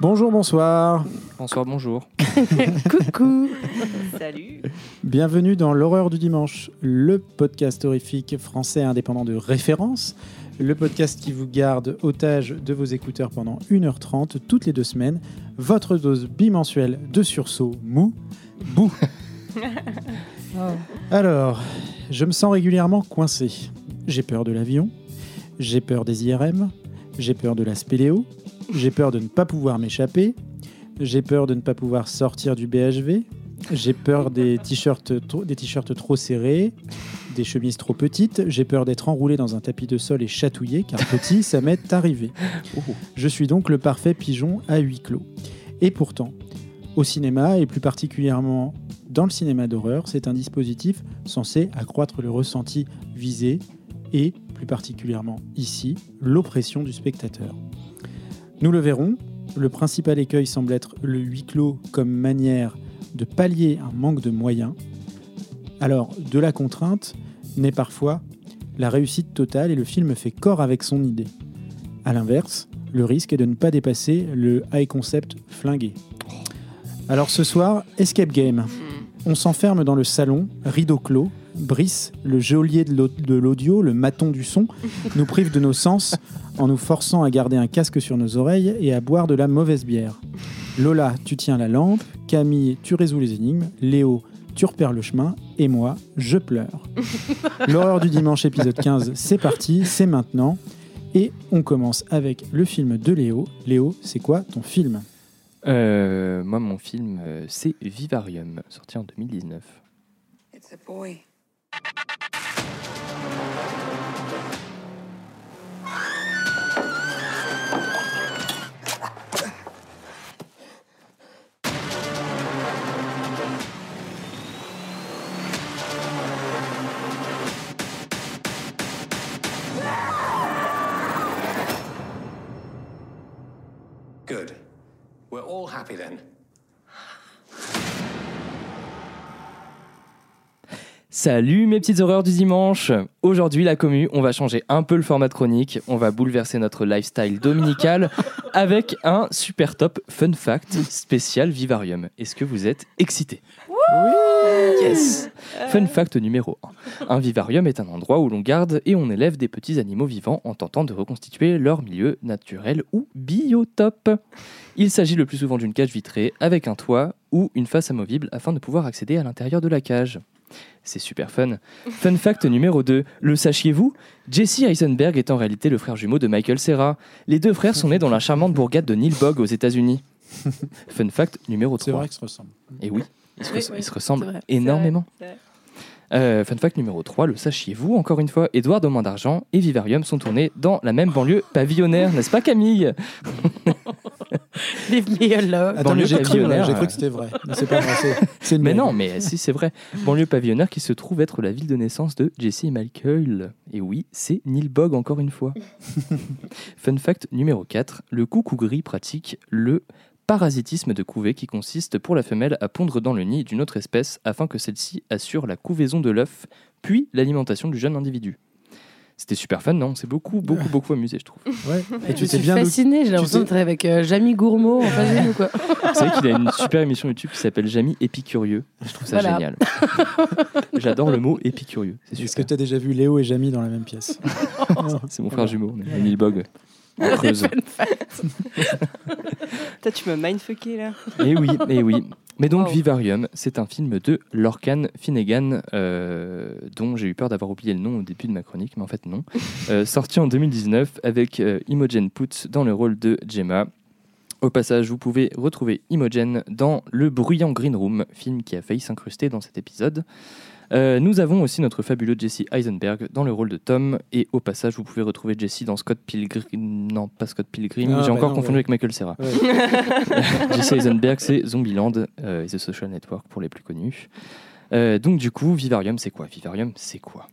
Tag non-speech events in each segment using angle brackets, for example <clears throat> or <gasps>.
Bonjour, bonsoir. Bonsoir, bonjour. <laughs> Coucou. Salut. Bienvenue dans L'horreur du dimanche, le podcast horrifique français indépendant de référence, le podcast qui vous garde otage de vos écouteurs pendant 1h30 toutes les deux semaines, votre dose bimensuelle de sursaut mou, bou. <laughs> Alors, je me sens régulièrement coincé. J'ai peur de l'avion, j'ai peur des IRM, j'ai peur de la spéléo, j'ai peur de ne pas pouvoir m'échapper, j'ai peur de ne pas pouvoir sortir du BHV, j'ai peur des t-shirts trop, des t-shirts trop serrés, des chemises trop petites, j'ai peur d'être enroulé dans un tapis de sol et chatouillé, car petit, ça m'est arrivé. Je suis donc le parfait pigeon à huis clos. Et pourtant, au cinéma, et plus particulièrement dans le cinéma d'horreur, c'est un dispositif censé accroître le ressenti visé et, plus particulièrement ici, l'oppression du spectateur. Nous le verrons, le principal écueil semble être le huis clos comme manière de pallier un manque de moyens. Alors, de la contrainte naît parfois la réussite totale et le film fait corps avec son idée. A l'inverse, le risque est de ne pas dépasser le high concept flingué. Alors ce soir, Escape Game. On s'enferme dans le salon, rideau clos. Brice, le geôlier de l'audio, le maton du son, <laughs> nous prive de nos sens en nous forçant à garder un casque sur nos oreilles et à boire de la mauvaise bière. Lola, tu tiens la lampe. Camille, tu résous les énigmes. Léo, tu repères le chemin. Et moi, je pleure. <laughs> L'horreur du dimanche, épisode 15, c'est parti, c'est maintenant. Et on commence avec le film de Léo. Léo, c'est quoi ton film? Euh, moi, mon film, euh, c'est Vivarium, sorti en 2019. It's a boy. All happy then. Salut mes petites horreurs du dimanche Aujourd'hui, la commu, on va changer un peu le format de chronique, on va bouleverser notre lifestyle dominical <laughs> avec un super top fun fact spécial Vivarium. Est-ce que vous êtes excités? Yes Fun fact numéro 1. Un vivarium est un endroit où l'on garde et on élève des petits animaux vivants en tentant de reconstituer leur milieu naturel ou biotope. Il s'agit le plus souvent d'une cage vitrée avec un toit ou une face amovible afin de pouvoir accéder à l'intérieur de la cage. C'est super fun. Fun fact numéro 2. Le sachiez-vous? Jesse Eisenberg est en réalité le frère jumeau de Michael Serra. Les deux frères sont nés dans la charmante bourgade de Nilbog aux États-unis. Fun fact numéro 3. C'est vrai que ça ressemble. Et oui, ils se, Oui, res- oui, ils se ressemblent vrai. énormément. Vrai. Euh, fun fact numéro 3, le sachiez-vous, encore une fois, Édouard Domain d'Argent et Vivarium sont tournés dans la même banlieue pavillonnaire, n'est-ce pas Camille? Leave me alone. Attends, Banlieue j'ai cru, pavillonnaire, j'ai cru que c'était vrai. Mais c'est pas vrai, Mais non, mais si c'est vrai. Banlieue pavillonnaire qui se trouve être la ville de naissance de Jesse et Michael. Et oui, c'est Nilbog encore une fois. <laughs> Fun fact numéro 4, le coucou gris pratique le parasitisme de couvée qui consiste pour la femelle à pondre dans le nid d'une autre espèce afin que celle-ci assure la couvaison de l'œuf, puis l'alimentation du jeune individu. C'était super fun, non? C'est beaucoup, beaucoup, beaucoup amusé, je trouve. <laughs> Ouais. Et je tu t'es suis bien fascinée, j'ai l'impression d'être avec euh, Jamie Gourmaud en face de nous. Quoi. Vous savez qu'il a une super émission YouTube qui s'appelle Jamie Épicurieux. Je trouve ça Voilà. génial. <laughs> J'adore le mot épicurieux. C'est Est-ce que tu as déjà vu Léo et Jamie dans la même pièce? <laughs> C'est mon frère jumeau, on est à Nilbog. Creuse. <laughs> Toi, tu m'as mindfucké là. Et oui, et oui. Mais donc Wow. Vivarium, c'est un film de Lorcan Finnegan, euh, dont j'ai eu peur d'avoir oublié le nom au début de ma chronique, mais en fait non. <laughs> Euh, sorti en 2019 avec euh, Imogen Poots dans le rôle de Gemma. Au passage, vous pouvez retrouver Imogen dans Le Bruyant Green Room, film qui a failli s'incruster dans cet épisode. Euh, nous avons aussi notre fabuleux Jesse Eisenberg dans le rôle de Tom. Et au passage, vous pouvez retrouver Jesse dans Scott Pilgrim. Non, pas Scott Pilgrim. Ah, J'ai bah encore non, confondu ouais. avec Michael Serra. Ouais. <laughs> Jesse Eisenberg, c'est Zombieland euh, et The Social Network pour les plus connus. Euh, donc du coup, Vivarium, c'est quoi? Vivarium, c'est quoi?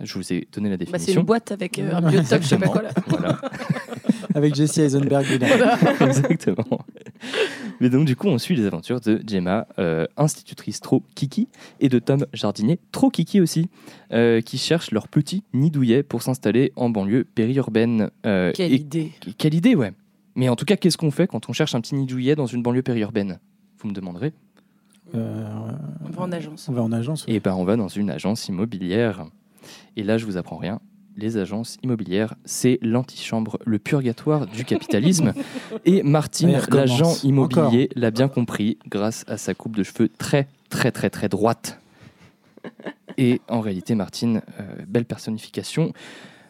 Je vous ai donné la Bah, c'est définition. une boîte avec euh, un biotope, je sais pas quoi là. <laughs> Voilà, Avec Jesse Eisenberg dedans. <laughs> exactement. <laughs> Mais donc, du coup, on suit les aventures de Gemma, euh, institutrice trop kiki, et de Tom, jardinier trop kiki aussi, euh, qui cherchent leur petit nid douillet pour s'installer en banlieue périurbaine. Euh, Quelle et- idée. Quelle idée, ouais. Mais en tout cas, qu'est-ce qu'on fait quand on cherche un petit nid douillet dans une banlieue périurbaine? Vous me demanderez. Euh, On va en agence. on va en agence. Et ben, on va dans une agence immobilière. Et là, je vous apprends rien. Les agences immobilières, c'est l'antichambre, le purgatoire du capitalisme. <laughs> Et Martine, l'agent immobilier, l'a bien compris grâce à sa coupe de cheveux très, très, très, très droite. Et en réalité, Martine, euh, belle personnification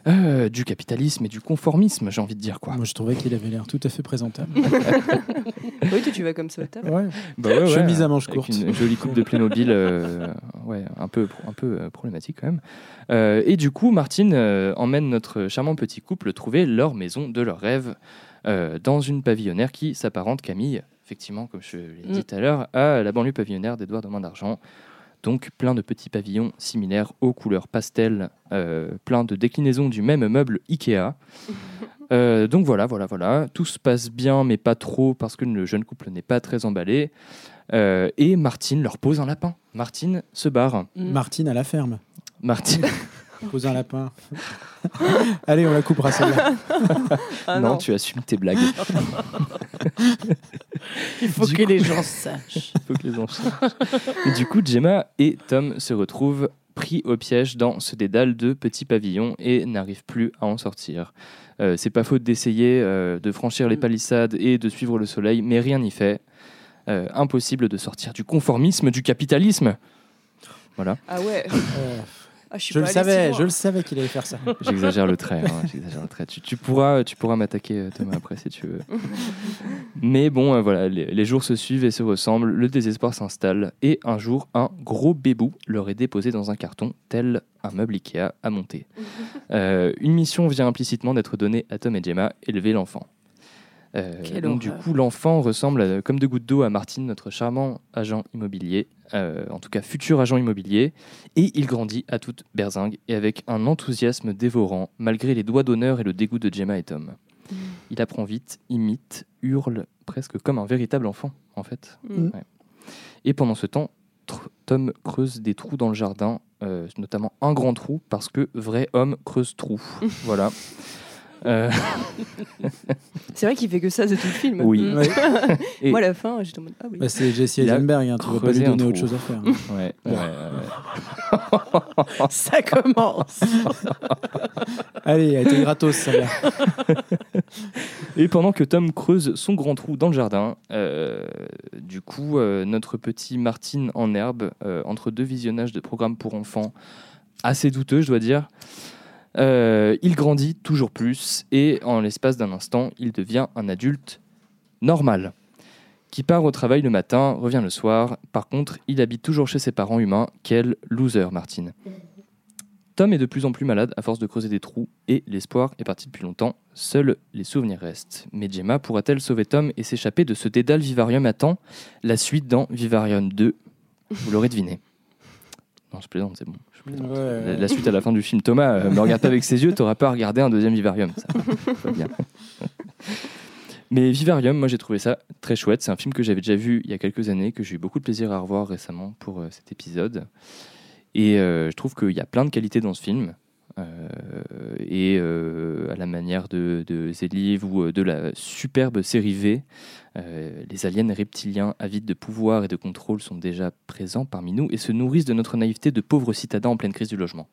euh, du capitalisme et du conformisme, j'ai envie de dire quoi. Moi, je trouvais qu'il avait l'air tout à fait présentable. <laughs> Oui, toi, tu vas comme ça au taf. Ouais. Bah ouais, ouais, Chemise à manches courtes. Une jolie coupe de Playmobil, euh, ouais, un peu, un peu euh, problématique quand même. Euh, et du coup, Martine euh, emmène notre charmant petit couple trouver leur maison de leur rêve euh, dans une pavillonnaire qui s'apparente, Camille, effectivement, comme je l'ai dit Mm. tout à l'heure, à la banlieue pavillonnaire d'Edouard de Main d'Argent. Donc plein de petits pavillons similaires aux couleurs pastel, euh, plein de déclinaisons du même meuble Ikea. <laughs> Euh, donc voilà, voilà, voilà. Tout se passe bien, mais pas trop, parce que le jeune couple n'est pas très emballé. Euh, et Martine leur pose un lapin. Martine se barre. Mm. Martine à la ferme. Martine. <laughs> Pose un lapin. <laughs> Allez, on la coupera celle-là. Ah <laughs> non, non, tu assumes tes blagues. <laughs> Il faut Du que coup- les gens sachent. Faut que les enfants sachent. Et du coup, Gemma et Tom se retrouvent pris au piège dans ce dédale de petits pavillons et n'arrivent plus à en sortir. Euh, c'est pas faute d'essayer euh, de franchir les Mm. palissades et de suivre le soleil, mais rien n'y fait. Euh, impossible de sortir du conformisme, du capitalisme. Voilà, Ah ouais. Ah, je le savais, je le savais qu'il allait faire ça. <laughs> j'exagère le trait. hein, j'exagère le trait. Tu, tu pourras, tu pourras m'attaquer euh, Thomas après si tu veux. <laughs> Mais bon, euh, voilà, les, les jours se suivent et se ressemblent, le désespoir s'installe, et un jour, un gros bébou leur est déposé dans un carton, tel un meuble Ikea à monter. <laughs> Euh, une mission vient implicitement d'être donnée à Tom et Gemma, élever l'enfant. Euh, donc du coup, l'enfant ressemble à- comme deux gouttes d'eau à Martine, notre charmant agent immobilier, euh, en tout cas futur agent immobilier, et il grandit à toute berzingue et avec un enthousiasme dévorant, malgré les doigts d'honneur et le dégoût de Gemma et Tom. Il apprend vite, imite, hurle, presque comme un véritable enfant, en fait. Mm. Ouais. Et pendant ce temps, Tom creuse des trous dans le jardin, euh, notamment un grand trou, parce que vrai homme creuse trou. <laughs> voilà. Euh, C'est vrai qu'il fait que ça, c'est tout le film. oui. Mm. Ouais. <laughs> Et- Moi, à la fin, j'étais en mode Ah oui. Bah, c'est Jesse Eisenberg, hein, tu vas pas lui donner autre chose à faire. <laughs> Ouais, ouais, ouais. <laughs> Ça commence. Allez, elle était gratos celle-là. Et pendant que Tom creuse son grand trou dans le jardin, euh, du coup, euh, notre petit Martine en herbe, euh, entre deux visionnages de programmes pour enfants, assez douteux, je dois dire, euh, il grandit toujours plus et en l'espace d'un instant, il devient un adulte normal qui part au travail le matin, revient le soir. Par contre, il habite toujours chez ses parents humains. Quel loser, Martine. Tom est de plus en plus malade à force de creuser des trous et l'espoir est parti depuis longtemps. Seuls les souvenirs restent. Mais Gemma pourra-t-elle sauver Tom et s'échapper de ce dédale Vivarium à temps? La suite dans Vivarium 2. Vous l'aurez deviné. Non, je plaisante, c'est bon. La, suite à la fin du film. Thomas, euh, me regarde pas avec ses yeux, t'auras pas à regarder un deuxième Vivarium. Ça bien. <laughs> Mais Vivarium, moi j'ai trouvé ça très chouette. C'est un film que j'avais déjà vu il y a quelques années, que j'ai eu beaucoup de plaisir à revoir récemment pour euh, cet épisode. Et euh, je trouve qu'il y a plein de qualités dans ce film. Euh, et la manière de, de Zeliv ou euh, de la superbe série V, euh, les aliens reptiliens avides de pouvoir et de contrôle sont déjà présents parmi nous et se nourrissent de notre naïveté de pauvres citadins en pleine crise du logement.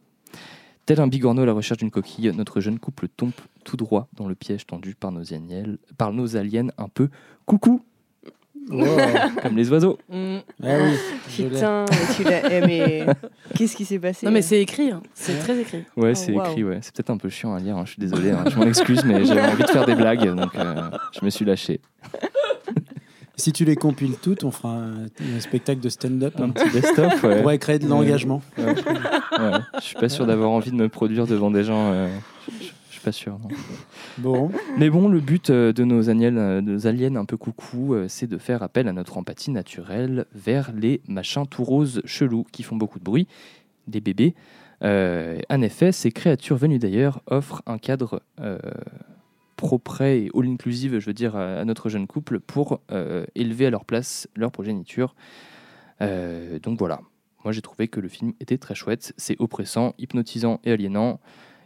Tel un bigorneau à la recherche d'une coquille, notre jeune couple tombe tout droit dans le piège tendu par nos, aliens, par nos aliens un peu coucou, Oh. <laughs> comme les oiseaux. Mm. Ah oui. Putain, mais tu l'as aimé. Qu'est-ce qui s'est passé Non, mais c'est écrit. hein. C'est très écrit. Ouais, Oh, c'est waouh. écrit, ouais. C'est peut-être un peu chiant à lire, hein, je suis désolé, hein. je m'en excuse, mais j'avais envie de faire des blagues, donc euh, je me suis lâché. <laughs> Si tu les compiles toutes, on fera un, un spectacle de stand-up. Un hein. petit best-of, On ouais. pourrait créer de l'engagement. Ouais. Ouais. Je suis pas sûr d'avoir envie de me produire devant des gens. euh, suis pas sûr. non. <laughs> Bon, Mais bon, le but euh, de nos aliens, euh, de nos aliens un peu coucou, euh, c'est de faire appel à notre empathie naturelle vers les machins tout roses chelous qui font beaucoup de bruit, des bébés. Euh, en effet, ces créatures venues d'ailleurs offrent un cadre euh, pro prêt et all inclusive, je veux dire, à, à notre jeune couple pour euh, élever à leur place leur progéniture. Euh, donc voilà, moi j'ai trouvé que le film était très chouette, c'est oppressant, hypnotisant et aliénant.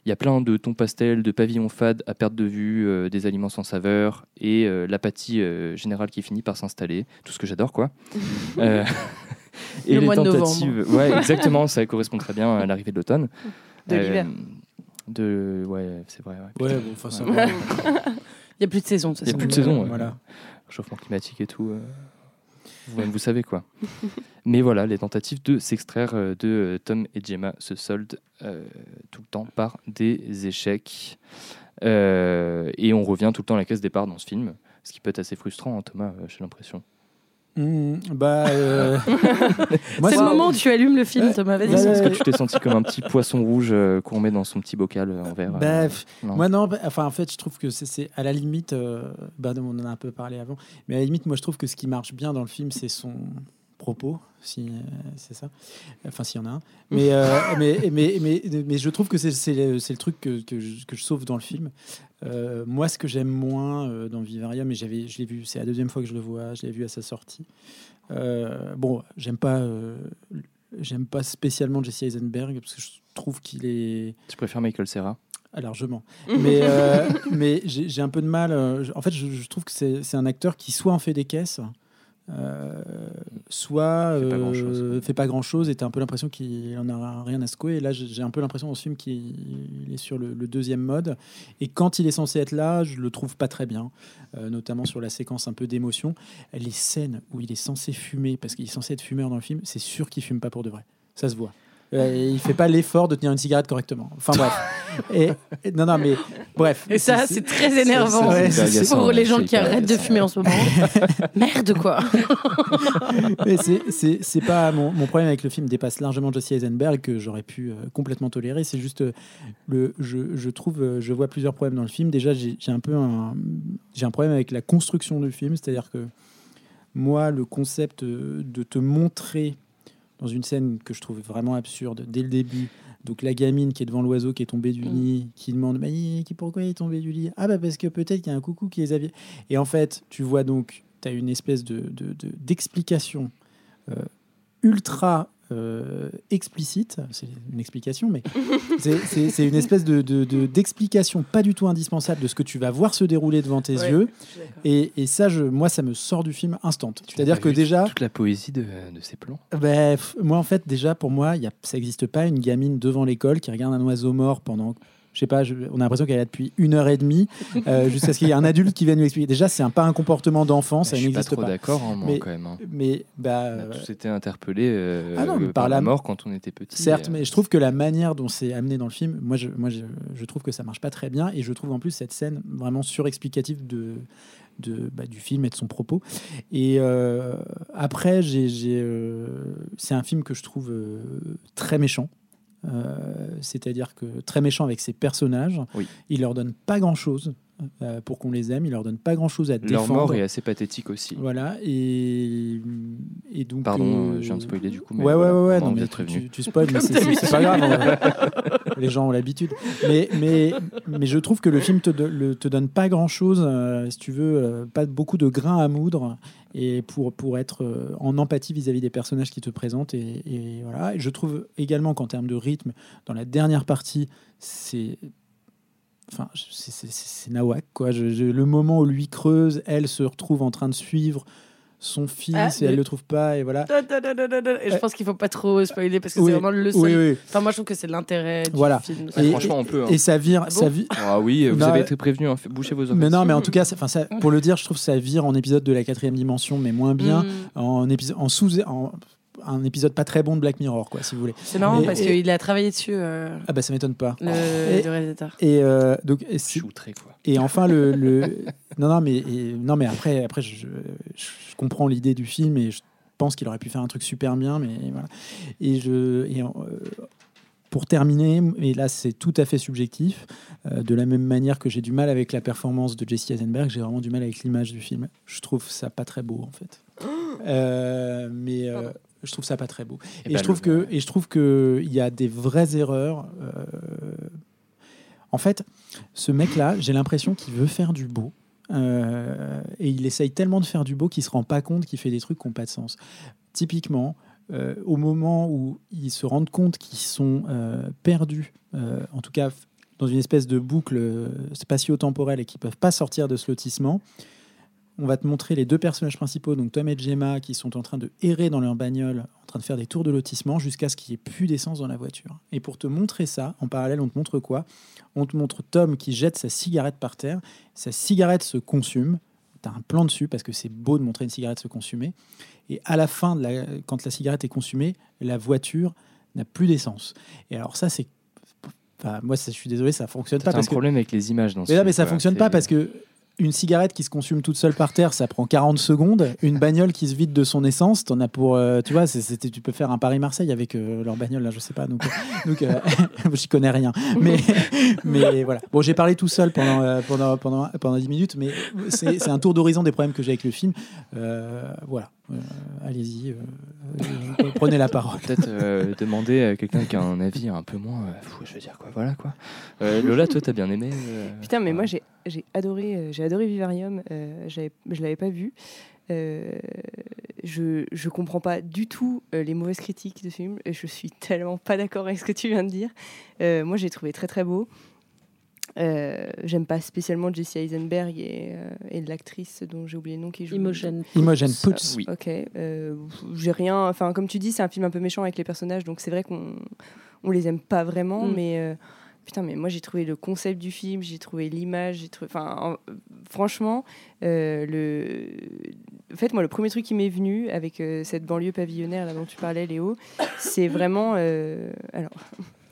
Il y a plein de tons pastels, de pavillons fades à perte de vue, euh, des aliments sans saveur et euh, l'apathie euh, générale qui finit par s'installer. Tout ce que j'adore, quoi. <laughs> Euh, Le mois de novembre. ouais, exactement, ça correspond très bien à l'arrivée de l'automne. De Euh, l'hiver. De, ouais, c'est vrai. ouais. Ouais, bon, enfin, ça va. <laughs> Il n'y a plus de saison, de toute Il y a façon. plus de saison. ouais. Voilà. Réchauffement climatique et tout. euh, Vous-même, vous savez quoi. <laughs> Mais voilà, les tentatives de s'extraire euh, de euh, Tom et Gemma se soldent euh, tout le temps par des échecs. Euh, et on revient tout le temps à la case départ dans ce film, ce qui peut être assez frustrant, hein, Thomas, j'ai l'impression. Mmh, bah, euh, <laughs> <laughs> C'est le moment où tu allumes le film. Thomas. Vas-y. Ouais, Est-ce que tu t'es senti comme un petit poisson rouge euh, qu'on met dans son petit bocal euh, en verre Bah, non. moi non, bah, enfin en fait je trouve que c'est- c'est à la limite, euh, bah, on en a un peu parlé avant, mais à la limite moi je trouve que ce qui marche bien dans le film c'est son propos, si euh, c'est ça, enfin s'il y en a un, mais, euh, <laughs> mais, mais, mais, mais je trouve que c'est le, truc que, que, je, je sauve dans le film. Euh, moi ce que j'aime moins dans Vivarium, et j'avais, je l'ai vu, c'est la deuxième fois que je le vois, je l'ai vu à sa sortie. Bon, j'aime pas, j'aime pas spécialement Jesse Eisenberg parce que je trouve qu'il est Tu préfères Michael Serra ah, largement. <laughs> mais mais j'ai un peu de mal. je- en fait, je, je trouve que c'est c'est un acteur qui soit en fait des caisses, euh, soit Fait pas euh, grand-chose, quoi. fait pas grand chose. Et t'as un peu l'impression qu'il en a rien à secouer. Et là, j'ai un peu l'impression dans ce film qu'il il est sur le, le deuxième mode. Et quand il est censé être là, je le trouve pas très bien, euh, notamment sur la séquence un peu d'émotion. Les scènes où il est censé fumer, parce qu'il est censé être fumeur dans le film, c'est sûr qu'il fume pas pour de vrai. Ça se voit. Euh, il fait pas l'effort de tenir une cigarette correctement. Enfin bref. <laughs> Et, et- non, non, mais bref. Et ça, c'est très énervant. agaçant, Pour les gens c'est qui arrêtent de fumer en ce moment. <laughs> Merde, quoi. <laughs> Mais c'est- c'est c'est pas mon, mon problème avec le film dépasse largement Jesse Eisenberg que j'aurais pu euh, complètement tolérer. C'est juste euh, le je, je trouve euh, je vois plusieurs problèmes dans le film. Déjà j'ai un peu un j'ai un problème avec la construction du film, c'est-à-dire que moi le concept de te montrer dans une scène que je trouve vraiment absurde dès le début. Donc la gamine qui est devant l'oiseau qui est tombé du Mm. lit, qui demande bah, qui, pourquoi il est tombé du lit? Ah bah parce que peut-être qu'il y a un coucou qui les a. Et en fait, tu vois donc, tu as une espèce de, de- de- d'explication euh, ultra euh, explicite, c'est une explication, mais <laughs> c'est, une espèce de, de- de- d'explication pas du tout indispensable de ce que tu vas voir se dérouler devant tes Ouais, yeux. Et, et ça, je, moi, ça me sort du film instant. C'est-à-dire que déjà, Toute la poésie de, de ces plans? ben, f- moi, en fait, déjà, pour moi, il y a, ça n'existe pas une gamine devant l'école qui regarde un oiseau mort pendant. Je sais pas, je- on a l'impression qu'elle est là depuis une heure et demie, euh, <laughs> jusqu'à ce qu'il y ait un adulte qui vienne lui expliquer. Déjà, c'est un, pas un comportement d'enfant, ça je suis pas n'existe trop pas. d'accord, hein, moi, Mais- quand même. hein. Mais, bah, On a tous été interpellés euh, Ah non, mais par, par la mort quand on était petit. certes, euh, mais je trouve que la manière dont c'est amené dans le film, moi, je, moi je, je trouve que ça marche pas très bien, et je trouve en plus cette scène vraiment surexplicative de, de, bah, du film et de son propos. Et après, j'ai, c'est un film que je trouve très méchant. Euh, c'est-à-dire que très méchant avec ses personnages, Oui. il leur donne pas grand-chose euh, pour qu'on les aime, il leur donne pas grand-chose à Leur défendre. mort est assez pathétique aussi. Voilà, et, et donc. Pardon, euh, euh, je viens de spoiler du coup. Mais Ouais, ouais, voilà, ouais, ouais, non, mais êtes tu, tu, tu spoil, mais c'est- pas grave. hein. <laughs> Les gens ont l'habitude. Mais, mais, mais je trouve que le film te, le- te donne pas grand chose, si tu veux, euh, pas beaucoup de grains à moudre, et pour, pour être euh, en empathie vis-à-vis des personnages qui te présentent. Et, et voilà. Et je trouve également qu'en termes de rythme, dans la dernière partie, c'est. Enfin, c'est- nawak, quoi. Je- je- le moment où lui creuse, elle se retrouve en train de suivre son fils Ah, et elle le trouve pas, et voilà. Et je pense qu'il faut pas trop spoiler parce que Oui, c'est vraiment le seul. Oui, oui. Enfin, moi, je trouve que c'est l'intérêt du Voilà. film. Et- franchement, on peut. hein. Et ça vire, Ah bon ça vire. Ah oui, vous Non, avez euh, été prévenu, hein, fait- bouchez vos oreilles. Mais non, mais en tout cas, enfin, ça, pour le dire, je trouve que ça vire en épisode de la quatrième dimension, mais moins bien, Mm. en épisode, en sous, en, un épisode pas très bon de Black Mirror, quoi, si vous voulez. C'est marrant Mais- parce et- qu'il a travaillé dessus, euh, Ah bah ça m'étonne pas. le, Et- le réalisateur. Et euh, donc, et, quoi. et enfin le, le- <laughs> non non mais et- non mais après après je, je- je comprends l'idée du film et je pense qu'il aurait pu faire un truc super bien, mais voilà. Et je et, euh, pour terminer, et là c'est tout à fait subjectif, euh, de la même manière que j'ai du mal avec la performance de Jesse Eisenberg, j'ai vraiment du mal avec l'image du film. Je trouve ça pas très beau en fait. Euh, mais euh, je trouve ça pas très beau. Eh Et, ben, je trouve le- que et je trouve que il y a des vraies erreurs. euh, En fait, ce mec-là, j'ai l'impression qu'il veut faire du beau. Euh, et il essaye tellement de faire du beau qu'il se rend pas compte qu'il fait des trucs qui n'ont pas de sens. Typiquement, euh, au moment où ils se rendent compte qu'ils sont perdus, en tout cas dans une espèce de boucle spatio-temporelle et qu'ils peuvent pas sortir de ce lotissement, on va te montrer les deux personnages principaux, donc Tom et Gemma, qui sont en train de errer dans leur bagnole, en train de faire des tours de lotissement jusqu'à ce qu'il n'y ait plus d'essence dans la voiture. Et pour te montrer ça, en parallèle, on te montre quoi? On te montre Tom qui jette sa cigarette par terre, sa cigarette se consume, tu as un plan dessus parce que c'est beau de montrer une cigarette se consumer, et à la fin, de la- quand la cigarette est consumée, la voiture n'a plus d'essence. Et alors ça, c'est... Enfin, moi, ça, je suis désolé, ça fonctionne pas T'as un parce que problème avec les images dans ce mais là, film, mais ça fonctionne C'est- pas parce que une cigarette qui se consume toute seule par terre, ça prend 40 secondes. Une bagnole qui se vide de son essence, t'en as pour, euh, tu vois, c'était, tu peux faire un Paris-Marseille avec euh, leur bagnole là, je sais pas. Donc, euh, donc euh, <laughs> j'y connais rien. Mais, mais voilà. Bon, j'ai parlé tout seul pendant euh, pendant pendant pendant 10 minutes, mais c'est, c'est un tour d'horizon des problèmes que j'ai avec le film. Euh, voilà. Euh, allez-y, euh, euh, prenez la parole. Peut-être euh, demander à quelqu'un qui a un avis un peu moins. euh, fou, je veux dire quoi, voilà quoi. Euh, Lola, toi, t'as bien aimé euh, Putain, mais euh, moi j'ai j'ai adoré, euh, j'ai adoré Vivarium. Euh, j'avais- je l'avais pas vu. Euh, je je comprends pas du tout euh, les mauvaises critiques de ce film. Et je suis <laughs> tellement pas d'accord avec ce que tu viens de dire. Euh, moi, j'ai trouvé très très beau. Euh, J'aime pas spécialement Jesse Eisenberg et, euh, et l'actrice dont j'ai oublié le nom qui joue. Imogen. Imogen Poots. oui. Ok. euh, j'ai rien. Enfin, comme tu dis, c'est un film un peu méchant avec les personnages, donc c'est vrai qu'on on les aime pas vraiment, Mm. mais euh, putain, mais moi j'ai trouvé le concept du film, j'ai trouvé l'image, j'ai trouvé. Enfin, en- franchement, euh, le. En fait, moi, le premier truc qui m'est venu avec euh, cette banlieue pavillonnaire là dont tu parlais, Léo, c'est vraiment. euh, alors.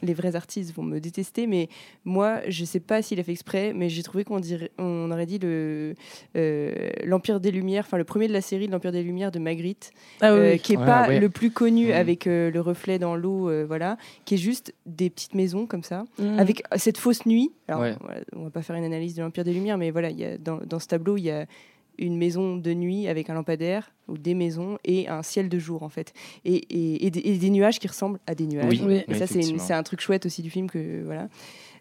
Les vrais artistes vont me détester, mais moi, je sais pas s'il a fait exprès, mais j'ai trouvé qu'on dirait, on aurait dit le euh, l'Empire des Lumières, enfin le premier de la série de l'Empire des Lumières de Magritte, Ah oui, euh, qui est Ouais, pas ouais. le plus connu Mhm. avec euh, le reflet dans l'eau, euh, voilà, qui est juste des petites maisons comme ça, Mm. avec cette fausse nuit. Alors, Ouais. voilà, on va pas faire une analyse de l'Empire des Lumières, mais voilà, il y a, dans, dans ce tableau, il y a une maison de nuit avec un lampadaire ou des maisons et un ciel de jour en fait. Et, et- et des, et des nuages qui ressemblent à des nuages. Oui, et oui, ça c'est un truc chouette aussi du film que voilà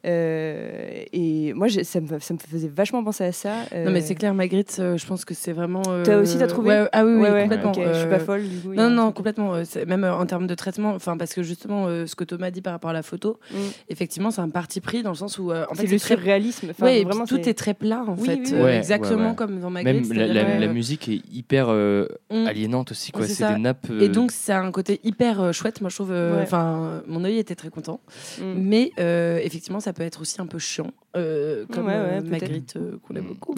et moi ça me, ça me faisait vachement penser à ça Non, mais euh, c'est clair, Magritte, euh, je pense que c'est vraiment. euh, Toi aussi, t'as trouvé ouais, Ah oui, oui, ouais, ouais, complètement. ok, je suis pas euh, folle du coup a Non, non, complètement. euh, Même euh, en termes de traitement, enfin, parce que justement, euh, ce que Thomas dit par rapport à la photo, Mm. effectivement, c'est un parti pris dans le sens où, euh, en fait, c'est le très. surréalisme enfin, Ouais, vraiment tout est très plat en Oui, fait, oui, oui. euh, Ouais, exactement ouais, ouais. comme dans Magritte. Même la, la- c'est-à-dire, la euh, musique est hyper euh, mm. aliénante aussi, quoi. C'est des nappes. Et euh, donc, c'est un côté hyper euh, chouette, moi je trouve. euh. Enfin, mon œil était très content. Mm. Mais euh, effectivement, ça peut être aussi un peu chiant, euh, comme Ouais, ouais, euh. Magritte, euh, qu'on aime Mm. beaucoup.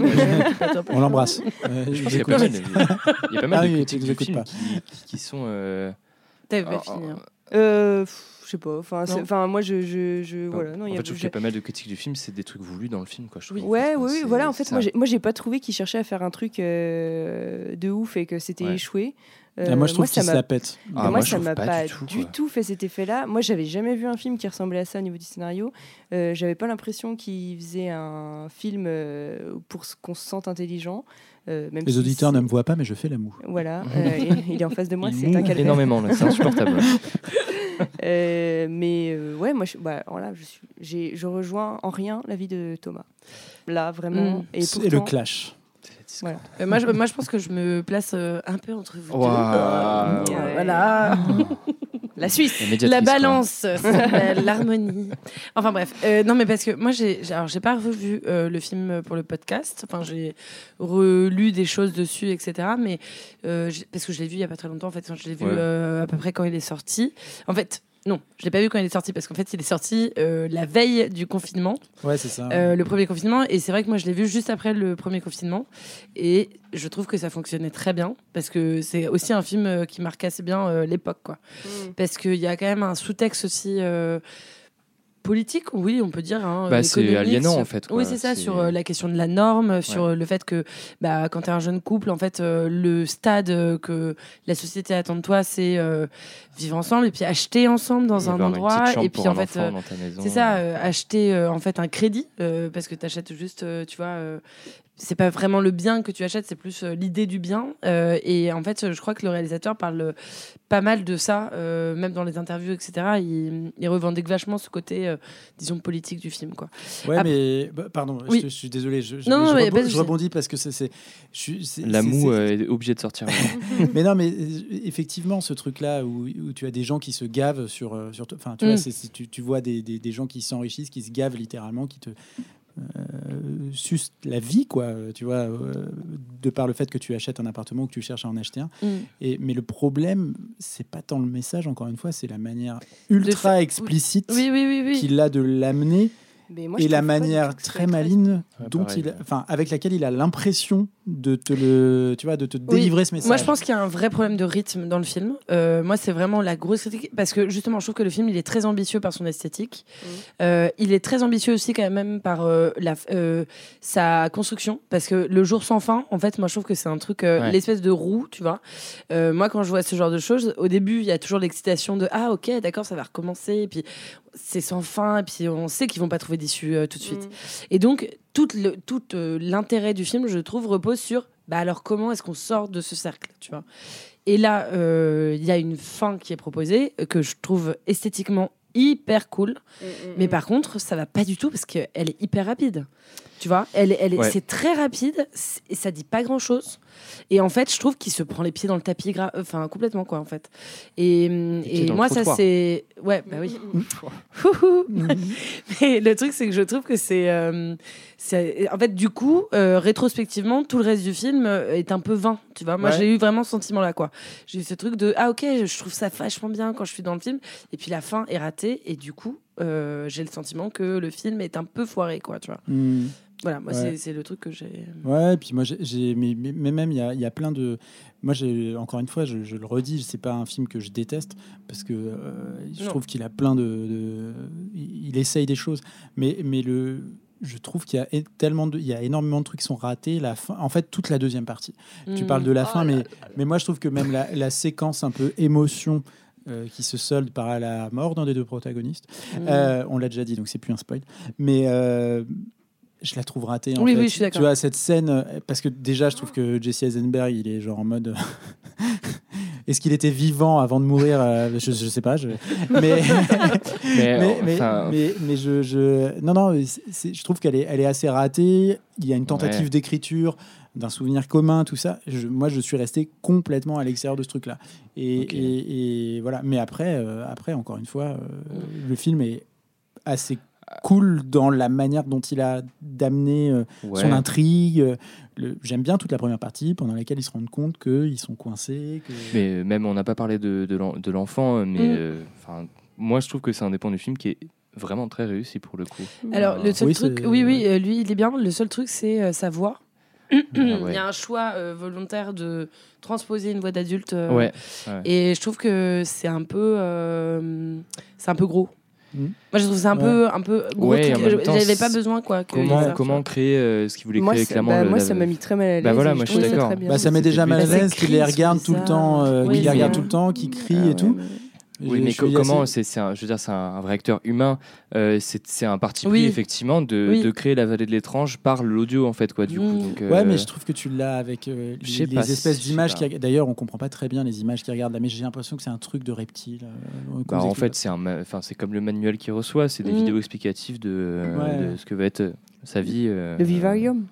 On l'embrasse. <laughs> Je je vous pense qu'il y a écoute. pas mal, de- il y a pas mal Ah de oui, critiques qui, qui- qui sont. euh, T'avais pas en- fini. Euh, je sais pas enfin moi je, je, je voilà non en il y a fait, je trouve qu'il y a pas mal de critiques du film, c'est des trucs voulus dans le film, quoi. Je trouve. Ouais, oui, oui, voilà. En fait, ça. moi, j'ai, moi, j'ai pas trouvé qu'il cherchait à faire un truc euh, de ouf et que c'était Ouais. échoué. Ah, moi, je trouve ça qu'il se la pète. Ah, moi, moi, je ça trouve m'a pas pas, du tout, du tout fait cet effet-là. Moi, j'avais jamais vu un film qui ressemblait à ça au niveau du scénario. Euh, j'avais pas l'impression qu'il faisait un film euh, pour qu'on se sente intelligent. Euh, même Les si auditeurs ne me voient pas, mais je fais la moue. Voilà, <laughs> euh, il- est en face de moi, c'est un calvaire. énormément, c'est insupportable. <laughs> Euh, mais euh, ouais, moi, je, bah, voilà, je, suis, j'ai, je rejoins en rien l'avis de Thomas. Là, vraiment. Mm. Et, le clash. Voilà. Euh, moi, je, moi, je pense que je me place euh, un peu entre vous deux. Waouh. Euh. Voilà. <laughs> La Suisse. La médiatrice, La quoi. balance, ça <laughs> s'appelle l'harmonie. Enfin bref, euh, non mais parce que moi j'ai, j'ai- alors j'ai pas revu euh, le film pour le podcast. Enfin j'ai relu des choses dessus, etc. Mais euh, j'ai- parce que je l'ai vu il y a pas très longtemps en fait. Je l'ai vu Ouais. euh, à peu près quand il est sorti. En fait. Non, je l'ai pas vu quand il est sorti parce qu'en fait il est sorti euh, la veille du confinement, Ouais, c'est ça. euh, le premier confinement, et c'est vrai que moi je l'ai vu juste après le premier confinement, et je trouve que ça fonctionnait très bien parce que c'est aussi un film euh, qui marque assez bien euh, l'époque, quoi Mm. parce qu'il y a quand même un sous-texte aussi euh, politique, oui, on peut dire. hein, Bah, c'est aliénant, sur- en fait, quoi. Oui, c'est ça, sur euh, la question de la norme, sur le fait que bah, quand tu es un jeune couple, en fait, euh, le stade euh, que la société attend de toi, c'est vivre ensemble et puis acheter ensemble dans un endroit. Et puis, en fait, c'est ça, acheter en fait un crédit, parce que tu achètes juste, tu vois. C'est pas vraiment le bien que tu achètes, c'est plus euh, l'idée du bien. Euh, et en fait, je crois que le réalisateur parle euh, pas mal de ça, euh, même dans les interviews, etc. Il, il revendique vachement ce côté, euh, disons, politique du film, quoi. Ouais, mais bah, pardon, je Oui. te- je, suis désolé. Je, je- Non, non, je rebo- pas rebondis parce que c'est. La moue est obligée de sortir. <laughs> mais non, mais effectivement, ce truc-là où, où tu as des gens qui se gavent sur. Enfin, tu Mm. vois, c'est- tu, tu vois des, des- des gens qui s'enrichissent, qui se gavent littéralement, qui te. Euh, la vie, quoi, tu vois, euh, de par le fait que tu achètes un appartement ou que tu cherches à en acheter un. Mm. Et, mais le problème, c'est pas tant le message, encore une fois, c'est la manière ultra explicite Oui, oui, oui, oui. qu'il a de l'amener et la manière très maligne Ouais, dont pareil. il, enfin, avec laquelle il a l'impression de te le, tu vois, de te délivrer ce message. Moi, je pense qu'il y a un vrai problème de rythme dans le film. Euh, moi, c'est vraiment la grosse critique parce que justement, je trouve que le film, il est très ambitieux par son esthétique. Mhm. Euh, il est très ambitieux aussi quand même par euh, la, euh, sa construction parce que le jour sans fin, en fait, moi, je trouve que c'est un truc, euh, Ouais. l'espèce de roue, tu vois. Euh, moi, quand je vois ce genre de choses, au début, il y a toujours l'excitation de ah ok, d'accord, ça va recommencer, et puis c'est sans fin, et puis on sait qu'ils vont pas trouver d'issue euh, tout de suite. Mm. Et donc, tout euh, l'intérêt du film, je trouve, repose sur bah alors comment est-ce qu'on sort de ce cercle, tu vois. Et là, euh, il y a une fin qui est proposée euh, que je trouve esthétiquement hyper cool, Mm, mm, mais mm. par contre, ça va pas du tout parce qu'elle est hyper rapide. Tu vois, elle, elle, Ouais. c'est très rapide et ça dit pas grand chose. Et en fait, je trouve qu'il se prend les pieds dans le tapis, gra- enfin complètement quoi en fait. Et, hum, et moi, ça c'est, ouais, bah oui. <laughs> <laughs> Mais le truc, c'est que je trouve que c'est. euh, c'est- en fait, du coup, euh, rétrospectivement, tout le reste du film euh, est un peu vain. Tu vois, moi, Ouais. j'ai eu vraiment ce sentiment-là, quoi. J'ai eu ce truc de Ah, ok, je trouve ça vachement bien quand je suis dans le film. Et puis la fin est ratée. Et du coup, euh, j'ai le sentiment que le film est un peu foiré, quoi. Tu vois. Mm. Voilà, moi, Ouais. c'est- le truc que j'ai. Ouais, et puis moi, j'ai- mais, mais- même il y a, y a plein de, moi, j'ai encore une fois, je, je le redis, c'est pas un film que je déteste parce que euh, je Non. trouve qu'il a plein de, de- il, essaye des choses, mais mais le, je trouve qu'il y a tellement de, il y a énormément de trucs qui sont ratés. La fin, en fait, toute la deuxième partie. Tu Mm. parles de la Oh fin, là mais mais moi, je trouve que même la, la séquence un peu émotion. euh, qui se solde par la mort d'un des deux protagonistes. Mm. Euh, on l'a déjà dit, donc c'est plus un spoil. Mais euh, je la trouve ratée. En Oui, fait. oui, je suis d'accord. Tu vois, cette scène, euh, parce que déjà, je trouve que Jesse Eisenberg, il est genre en mode. <laughs> Est-ce qu'il était vivant avant de mourir euh, je, je sais pas. Je... <laughs> Mais, Mais, <laughs> mais, mais, enfin, mais, mais je, je. Non, non, c'est- c'est- je trouve qu'elle est, elle est assez ratée. Il y a une tentative Ouais. d'écriture, d'un souvenir commun, tout ça. Je- moi, je suis resté complètement à l'extérieur de ce truc-là. Et, Ok. et- et voilà. Mais après, euh, après encore une fois, euh, le film est assez cool dans la manière dont il a d'amener euh, ouais. son intrigue. euh, J'aime bien toute la première partie pendant laquelle ils se rendent compte qu'ils sont coincés. Que... Mais même, on n'a pas parlé de, de l'en- de l'enfant, mais Mm. euh, enfin, moi, je trouve que c'est un des points du film qui est vraiment très réussi pour le coup. Alors, le seul Oui, truc, oui, oui, euh, lui, il est bien. Le seul truc, c'est euh, sa voix. Ah <clears throat> Il y a un choix euh, volontaire de transposer une voix d'adulte. euh, Ouais. Et je trouve que c'est un peu, euh, c'est un peu gros. Mhm. Moi, je trouve ça un Ouais. peu, un peu gros. Ouais, J'avais pas besoin quoi. que Comment, ça- comment créer euh, ce qu'il voulait Moi, créer clairement bah, le- moi, la- ça m'a mis très mal à l'aise. Bah voilà, moi, je suis d'accord. Bah, ça met déjà mal à Bah, l'aise qu'il les regarde c'est tout le temps, euh, qu'il les regarde tout le temps, qu'il crie et tout. Oui, mais comment assez- c'est, un, je veux dire, c'est un, vrai acteur humain. euh, c'est, un parti pris Oui. effectivement de, Oui. de créer la vallée de l'étrange par l'audio en fait quoi. Du coup, Mm. donc, Ouais, euh, mais je trouve que tu l'as avec euh, les, espèces d'images. qui- D'ailleurs, on comprend pas très bien les images qu'ils regardent là, mais j'ai l'impression que c'est un truc de reptile. euh, bah, en fait, c'est un, enfin, c'est comme le manuel qu'il reçoit, c'est des Mm. vidéos explicatives de, Ouais. de ce que va être euh, sa vie. euh, Le vivarium.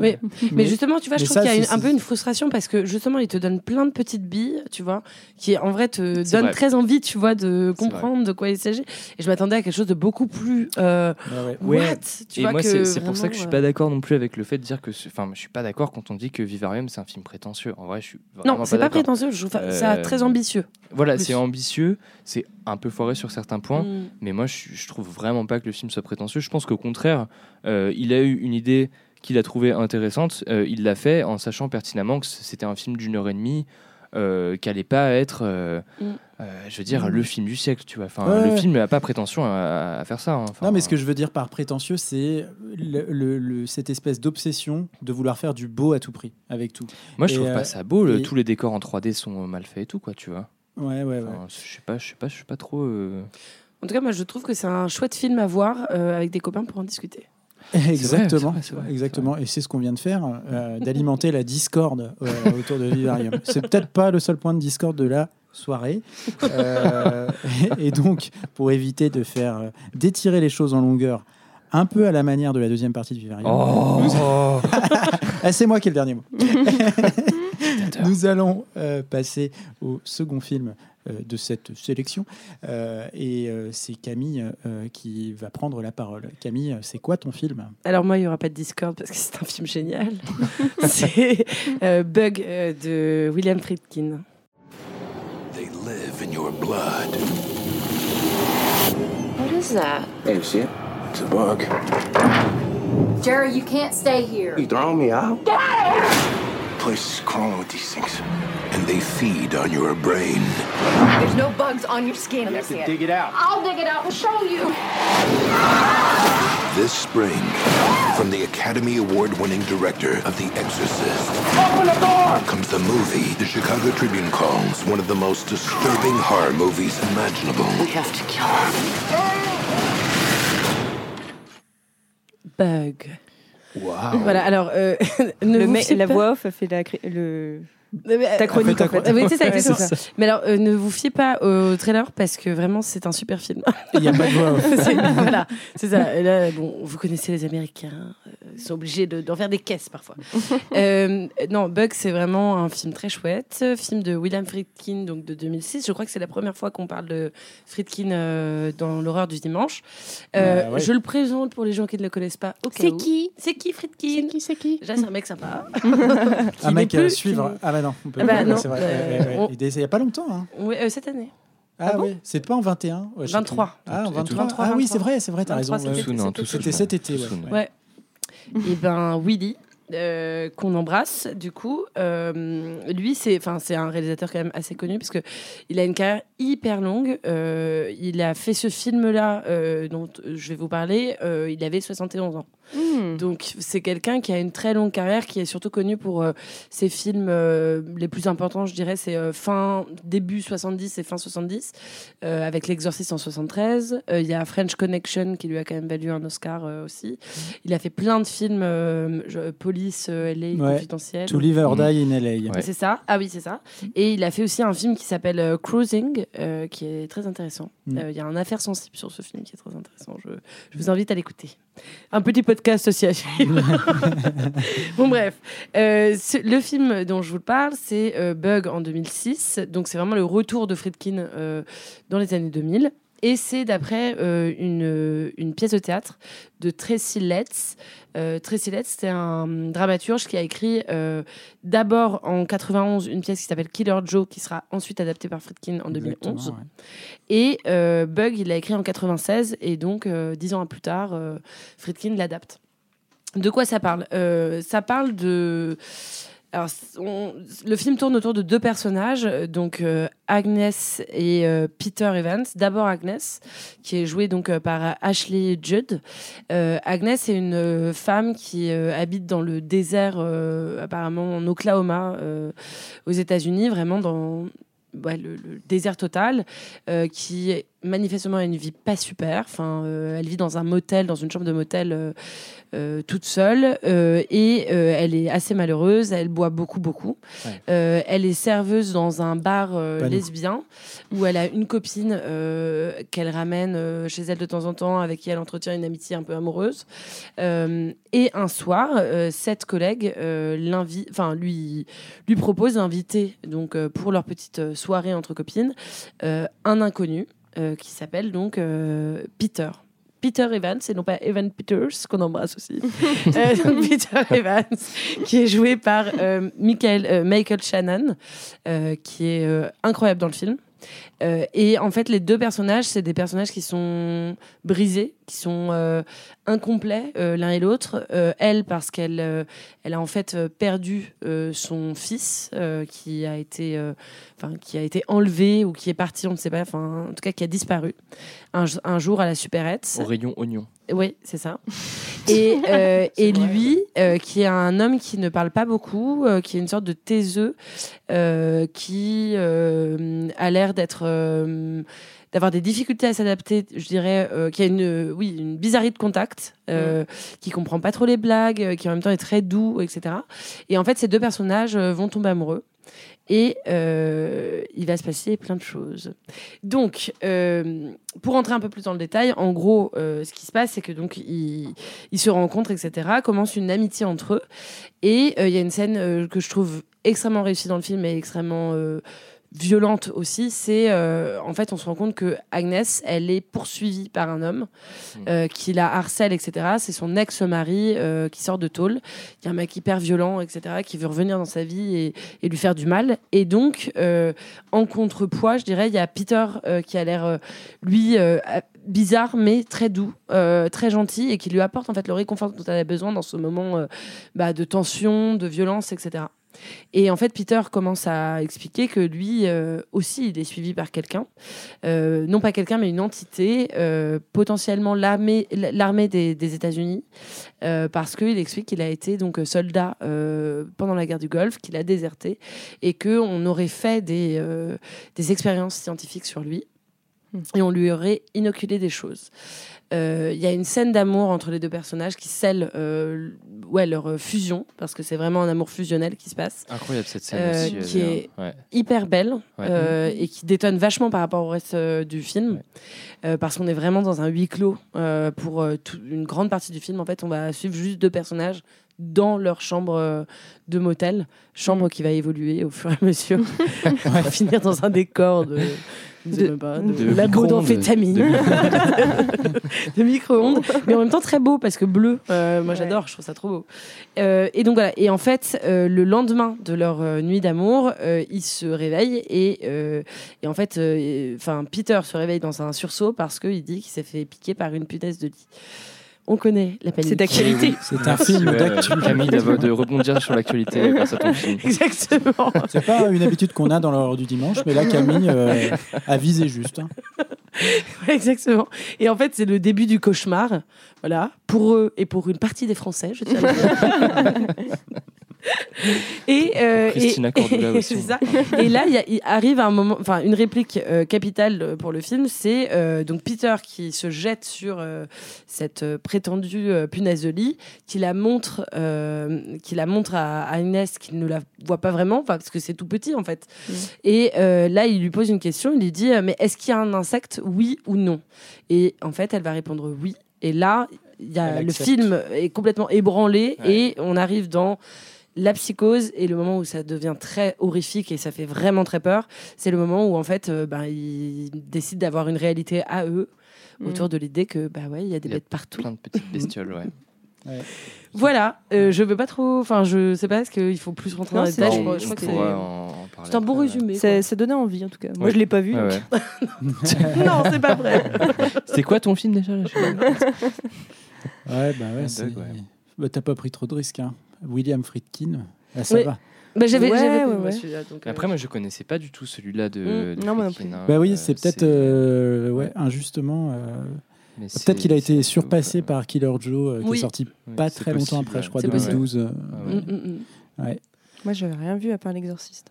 Oui. Mais justement, tu vois, je trouve qu'il y a une- un peu une frustration parce que justement, il te donne plein de petites billes, tu vois, qui en vrai te donnent vrai. très envie, tu vois, de comprendre de quoi il s'agit. Et je m'attendais à quelque chose de beaucoup plus. euh, Ouais, ouais. Ouais. what tu Et vois, moi, c'est, pour ça que je suis vraiment, pas euh, d'accord non plus avec le fait de dire que, enfin, je suis pas d'accord quand on dit que Vivarium c'est un film prétentieux. En vrai, je suis vraiment Non, c'est pas d'accord. prétentieux, je trouve ça Euh, très ambitieux. Voilà, c'est ambitieux, c'est un peu foiré sur certains points. Mm. Mais moi, je, je trouve vraiment pas que le film soit prétentieux. Je pense qu'au contraire, euh, il a eu une idée qu'il a trouvée intéressante. Euh, il l'a fait en sachant pertinemment que c'était un film d'une heure et demie, euh, qui allait pas être, euh, Mm. euh, je veux dire, Mm. le film du siècle. Tu vois. Enfin, Ouais, le ouais. film n'a pas prétention à, à faire ça. hein. Enfin, Non, mais ce que je veux dire par prétentieux, c'est le- le- le- cette espèce d'obsession de vouloir faire du beau à tout prix, avec tout. moi, je et, trouve euh, pas ça beau. le- et- Tous les décors en 3D sont mal faits et tout, quoi. Tu vois. Ouais, ouais, ouais. Je sais pas, je sais pas, je suis pas trop. euh, En tout cas, moi, je trouve que c'est un chouette film à voir euh, avec des copains pour en discuter. Exactement, vrai, vrai, exactement. Et c'est ce qu'on vient de faire, euh, d'alimenter la discorde euh, autour de Vivarium. C'est peut-être pas le seul point de discorde de la soirée. Euh, et, et donc, pour éviter de faire euh, d'étirer les choses en longueur, un peu à la manière de la deuxième partie de Vivarium. Oh, <laughs> Ah, c'est moi qui ai le dernier mot. <laughs> Nous allons euh, passer au second film euh, de cette sélection. Euh, et euh, c'est Camille euh, qui va prendre la parole. Camille, c'est quoi ton film? Alors moi, il n'y aura pas de Discord parce que c'est un film génial. <laughs> c'est euh, Bug euh, de William Friedkin. They live in your blood. What is that? Hey, you see it? It's a bug. Jerry, you can't stay here. You throwing me out? Place is crawling with these things. And they feed on your brain. There's no bugs on your skin. You have to dig it out. I'll dig it out and show you. This spring, from the Academy Award winning director of The Exorcist, open the door, comes the movie the Chicago Tribune calls one of the most disturbing horror movies imaginable. We have to kill her. Bug. Voilà, alors... euh, <laughs> ne vous mec- la pas- voix off a fait la, le, mais, ta chronique ta en fait. chronique. Oui, c'est ça, Ouais, c'est ça. Mais alors, euh, ne vous fiez pas au trailer parce que vraiment, c'est un super film. Il n'y a pas de voix. <laughs> voilà, c'est ça. Et là, bon, vous connaissez les Américains, euh, sont obligés de- d'en faire des caisses parfois. <laughs> Euh, non, Bug, c'est vraiment un film très chouette, film de William Friedkin, donc de 2006. Je crois que c'est la première fois qu'on parle de Friedkin euh, dans l'horreur du dimanche. Euh, Bah ouais. Je le présente pour les gens qui ne le connaissent pas. C'est qui C'est qui Friedkin qui C'est qui Déjà, c'est un mec sympa. <laughs> Un mec à suivre. qui- Ah bah non, on peut Ah bah pas, non, c'est vrai. euh, Ouais, ouais, Il y a pas longtemps. Hein. Oui, euh, cette année. Ah, Ah bon oui, c'est pas en 21 ouais, je sais 23. plus. Ah, en Tout- 23. 23, ah oui, 23. c'est vrai, c'est vrai, t'as 23, raison. c'était- cet été, ouais. Ouais. <laughs> Et ben Willy, euh, qu'on embrasse, du coup, euh, lui c'est, enfin c'est un réalisateur quand même assez connu parce il a une carrière hyper longue. Euh, il a fait ce film-là euh, dont je vais vous parler. il avait 71 ans. Hmm. Donc c'est quelqu'un qui a une très longue carrière, qui est surtout connu pour euh, ses films euh, les plus importants, je dirais, c'est euh, fin début 70 et fin 70, euh, avec L'Exorciste en 73. Euh, Il y a French Connection qui lui a quand même valu un Oscar aussi. Il a fait plein de films, Police, LA. Confidentiel. To live or Mm. die in LA. Ouais. C'est ça. Ah oui, c'est ça. Et il a fait aussi un film qui s'appelle Cruising, qui est très intéressant. Il y a un affaire sensible sur ce film qui est très intéressant. Je, je vous invite à l'écouter. Un petit podcast aussi à <laughs> bon, bref. Euh, le film dont je vous parle, c'est euh, Bug en 2006. Donc, c'est vraiment le retour de Friedkin euh, dans les années 2000. Et c'est d'après euh, une, une pièce de théâtre de Tracy Letts. Euh, Tracy Letts, c'est un dramaturge qui a écrit euh, d'abord en 91 une pièce qui s'appelle Killer Joe, qui sera ensuite adaptée par Friedkin en 2011. Exactement, ouais. Et euh, Bug, il l'a écrit en 96, et donc euh, dix ans plus tard, euh, Friedkin l'adapte. De quoi ça parle? Euh, Ça parle de. Alors, le film tourne autour de deux personnages, euh, donc euh, Agnès et euh, Peter Evans. D'abord Agnès, qui est jouée donc euh, par Ashley Judd. Agnès est une femme qui habite dans le désert, apparemment en Oklahoma, aux États-Unis, vraiment dans le, le désert total, qui manifestement a une vie pas super. Enfin, euh, elle vit dans un motel, dans une chambre de motel. euh, euh, toute seule et elle est assez malheureuse, elle boit beaucoup beaucoup. Ouais. Elle est serveuse dans un bar lesbien où elle a une copine qu'elle ramène chez elle de temps en temps avec qui elle entretient une amitié un peu amoureuse. Et un soir, cette collègue l'invite, enfin lui lui propose d'inviter donc pour leur petite soirée entre copines un inconnu qui s'appelle donc euh, Peter. Peter Evans, et non pas Evan Peters, qu'on embrasse aussi. <laughs> Euh, donc Peter Evans, qui est joué par euh, Michael, euh, Michael Shannon, euh, qui est euh, incroyable dans le film. Euh, et en fait, les deux personnages, c'est des personnages qui sont brisés, qui sont euh, incomplets euh, l'un et l'autre. Euh, elle, parce qu'elle euh, elle a en fait perdu euh, son fils, euh, qui a été, euh, enfin, qui a été enlevé ou qui est parti, on ne sait pas, enfin, en tout cas, qui a disparu un, un jour à la supérette. Au rayon oignon. Oui, c'est ça. Et, <laughs> euh, et lui, euh, qui est un homme qui ne parle pas beaucoup, euh, qui est une sorte de taiseux, euh, qui euh, a l'air d'être d'avoir des difficultés à s'adapter, je dirais, euh, qui a une, euh, oui, une bizarrerie de contact, euh, qui comprend pas trop les blagues, euh, qui en même temps est très doux, etc. Et en fait, ces deux personnages euh, vont tomber amoureux. Et euh, il va se passer plein de choses. Donc, euh, pour entrer un peu plus dans le détail, en gros, euh, ce qui se passe, c'est que donc ils, ils se rencontrent, etc. Commence une amitié entre eux. Et euh, il y a une scène euh, que je trouve extrêmement réussie dans le film et extrêmement euh, violente aussi. C'est euh, en fait, on se rend compte que Agnès, elle est poursuivie par un homme euh, qui la harcèle, etc. C'est son ex-mari euh, qui sort de tôle. Y a un mec hyper violent, etc. qui veut revenir dans sa vie et, et lui faire du mal. Et donc, euh, en contrepoids, je dirais, il y a Peter euh, qui a l'air, euh, lui, euh, bizarre, mais très doux, euh, très gentil, et qui lui apporte en fait le réconfort dont elle a besoin dans ce moment euh, bah, de tension, de violence, etc. Et en fait, Peter commence à expliquer que lui euh, aussi, il est suivi par quelqu'un. Euh, non pas quelqu'un, mais une entité, euh, potentiellement l'armée des, des États-Unis, parce qu'il explique qu'il a été donc soldat pendant la guerre du Golfe, qu'il a déserté, et qu'on aurait fait des, des expériences scientifiques sur lui. Et on lui aurait inoculé des choses. Euh, Il y a une scène d'amour entre les deux personnages qui scelle euh, ouais, leur euh, fusion, parce que c'est vraiment un amour fusionnel qui se passe Incroyable cette scène Euh, aussi. qui est- ouais. hyper belle Ouais. euh, et qui détonne vachement par rapport au reste euh, du film Euh, parce qu'on est vraiment dans un huis clos euh, pour euh, tout- une grande partie du film en fait on va suivre juste deux personnages dans leur chambre euh, de motel chambre qui va évoluer au fur et à mesure <laughs> on va finir dans un décor de De- pas, de, de labo d'amphétamine De de micro-ondes <laughs> mais en même temps très beau parce que bleu euh, moi Ouais. j'adore je trouve ça trop beau euh, et donc voilà. Et en fait, euh, le lendemain de leur nuit d'amour, ils se réveillent et, et en fait, enfin, Peter se réveille dans un sursaut parce qu'il dit qu'il s'est fait piquer par une punaise de lit. On connaît la panique. C'est d'actualité. Oui. C'est un film ouais, d'actu. Camille, de rebondir sur l'actualité <laughs> grâce à ton film. Exactement. C'est pas une habitude qu'on a dans l'heure du dimanche, mais là, Camille euh, a visé juste. hein. <laughs> Exactement. Et en fait, c'est le début du cauchemar. Voilà. Pour eux et pour une partie des Français, je tiens à le dire. <laughs> <laughs> Et, euh, Christina et- Cordula et <laughs> aussi. c'est ça. Et là, il, arrive un moment, enfin, une réplique euh, capitale pour le film, c'est euh, donc Peter qui se jette sur euh, cette euh, prétendue euh, punaise de lit, qui la montre, euh, qui la montre à, à Inès, qui ne la voit pas vraiment, parce que c'est tout petit en fait. Mm. Et euh, là, il lui pose une question, il lui dit, euh, mais est-ce qu'il y a un insecte, oui ou non? Et en fait, elle va répondre oui. Et là, y a, le film est complètement ébranlé Ouais. et on arrive dans la psychose et le moment où ça devient très horrifique et ça fait vraiment très peur, c'est le moment où en fait, euh, ben, ils décident d'avoir une réalité à eux Mm. autour de l'idée que bah ouais, il y a des Il y a bêtes partout. Plein de petites bestioles, ouais. <laughs> Voilà, euh, je veux pas trop, enfin je sais pas, est-ce qu'il faut plus rentrer Non, dans les c'est- détails je, je crois que c'est c'est un bon résumé. Ça, ça donnait envie en tout cas. Moi Ouais. je l'ai pas vu. Ouais, donc- ouais. <laughs> <laughs> non, c'est pas vrai. C'était quoi ton film déjà Ouais, bah c'est- ouais. Bah, T'as pas pris trop de risques. Hein. William Friedkin, là, ça Oui. va. Bah, j'avais Ouais, j'avais ouais, ouais. celui-là, donc, euh, Après, moi, je connaissais pas du tout celui-là de. Mm. de Non, moi non Friedkin, plus. hein. Bah oui, Euh, c'est peut-être euh, ouais, injustement. euh, mais Peut-être qu'il a été surpassé euh, par Killer Joe, euh, qui est sorti oui, pas très longtemps après, je crois, C'est possible. 2012. euh, Ah ouais. mm, mm, mm. Moi j'avais rien vu à part l'exorciste.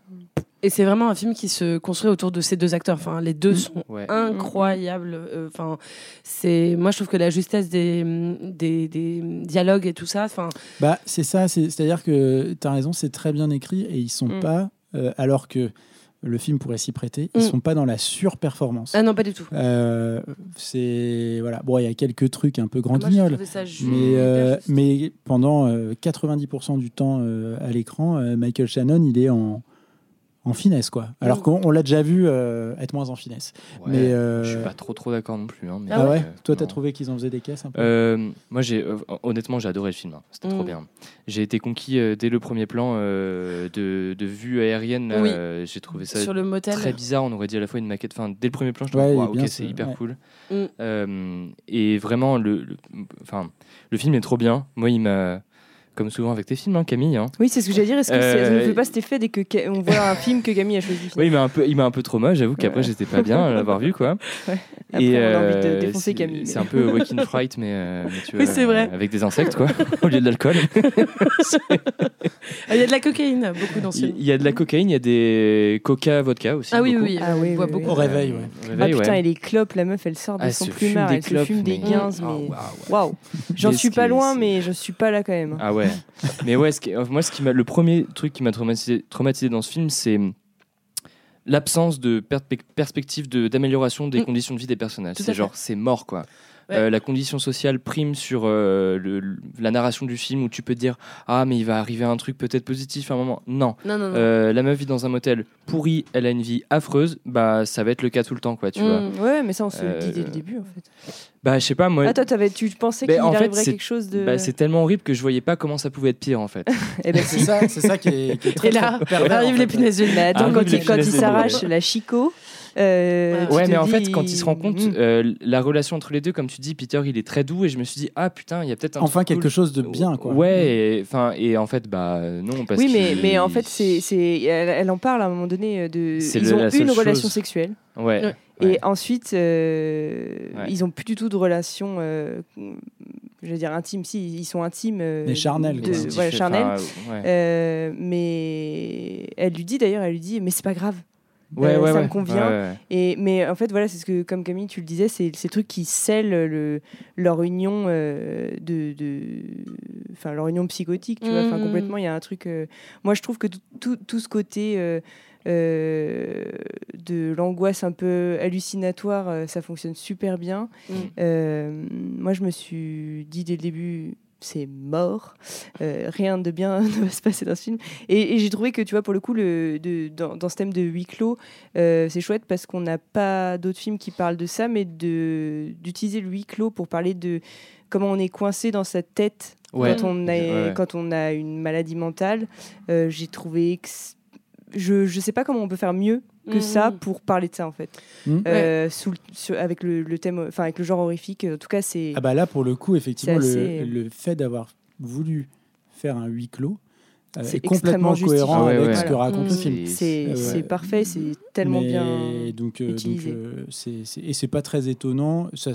Et c'est vraiment un film qui se construit autour de ces deux acteurs. Enfin, les deux Mm. sont Ouais. incroyables. Euh, Enfin, c'est moi je trouve que la justesse des, des, des dialogues et tout ça. Enfin, Bah, c'est ça, c'est- c'est-à-dire que tu as raison, c'est très bien écrit et ils sont Mm. pas, euh, alors que le film pourrait s'y prêter, ils Mm. sont pas dans la surperformance. ah non pas du tout. Euh, c'est voilà, bon, il y a quelques trucs un peu ju- mais euh, mais pendant euh, 90% du temps euh, à l'écran, euh, Michael Shannon, il est en en finesse quoi. Alors Mm. qu'on on l'a déjà vu euh, être moins en finesse. Ouais, mais, euh, Je suis pas trop trop d'accord non plus. hein, mais, Ah ouais, euh, Toi, t'as trouvé qu'ils en faisaient des caisses un peu Euh, moi, j'ai euh, honnêtement, j'ai adoré le film. hein. C'était trop Mm. bien. J'ai été conquis euh, dès le premier plan euh, de, de vue aérienne. Oui. euh, j'ai trouvé ça sur le motel. très bizarre. On aurait dit à la fois une maquette. Enfin, dès le premier plan, je Ouais, trouve ok, c'est ce- hyper ouais. cool. Mm. Euh, et vraiment, le, le- enfin, le film est trop bien. Moi, il m'a comme souvent avec tes films, hein, Camille. hein. Oui, c'est ce que j'allais dire. Est-ce que c'est- ça ne Euh, fait pas cet effet dès que on voit un film que Camille a choisi Oui, il m'a un peu, il m'a un peu trauma. J'avoue qu'après Ouais. j'étais pas bien à l'avoir vu quoi. Ouais. Après, on a envie de défoncer c'est- Camille. C'est un peu Waking <laughs> Fright, mais, euh, mais tu Oui, vois, c'est vrai. euh, avec des insectes quoi, <laughs> au lieu de l'alcool. <laughs> Ah, Il y a de la cocaïne, beaucoup dans ce Il film. il y a de la cocaïne, il y a des coca, vodka aussi. Ah oui, beaucoup. oui, Ah oui, on boit oui, beaucoup. Au réveil, ouais. Ah putain, ouais. et les clopes, la meuf, elle sort de Ah, son plumard, elle se fume des 15, Ah, mais waouh. J'en suis pas loin, mais je suis pas là quand même. Ah ouais. Mais ouais, ce qui- euh, moi, ce qui m'a, le premier truc qui m'a traumatisé, traumatisé dans ce film, c'est l'absence de perspective de, d'amélioration des Mm. conditions de vie des personnages. Tout C'est genre, c'est mort, quoi. Ouais. Euh, la condition sociale prime sur euh, le- la narration du film où tu peux te dire ah mais il va arriver un truc peut-être positif à un moment non Non, non, non. Euh, la meuf vit dans un motel pourri elle a une vie affreuse bah ça va être le cas tout le temps quoi tu Mm. vois Ouais, mais ça, on se le dit dès le début, en fait. Bah je sais pas moi Ah, toi, t'avais- tu pensais Ben, qu'il en fait, arriverait c'est- quelque chose de. bah, c'est tellement horrible que je voyais pas comment ça pouvait être pire en fait <laughs> Eh ben, C'est ça, c'est ça qui est, qui est très, Et là, très pervers, arrivent en les fait. punaises de. Mais attends, Arrive quand les il, quand il punaises de s'arrache la Chico. euh, Ouais, mais en dis- fait, quand il se rend compte, Mm. euh, la relation entre les deux, comme tu dis, Peter, il est très doux, et je me suis dit, ah putain, il y a peut-être un Enfin, truc quelque cool. chose de bien, quoi. Ouais, et, enfin, et en fait, bah non, parce Oui, mais, mais en fait, c'est, c'est, elle, elle en parle à un moment donné euh, de. C'est Ils le- ont une relation chose. sexuelle. Ouais. Ouais. Ouais. Et ensuite, euh, Ouais. ils ont plus du tout de relation, euh, je veux dire intime. Si, ils sont intimes. euh, Mais charnelles, de- quoi. C'est voilà, diffé- charnelles. enfin, ouais. Euh, mais elle lui dit d'ailleurs, elle lui dit, mais c'est pas grave. Ouais, euh, ouais, ça ouais. me convient. Ouais, ouais. Et, mais en fait, voilà, c'est ce que, comme Camille, tu le disais, c'est ces trucs qui scellent le, leur union euh, de, de, enfin leur union psychotique, tu vois. Enfin, Mhm. complètement, il y a un truc. euh, moi, je trouve que tout, tout, tout ce côté euh, de l'angoisse un peu hallucinatoire, euh, ça fonctionne super bien. Mm. Euh, moi, je me suis dit dès le début. C'est mort, Euh, rien de bien <laughs> ne va se passer dans ce film. Et, et j'ai trouvé que, tu vois, pour le coup, le, de, dans, dans ce thème de huis clos, euh, c'est chouette parce qu'on n'a pas d'autres films qui parlent de ça, mais de d'utiliser le huis clos pour parler de comment on est coincé dans sa tête Ouais. quand, on a, Ouais, quand on a une maladie mentale. Euh, J'ai trouvé que c- je ne sais pas comment on peut faire mieux que Mhm. ça pour parler de ça en fait. Mhm. Euh, sous le- sur- avec le, le thème, enfin avec le genre horrifique. En tout cas, c'est Ah bah là, pour le coup, effectivement, C'est le, fait d'avoir voulu faire un huis clos euh, C'est est complètement cohérent justifié. avec Ouais, ce que raconte le film. c'est Euh, parfait, c'est tellement Mais bien. donc, euh, donc, utilisé. euh, c'est- et c'est pas très étonnant ça,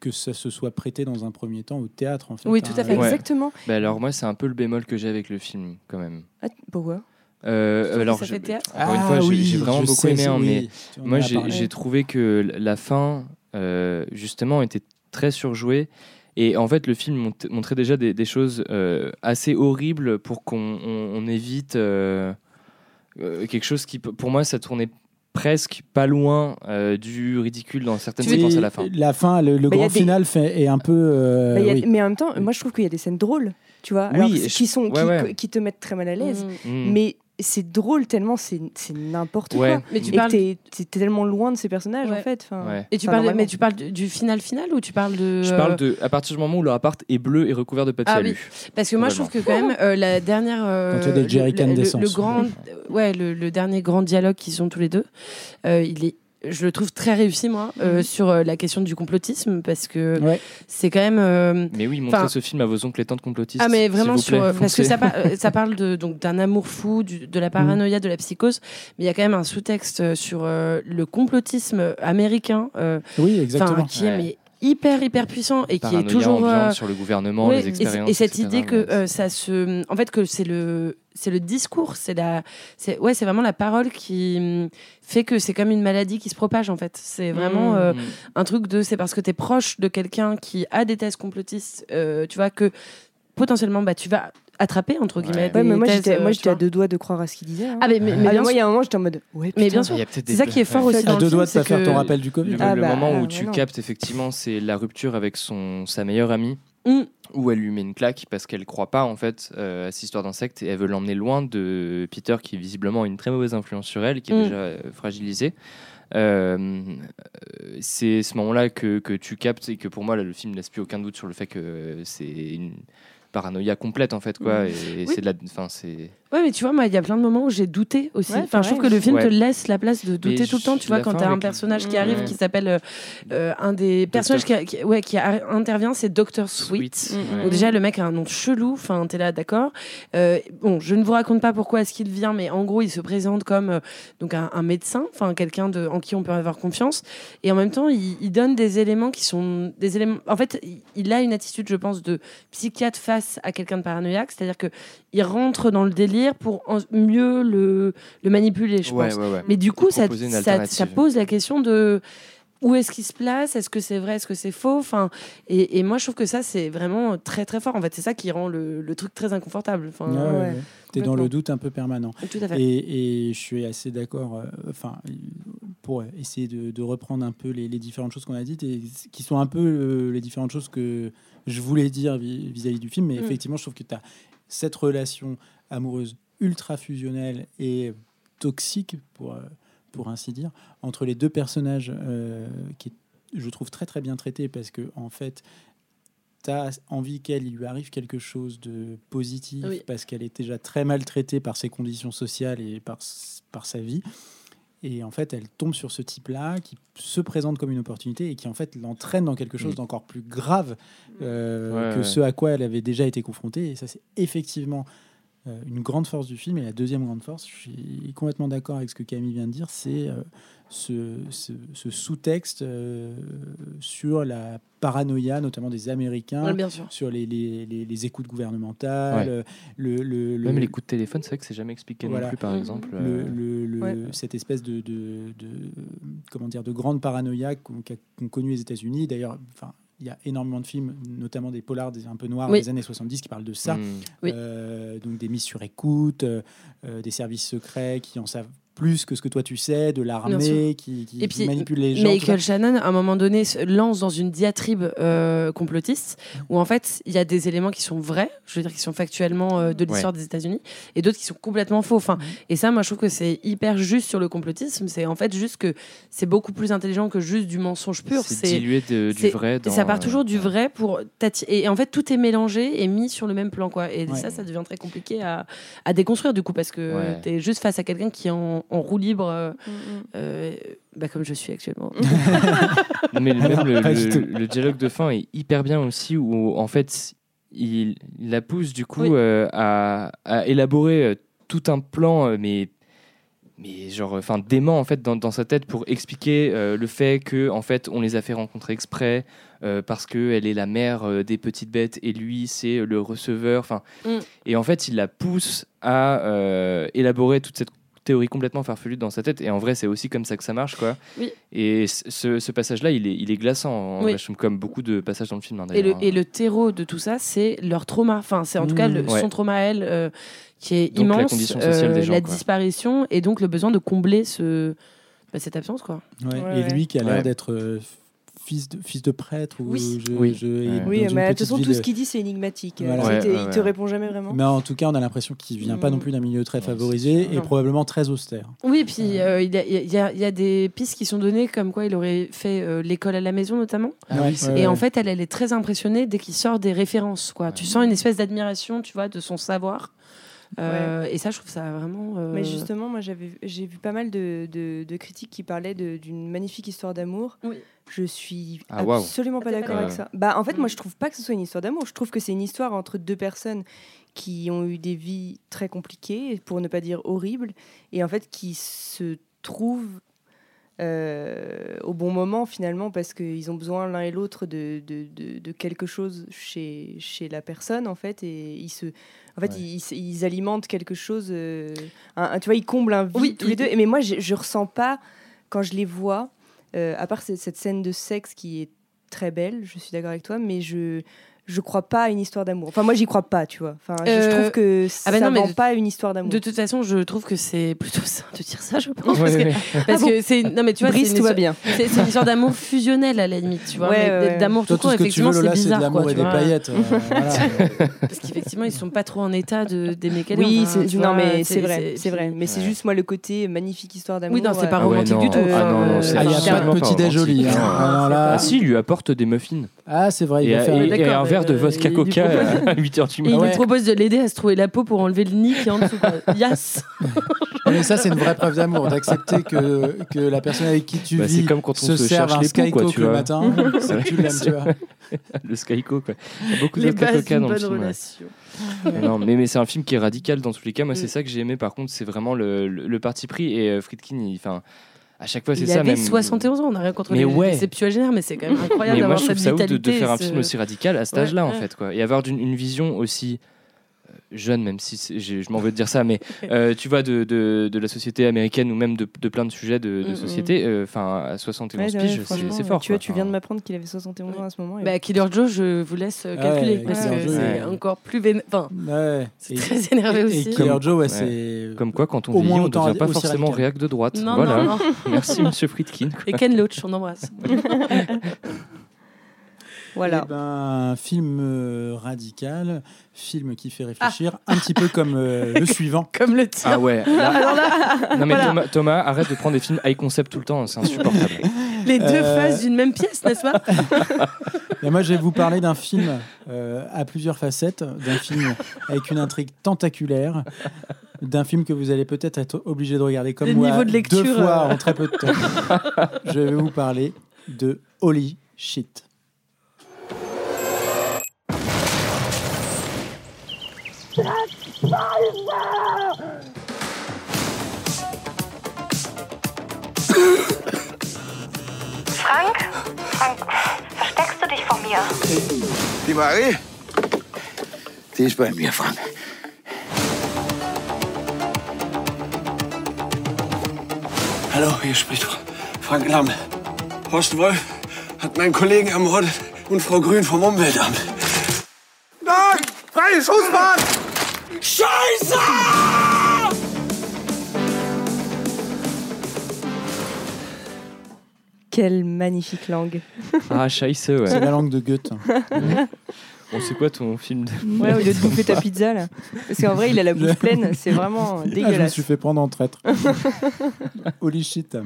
que ça se soit prêté dans un premier temps au théâtre. En fait, Oui, tout à hein. fait. Ouais. Exactement. Bah alors moi, c'est un peu le bémol que j'ai avec le film, quand même. Ah, pourquoi? Euh, alors, ça je- fait théâtre? encore une fois, j'ai- oui, j'ai vraiment je beaucoup sais, aimé, hein, oui, mais Moi, as j'ai trouvé que la fin, euh, justement, était très surjouée. Et en fait, le film mont- montrait déjà des, des choses euh, assez horribles pour qu'on on- on évite quelque chose qui, pour moi, ça tournait presque pas loin euh, du ridicule dans certaines Oui, séquences à la fin. La fin, le, le Bah, grand des- final fait, est un peu. euh, Bah, y a- oui. Mais en même temps, moi je trouve qu'il y a des scènes drôles, tu vois, Oui, alors, je- qui, sont, qui, ouais, ouais. qui te mettent très mal à l'aise. Mm. Mm. Mais c'est drôle tellement, c'est c'est n'importe Ouais. quoi. Mais tu Et parles. que t'es tellement loin de ces personnages Ouais. en fait. Enfin, Ouais. Et tu parles, mais tu parles du, du final final ou tu parles de. Je euh, parle de à partir du moment où leur appart est bleu et recouvert de pâte Ah oui. Parce que moi, je trouve que quand même euh, la dernière. euh, Quand il y a des le- jerrycans le, le grand, ouais, le, le dernier grand dialogue qu'ils ont tous les deux, euh, il est. Je le trouve très réussi, moi, euh, sur euh, la question du complotisme, parce que Ouais. c'est quand même. euh, Mais oui, montrez ce film à vos oncles et tantes complotistes. Ah mais vraiment vous sur plaît. parce que ça, par- ça parle de donc d'un amour fou, du- de la paranoïa, de la psychose, mais il y a quand même un sous-texte sur euh, le complotisme américain, euh, Oui, exactement. qui est mais hyper hyper puissant et qui est toujours euh, sur le gouvernement, ouais, les et- expériences. et, cette etc. idée que euh, ça se en fait que c'est le c'est le discours c'est la c'est ouais c'est vraiment la parole qui hum, fait que c'est comme une maladie qui se propage en fait c'est vraiment Mmh, euh, mmh. un truc de c'est parce que tu es proche de quelqu'un qui a des thèses complotistes euh, tu vois que potentiellement bah tu vas attraper entre guillemets Ouais. des Ouais, mais moi j'étais euh, moi j'étais à deux doigts de croire à ce qu'il disait. hein. ah mais, mais, mais Ah, bien moi il y a un moment j'étais en mode ouais. mais bien sûr Il y a peut-être c'est ça qui est fort ouais. aussi à deux le doigts de pas faire que- ton rappel du Covid. Le, Ah le bah, moment où bah tu non. captes effectivement, c'est la rupture avec son, sa meilleure amie, Mm. où elle lui met une claque parce qu'elle croit pas en fait euh, à cette histoire d'insecte et elle veut l'emmener loin de Peter qui visiblement a une très mauvaise influence sur elle, qui est Mm. déjà euh, fragilisée. Euh, c'est ce moment-là que, que tu captes et que pour moi là, le film laisse plus aucun doute sur le fait que c'est une paranoïa complète en fait quoi Mm. et, Oui. c'est de la enfin c'est Ouais, mais tu vois, moi, il y a plein de moments où j'ai douté aussi. Ouais, enfin, je trouve que le film Ouais. te laisse la place de douter Mais tout le temps. Tu vois, quand t'as un personnage qui arrive, Ouais. qui s'appelle euh, euh, un des personnages qui, a- qui- ouais, qui a- intervient, c'est Dr. Sweet. Sweet. Mm, mm. Donc déjà, le mec a un nom chelou. Enfin, t'es là, d'accord. Euh, bon, je ne vous raconte pas pourquoi est-ce qu'il vient, mais en gros, il se présente comme euh, donc un, un médecin, enfin quelqu'un de en qui on peut avoir confiance. Et en même temps, il, il donne des éléments qui sont des éléments. En fait, il, il a une attitude, je pense, de psychiatre face à quelqu'un de paranoïaque, c'est-à-dire que il rentre dans le délire pour en- mieux le, le manipuler, je Ouais, pense. ouais, ouais. Mais du coup, ça, pose la question de où est-ce qu'il se place Est-ce que c'est vrai Est-ce que c'est faux enfin, et, et moi, je trouve que ça, c'est vraiment très, très fort. En fait, c'est ça qui rend le, le truc très inconfortable. Enfin, Ouais, ouais, ouais. ouais. T'es dans le doute un peu permanent. Tout à fait. Et, et je suis assez d'accord, euh, enfin, pour essayer de, de reprendre un peu les, les différentes choses qu'on a dites et qui sont un peu euh, les différentes choses que je voulais dire vis- vis-à-vis du film. Mais Mm. effectivement, je trouve que tu as cette relation amoureuse ultra fusionnelle et toxique, pour, euh, pour ainsi dire, entre les deux personnages euh, qui est, je trouve, très très bien traité parce que, en fait, tu as envie qu'elle il lui arrive quelque chose de positif Oui. parce qu'elle est déjà très maltraitée par ses conditions sociales et par, par sa vie. Et en fait, elle tombe sur ce type-là qui se présente comme une opportunité et qui en fait l'entraîne dans quelque chose d'encore plus grave euh, Ouais, que ouais. ce à quoi elle avait déjà été confrontée. Et ça, c'est effectivement euh, une grande force du film. Et la deuxième grande force, je suis complètement d'accord avec ce que Camille vient de dire, c'est euh, ce, ce- ce sous-texte euh, sur la paranoïa, notamment des Américains, Ouais, bien sûr. sur les, les, les- les écoutes gouvernementales, Ouais. euh, le, le, le- Même les coups de téléphone, c'est vrai que c'est jamais expliqué Voilà. non plus, par Mhm. exemple. le, euh, le- le- Ouais. cette espèce de, de, de- comment dire de grande paranoïa qu'ont connu les États-Unis. D'ailleurs, enfin, il y a énormément de films, notamment des polars des- un peu noirs Oui. des années 70 qui parlent de ça. Oui. Euh, donc des mises sur écoute, euh, euh, des services secrets qui en savent plus que ce que toi tu sais, de l'armée qui, qui- Et qui manipule les gens. Michael. Shannon, à un moment donné, se lance dans une diatribe euh, complotiste où en fait il y a des éléments qui sont vrais, je veux dire qui sont factuellement euh, de l'histoire des États-Unis, et d'autres qui sont complètement faux. Enfin, et ça, moi, je trouve que c'est hyper juste sur le complotisme. C'est en fait juste que c'est beaucoup plus intelligent que juste du mensonge pur. C'est dilué de- du vrai. Dans, ça part toujours du euh, vrai pour et en fait tout est mélangé et mis sur le même plan quoi. Et Ouais. ça, ça devient très compliqué à, à déconstruire du coup parce que Ouais. t'es juste face à quelqu'un qui en, en roue libre. euh, Mm, mm. euh, bah, comme je suis actuellement. <laughs> Non, mais même le, le- le dialogue de fin est hyper bien aussi, où en fait, il, il la pousse du coup Oui. euh, à, à élaborer tout un plan, mais mais genre, enfin dément en fait dans, dans sa tête pour expliquer euh, le fait que en fait on les a fait rencontrer exprès euh, parce que elle est la mère euh, des petites bêtes et lui c'est le receveur. Enfin, Mm. et en fait il la pousse à euh, élaborer toute cette théorie complètement farfelue dans sa tête et en vrai c'est aussi comme ça que ça marche quoi Oui. et ce, ce passage là il est, il est glaçant en Oui. vrai, je trouve, comme beaucoup de passages dans le film hein, Et le, hein. et le terreau de tout ça, c'est leur trauma. Enfin, c'est en tout cas Mmh. le- Ouais. son trauma à elle euh, qui est Donc, la immense. condition sociale des gens, la quoi. disparition et donc le besoin de combler ce, bah, cette absence. Quoi. Ouais, Ouais, et lui qui a l'air Ouais. d'être euh, fils, de, fils de prêtre ou Oui. je, Oui. je- Ouais. Oui, mais de toute façon, tout ce qu'il dit, c'est énigmatique. Voilà. Ouais, il ouais. te répond jamais vraiment. Mais en tout cas, on a l'impression qu'il vient pas Mm. non plus d'un milieu très Non, favorisé et probablement très austère. Oui, et puis euh, il y, a- il y a, il y a des pistes qui sont données comme quoi il aurait fait euh, l'école à la maison notamment. Ah Et en fait, elle, elle est très impressionnée dès qu'il sort des références. Quoi. Tu sens une espèce d'admiration, tu vois, de son savoir. Euh, Et ça, je trouve ça vraiment. euh, Mais justement, moi, j'avais, j'ai vu pas mal de, de- de critiques qui parlaient d'une magnifique histoire d'amour. Oui. Je suis Ah, absolument pas Ah, d'accord avec ça. Bah, en fait, Mm. moi, je trouve pas que ce soit une histoire d'amour. Je trouve que c'est une histoire entre deux personnes qui ont eu des vies très compliquées, pour ne pas dire horribles, et en fait qui se trouvent au bon moment finalement parce qu'ils ont besoin l'un et l'autre de, de, de- de quelque chose chez, chez la personne en fait et ils se en fait Ouais. ils, ils- ils alimentent quelque chose euh, un- un- tu vois ils comblent un vide Oui, tous les deux Et mais moi je, je ressens pas quand je les vois euh, à part cette, cette scène de sexe qui est très belle je suis d'accord avec toi mais je je crois pas à une histoire d'amour enfin moi j'y crois pas tu vois enfin je- je, Euh, trouve que ça ah bah vend de- pas une histoire d'amour De toute façon, je trouve que c'est plutôt <laughs> ça de dire ça, je pense. Ouais, parce que, ouais. <laughs> parce que c'est non mais tu vois, Brice c'est une tout va histoire- bien C'est c'est une histoire d'amour fusionnel à la limite, tu vois. Ouais, mais ouais, ouais. D'amour tout tout court, ce que tu effectivement, c'est Lola, c'est de bizarre. l'amour quoi, et tu des vois. paillettes. euh, <laughs> voilà. Parce qu'effectivement, ils sont pas trop en état de d'aimer quelqu'un. oui tu non vois, mais c'est vrai c'est vrai mais c'est juste moi le côté magnifique histoire d'amour Oui, non, c'est pas Ah ouais, romantique du tout. Euh, Ah non, non, euh, c'est Ah, il n'y a Enfin, pas petit déj au lit. hein. Ah si, il lui apporte des muffins. Ah, c'est vrai, il va faire. Verre de euh, vodka il coca à 8h <laughs> du Et il matin. ouais. lui propose de l'aider à se trouver la peau pour enlever le nid qui est en dessous. <laughs> Yes Mais ça, c'est une vraie preuve d'amour, d'accepter que, que la personne avec qui tu Bah, c'est vis comme quand on se se serve un le matin. <laughs> c'est que tu l'aimes, tu vois. Le Skyco, quoi. Il y a beaucoup de coca dans le film. Mais non, mais, mais c'est un film qui est radical dans tous les cas. Moi, c'est Mm. ça que j'ai aimé. Par contre, c'est vraiment le, le, le parti pris. Et euh, Friedkin, il- à chaque fois, c'est Il ça. avait même... 71 ans, on n'a rien contre Mais les ouais. septuagénaires, mais c'est quand même incroyable <laughs> Mais moi, d'avoir je trouve cette ça ouf de, vitalité. de faire un film aussi radical à cet Ouais, âge-là, en fait. Quoi. Et avoir une vision aussi euh, jeune, même si je m'en veux de dire ça, mais euh, tu vois, de, de, de la société américaine ou même de, de plein de sujets de, de Mm, société, euh, enfin, à 71 Ouais, ouais, piges, c'est fort. Tu vois, tu viens de m'apprendre qu'il avait 71 ans à ce moment. et- Bah, Killer Joe, je vous laisse euh, Ah calculer ouais, parce Killer que c'est ouais. encore plus véné- Enfin, Ouais. c'est Et- très énervé Et aussi. Killer Comme- Joe, ouais, ouais. c'est. Comme quoi, quand on moins on ne devient pas forcément réac de droite. Non, voilà. non, non. <laughs> Merci, monsieur Friedkin. quoi. Et Ken Loach, on embrasse. <laughs> Voilà. Eh ben, film euh, radical, film qui fait réfléchir, un petit peu comme euh, <laughs> le suivant. Comme le tien. Ah ouais. <laughs> là- non mais Voilà. Thomas, Thomas, arrête de prendre des films high concept tout le temps, c'est insupportable. Les deux Euh, faces d'une même pièce, n'est-ce pas <laughs> Et moi, je vais vous parler d'un film euh, à plusieurs facettes, d'un film avec une intrigue tentaculaire, d'un film que vous allez peut-être être obligé de regarder comme Le moi niveau de lecture, deux fois euh. en très peu de temps. je vais vous parler de Holy Shit. Frank? Frank, versteckst du dich vor mir? Die Marie? Die ist bei mir, Frank. Hallo, hier spricht Frank Lamm. Horst Wolf hat meinen Kollegen ermordet und Frau Grün vom Umweltamt. Nein! Freie Schussbahn! Scheiße! Quelle magnifique langue. Ah, scheiße, C'est ouais. la langue de Goethe. <laughs> Bon, c'est quoi ton film de... Ouais, au lieu de bouffer ta pizza là. Parce qu'en vrai, il a la bouche pleine, c'est vraiment Ah, je me dégueulasse. suis fait prendre en traître. <laughs> Holy Shit.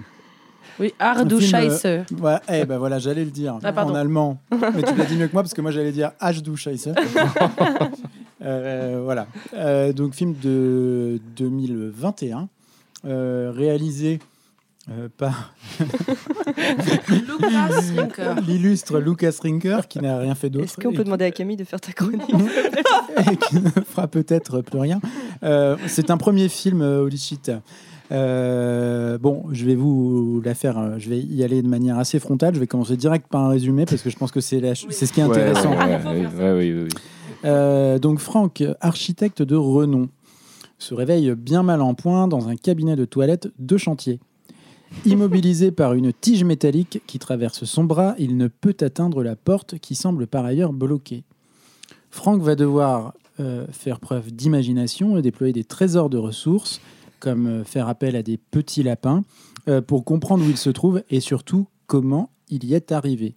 Oui, Ardou Un film, euh. Ouais, eh ben voilà, j'allais le dire Ah, en allemand. Mais tu l'as dit mieux que moi parce que moi j'allais dire H du Scheiße. <laughs> Euh, voilà. Euh, donc film de 2021, euh, réalisé euh, par <laughs> Lucas Rinker. l'illustre Lucas Rinker qui n'a rien fait d'autre Est-ce qu'on peut demander à Camille de faire ta chronique <laughs> et qui ne fera peut-être plus rien. Euh, c'est un premier film euh, Holy Shit. Euh, bon, je vais vous la faire. Je vais y aller de manière assez frontale. Je vais commencer direct par un résumé parce que je pense que c'est c'est ce qui est Ouais, intéressant. ouais, ouais, Euh, donc Franck, architecte de renom, se réveille bien mal en point dans un cabinet de toilette de chantier. Immobilisé <laughs> par une tige métallique qui traverse son bras, il ne peut atteindre la porte qui semble par ailleurs bloquée. Franck va devoir euh, faire preuve d'imagination et déployer des trésors de ressources, comme euh, faire appel à des petits lapins, euh, pour comprendre où il se trouve et surtout comment il y est arrivé.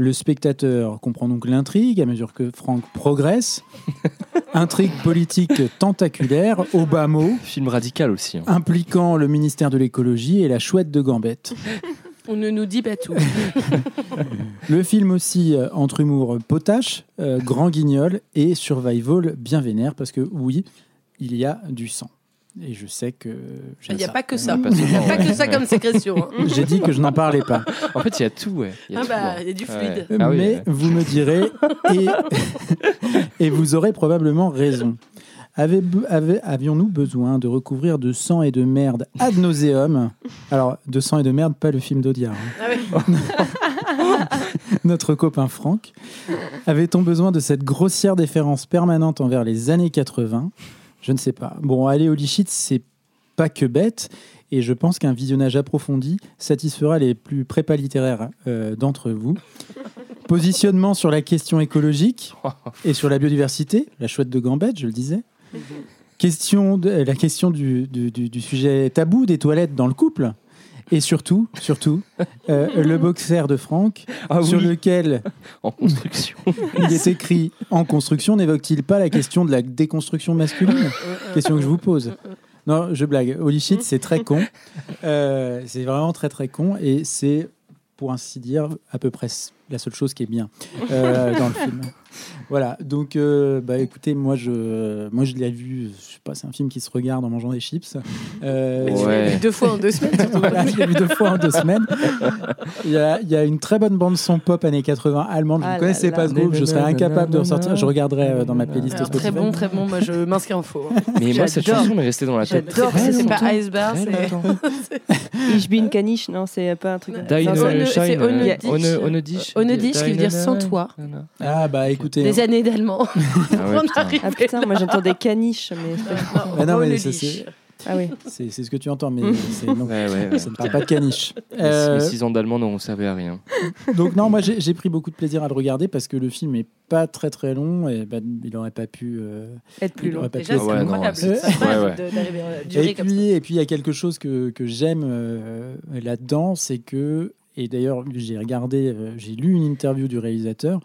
Le spectateur comprend donc l'intrigue à mesure que Franck progresse. <laughs> Intrigue politique tentaculaire, au bas mot, Film radical aussi. hein. impliquant le ministère de l'écologie et la chouette de Gambette. <laughs> On ne nous dit pas tout. <laughs> Le film aussi euh, entre humour potache, euh, grand guignol et survival bien vénère parce que oui, il y a du sang. Et je sais que Il n'y a ça. pas que ça. Il <laughs> n'y a pas que ça comme sécrétion. hein. <laughs> J'ai dit que je n'en parlais pas. En fait, il y a tout, ouais. Il y a Ah tout, bah, hein. il y a du Ouais. fluide. Ah oui, Mais ouais. vous me direz, et, <laughs> et vous aurez probablement raison. Avions-nous besoin de recouvrir de sang et de merde ad nauseum? Alors, de sang et de merde, pas le film d'Audiard. hein. Ah oui. Notre copain Franck. Avait-on besoin de cette grossière déférence permanente envers les années 80 Je ne sais pas. Bon, aller au lichit, c'est pas que bête. Et je pense qu'un visionnage approfondi satisfera les plus prépas littéraires euh, d'entre vous. <laughs> Positionnement sur la question écologique <laughs> et sur la biodiversité, la chouette de Gambette, je le disais. Question de- la question du, du- du- du sujet tabou des toilettes dans le couple. Et surtout, surtout, euh, le boxer de Franck, Ah sur oui, lequel en construction. il est écrit en construction, n'évoque-t-il pas la question de la déconstruction masculine? Question que je vous pose. Non, je blague. Holy shit, c'est très con. Euh, c'est vraiment très très con et c'est, pour ainsi dire, à peu près la seule chose qui est bien euh, dans le <laughs> film. Voilà, donc euh, bah écoutez, moi je, moi je l'ai vu, je sais pas, c'est un film qui se regarde en mangeant des chips. Euh, Tu l'as vu deux fois en deux semaines. surtout. voilà, je l'ai vu deux fois en deux semaines. Il y a, il y a une très bonne bande son pop années 80 allemande. Je Ah ne là connaissais là. pas ce groupe, je serais incapable de ressortir. Je regarderai dans ma playlist Alors, Spotify. très bon, très bon. Moi, je m'inscris en faux. hein. Mais moi, cette J'adore. chanson m'est restée dans la tête. J'adore C'est pas Iceberg, Très c'est. Ich bin caniche, non, c'est pas un truc. One- c'est Scheine, Dich, qui veut dire sans toi. Ah bah écoutez. Des années d'allemand. <laughs> Ah putain. Ah putain, moi j'entendais caniche, mais pas- Ah non, mais ça, c'est- ah oui. C'est c'est ce que tu entends, mais c'est- non, Ouais, ouais, ouais. ça ne parle pas de caniche. Les Euh, 6 ans d'allemand n'auront servi à rien. donc non, moi j'ai j'ai pris beaucoup de plaisir à le regarder parce que le film est pas très très long et bah, il aurait pas pu. euh, Être plus il long. aurait pas Déjà, pu c'est non, incroyable. c'est- C'est incroyable ouais, de- d'arriver à durer Et comme ça. puis, et puis il y a quelque chose que, que j'aime euh, là-dedans, c'est que, et d'ailleurs j'ai regardé, euh, j'ai lu une interview du réalisateur,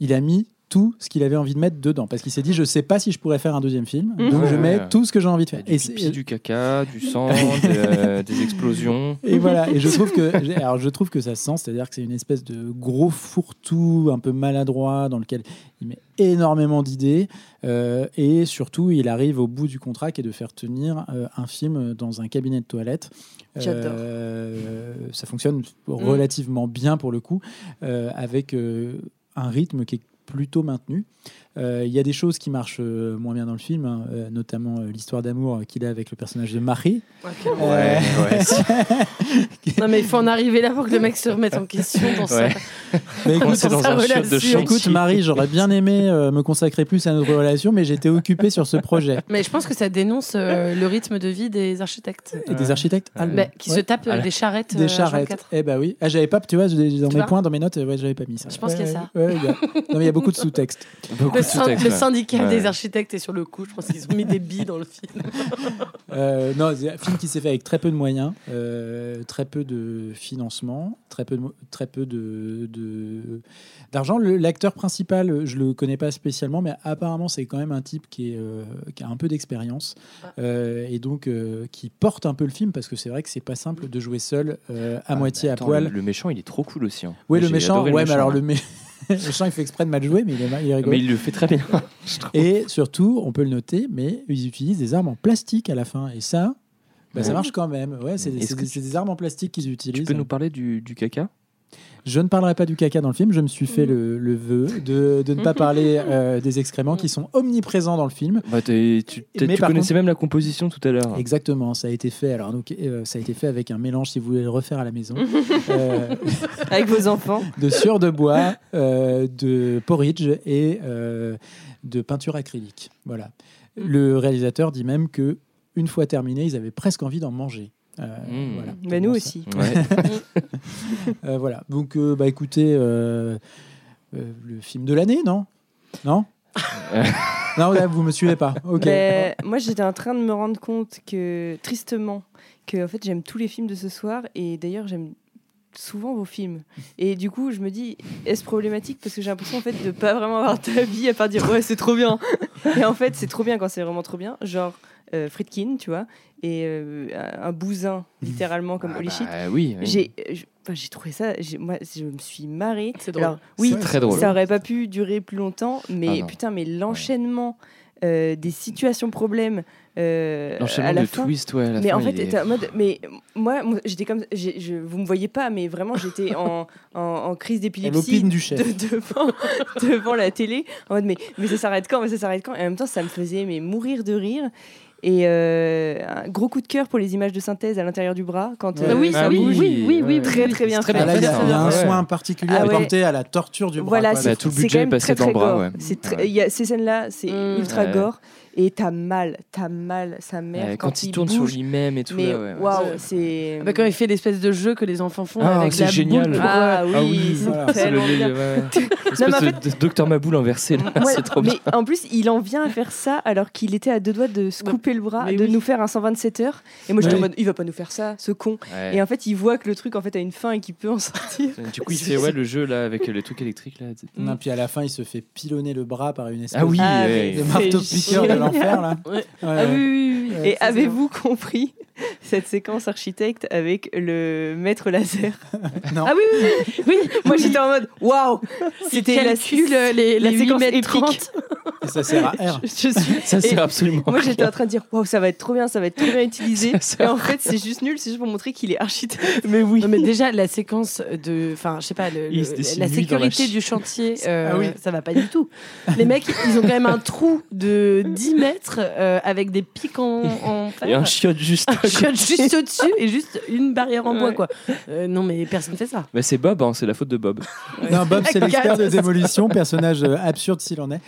il a mis tout ce qu'il avait envie de mettre dedans, parce qu'il s'est dit, je sais pas si je pourrais faire un deuxième film, donc Ouais, je mets ouais. tout ce que j'ai envie de faire. Du Et, pipi, c'est- du caca, du <laughs> sang, des, euh, des explosions. et voilà, et je trouve que, alors je trouve que ça se sent, c'est-à-dire que c'est une espèce de gros fourre-tout, un peu maladroit, dans lequel il met énormément d'idées, euh, et surtout il arrive au bout du contrat qui est de faire tenir euh, un film dans un cabinet de toilette. J'adore. Euh, ça fonctionne relativement bien pour le coup, euh, avec euh, un rythme qui est plutôt maintenu. Euh, Il y a des choses qui marchent euh, moins bien dans le film, hein, euh, notamment euh, l'histoire d'amour qu'il a avec le personnage de Marie. Ok. Euh, <laughs> Non, mais il faut en arriver là pour que le mec se remette en question ça. Ouais. <laughs> Mais écoute, dans sa de relation. Écoute, Marie, j'aurais bien aimé euh, me consacrer plus à notre relation, mais j'étais occupé sur ce projet. Mais je pense que ça dénonce euh, le rythme de vie des architectes. Et des architectes Ouais. allemands. Bah, qui se Ouais. tapent euh, Ah, des charrettes. Des euh, charrettes. H24. Eh bah oui. Ah, j'avais pas, tu vois, dans Tu mes vois points, dans mes notes, ouais, j'avais pas mis ça. Je pense qu'il y a ça. Ouais, ouais, il y a- Non, mais il y a beaucoup de sous-textes. Beaucoup Le, syndicat Ouais. des architectes est sur le coup. Je pense qu'ils ont mis des billes dans le film. <laughs> Euh, non, c'est un film qui s'est fait avec très peu de moyens, euh, très peu de financement, très peu de, très peu de, de- d'argent. Le- L'acteur principal, je le connais pas spécialement, mais apparemment c'est quand même un type qui, est, euh, qui a un peu d'expérience Ah. euh, et donc euh, qui porte un peu le film parce que c'est vrai que c'est pas simple de jouer seul euh, à Ah, moitié mais à poil. Le, le méchant, il est trop cool aussi. hein. Oui, le méchant, le ouais, mais méchant, alors hein. le, mé- <laughs> le méchant il fait exprès de mal jouer, mais il est, il est rigolo. Mais il le fait très bien. <laughs> Et surtout, on peut le noter, mais ils utilisent des armes en plastique à la fin. Et ça, bah, ça marche quand même. Ouais, c'est des, tu- c'est des armes en plastique qu'ils utilisent. Tu peux nous parler du, du caca? Je ne parlerai pas du caca dans le film. Je me suis fait le, le vœu de, de ne pas parler <laughs> euh, des excréments qui sont omniprésents dans le film. bah, Tu, Mais tu par connaissais même la composition tout à l'heure. Exactement, ça a été fait. Alors, donc, euh, ça a été fait avec un mélange, si vous voulez le refaire à la maison, <laughs> euh, Avec vos enfants. <laughs> de sueur de bois, euh, de porridge et euh, de peinture acrylique. Voilà. Le réalisateur dit même que une fois terminé, ils avaient presque envie d'en manger. Euh, Mmh. voilà. Mais nous aussi. Ouais. <laughs> euh, voilà. Donc, euh, bah écoutez, euh, euh, le film de l'année, non? Non? <laughs> Non, là, vous me suivez pas. Ok. Mais moi, j'étais en train de me rendre compte que, tristement, que en fait, j'aime tous les films de ce soir. Et d'ailleurs, j'aime souvent vos films. Et du coup, je me dis, est-ce problématique? Parce que j'ai l'impression en fait de pas vraiment avoir ta vie à part dire ouais, c'est trop bien. <laughs> Et en fait, c'est trop bien quand c'est vraiment trop bien. Genre euh, Friedkin, tu vois, et euh, un bousin, littéralement, comme Ah Holy Shit. bah oui. oui. J'ai, je- enfin, j'ai trouvé ça. j'ai- Moi, je me suis marrée. C'est drôle. Alors, oui, C'est très drôle. ça aurait pas pu durer plus longtemps, mais Ah putain, mais l'enchaînement euh, des situations problèmes euh, à L'enchaînement la de fin. twist, ouais, à la mais fin, en fait, est- t'es en mode, mais moi, moi, j'étais comme, j'ai- je, vous me voyez pas, mais vraiment, j'étais en, <laughs> en, en crise d'épilepsie du chef. de- devant, <laughs> devant la télé, en mode, mais, mais ça s'arrête quand, mais ça s'arrête quand, et en même temps, ça me faisait mais mourir de rire. Et euh, un gros coup de cœur pour les images de synthèse à l'intérieur du bras quand Ouais. euh, oui, ça Ah oui, bouge. oui, oui, oui, très très bien très Ah, là, il y a, fait, il y a un soin particulier Ah ouais. apporté à la torture du bras. Voilà, c'est Bah, tout le budget est passé dans le bras, ces scènes-là, c'est Mm. ultra Ouais. gore et t'as mal, t'as mal sa mère Ouais, quand, quand il tourne sur lui-même et tout. Mais ouais, waouh, c'est Bah, quand il fait l'espèce de jeu que les enfants font Ah, avec c'est génial. boule ah euh, oui, Ah oui, c'est voilà. C'est le tellement bien. <laughs> Non, mais en Espèce de, Docteur Maboule inversé, <laughs> c'est trop bien. mais en plus, il en vient à faire ça alors qu'il était à deux doigts de se couper le bras, Mais de oui. nous faire un 127 heures. Et moi, j'étais en mode, il va pas nous faire ça, ce con. Et en fait, il voit que le truc en fait a une fin et qu'il peut en sortir. <laughs> Du coup, il fait ouais, le jeu là avec les trucs électriques. Là. Non, puis à la fin, il se fait pilonner le bras par une espèce Ah oui, Ah, de marteau piqueur. L'enfer là. Ouais. Ah oui, oui, oui, Et avez-vous compris cette séquence architecte avec le maître laser. <laughs> Non. Ah oui, oui, oui. oui. Moi j'étais en mode waouh C'était la, les, la les séquence 8 mètres épique. 30. Et ça sert à R. Je, je suis... Ça sert Et absolument. Moi j'étais en train de dire waouh ça va être trop bien, ça va être trop bien utilisé. <laughs> Et en fait c'est juste nul, c'est juste pour montrer qu'il est architecte. Mais oui. Non, mais déjà, la séquence de. Enfin, je sais pas, le- la sécurité du chantier, euh, <laughs> Ah oui. ça va pas du tout. Les mecs, ils ont quand même un trou de 10 mètres euh, avec des pics en, en fer. Et un chiotte juste. Un chiotte juste au-dessus et juste une barrière en bois, quoi. Euh, non, mais personne fait ça. Mais c'est Bob, hein, c'est la faute de Bob. Non, Bob, c'est l'expert de démolition, personnage euh, absurde s'il en est.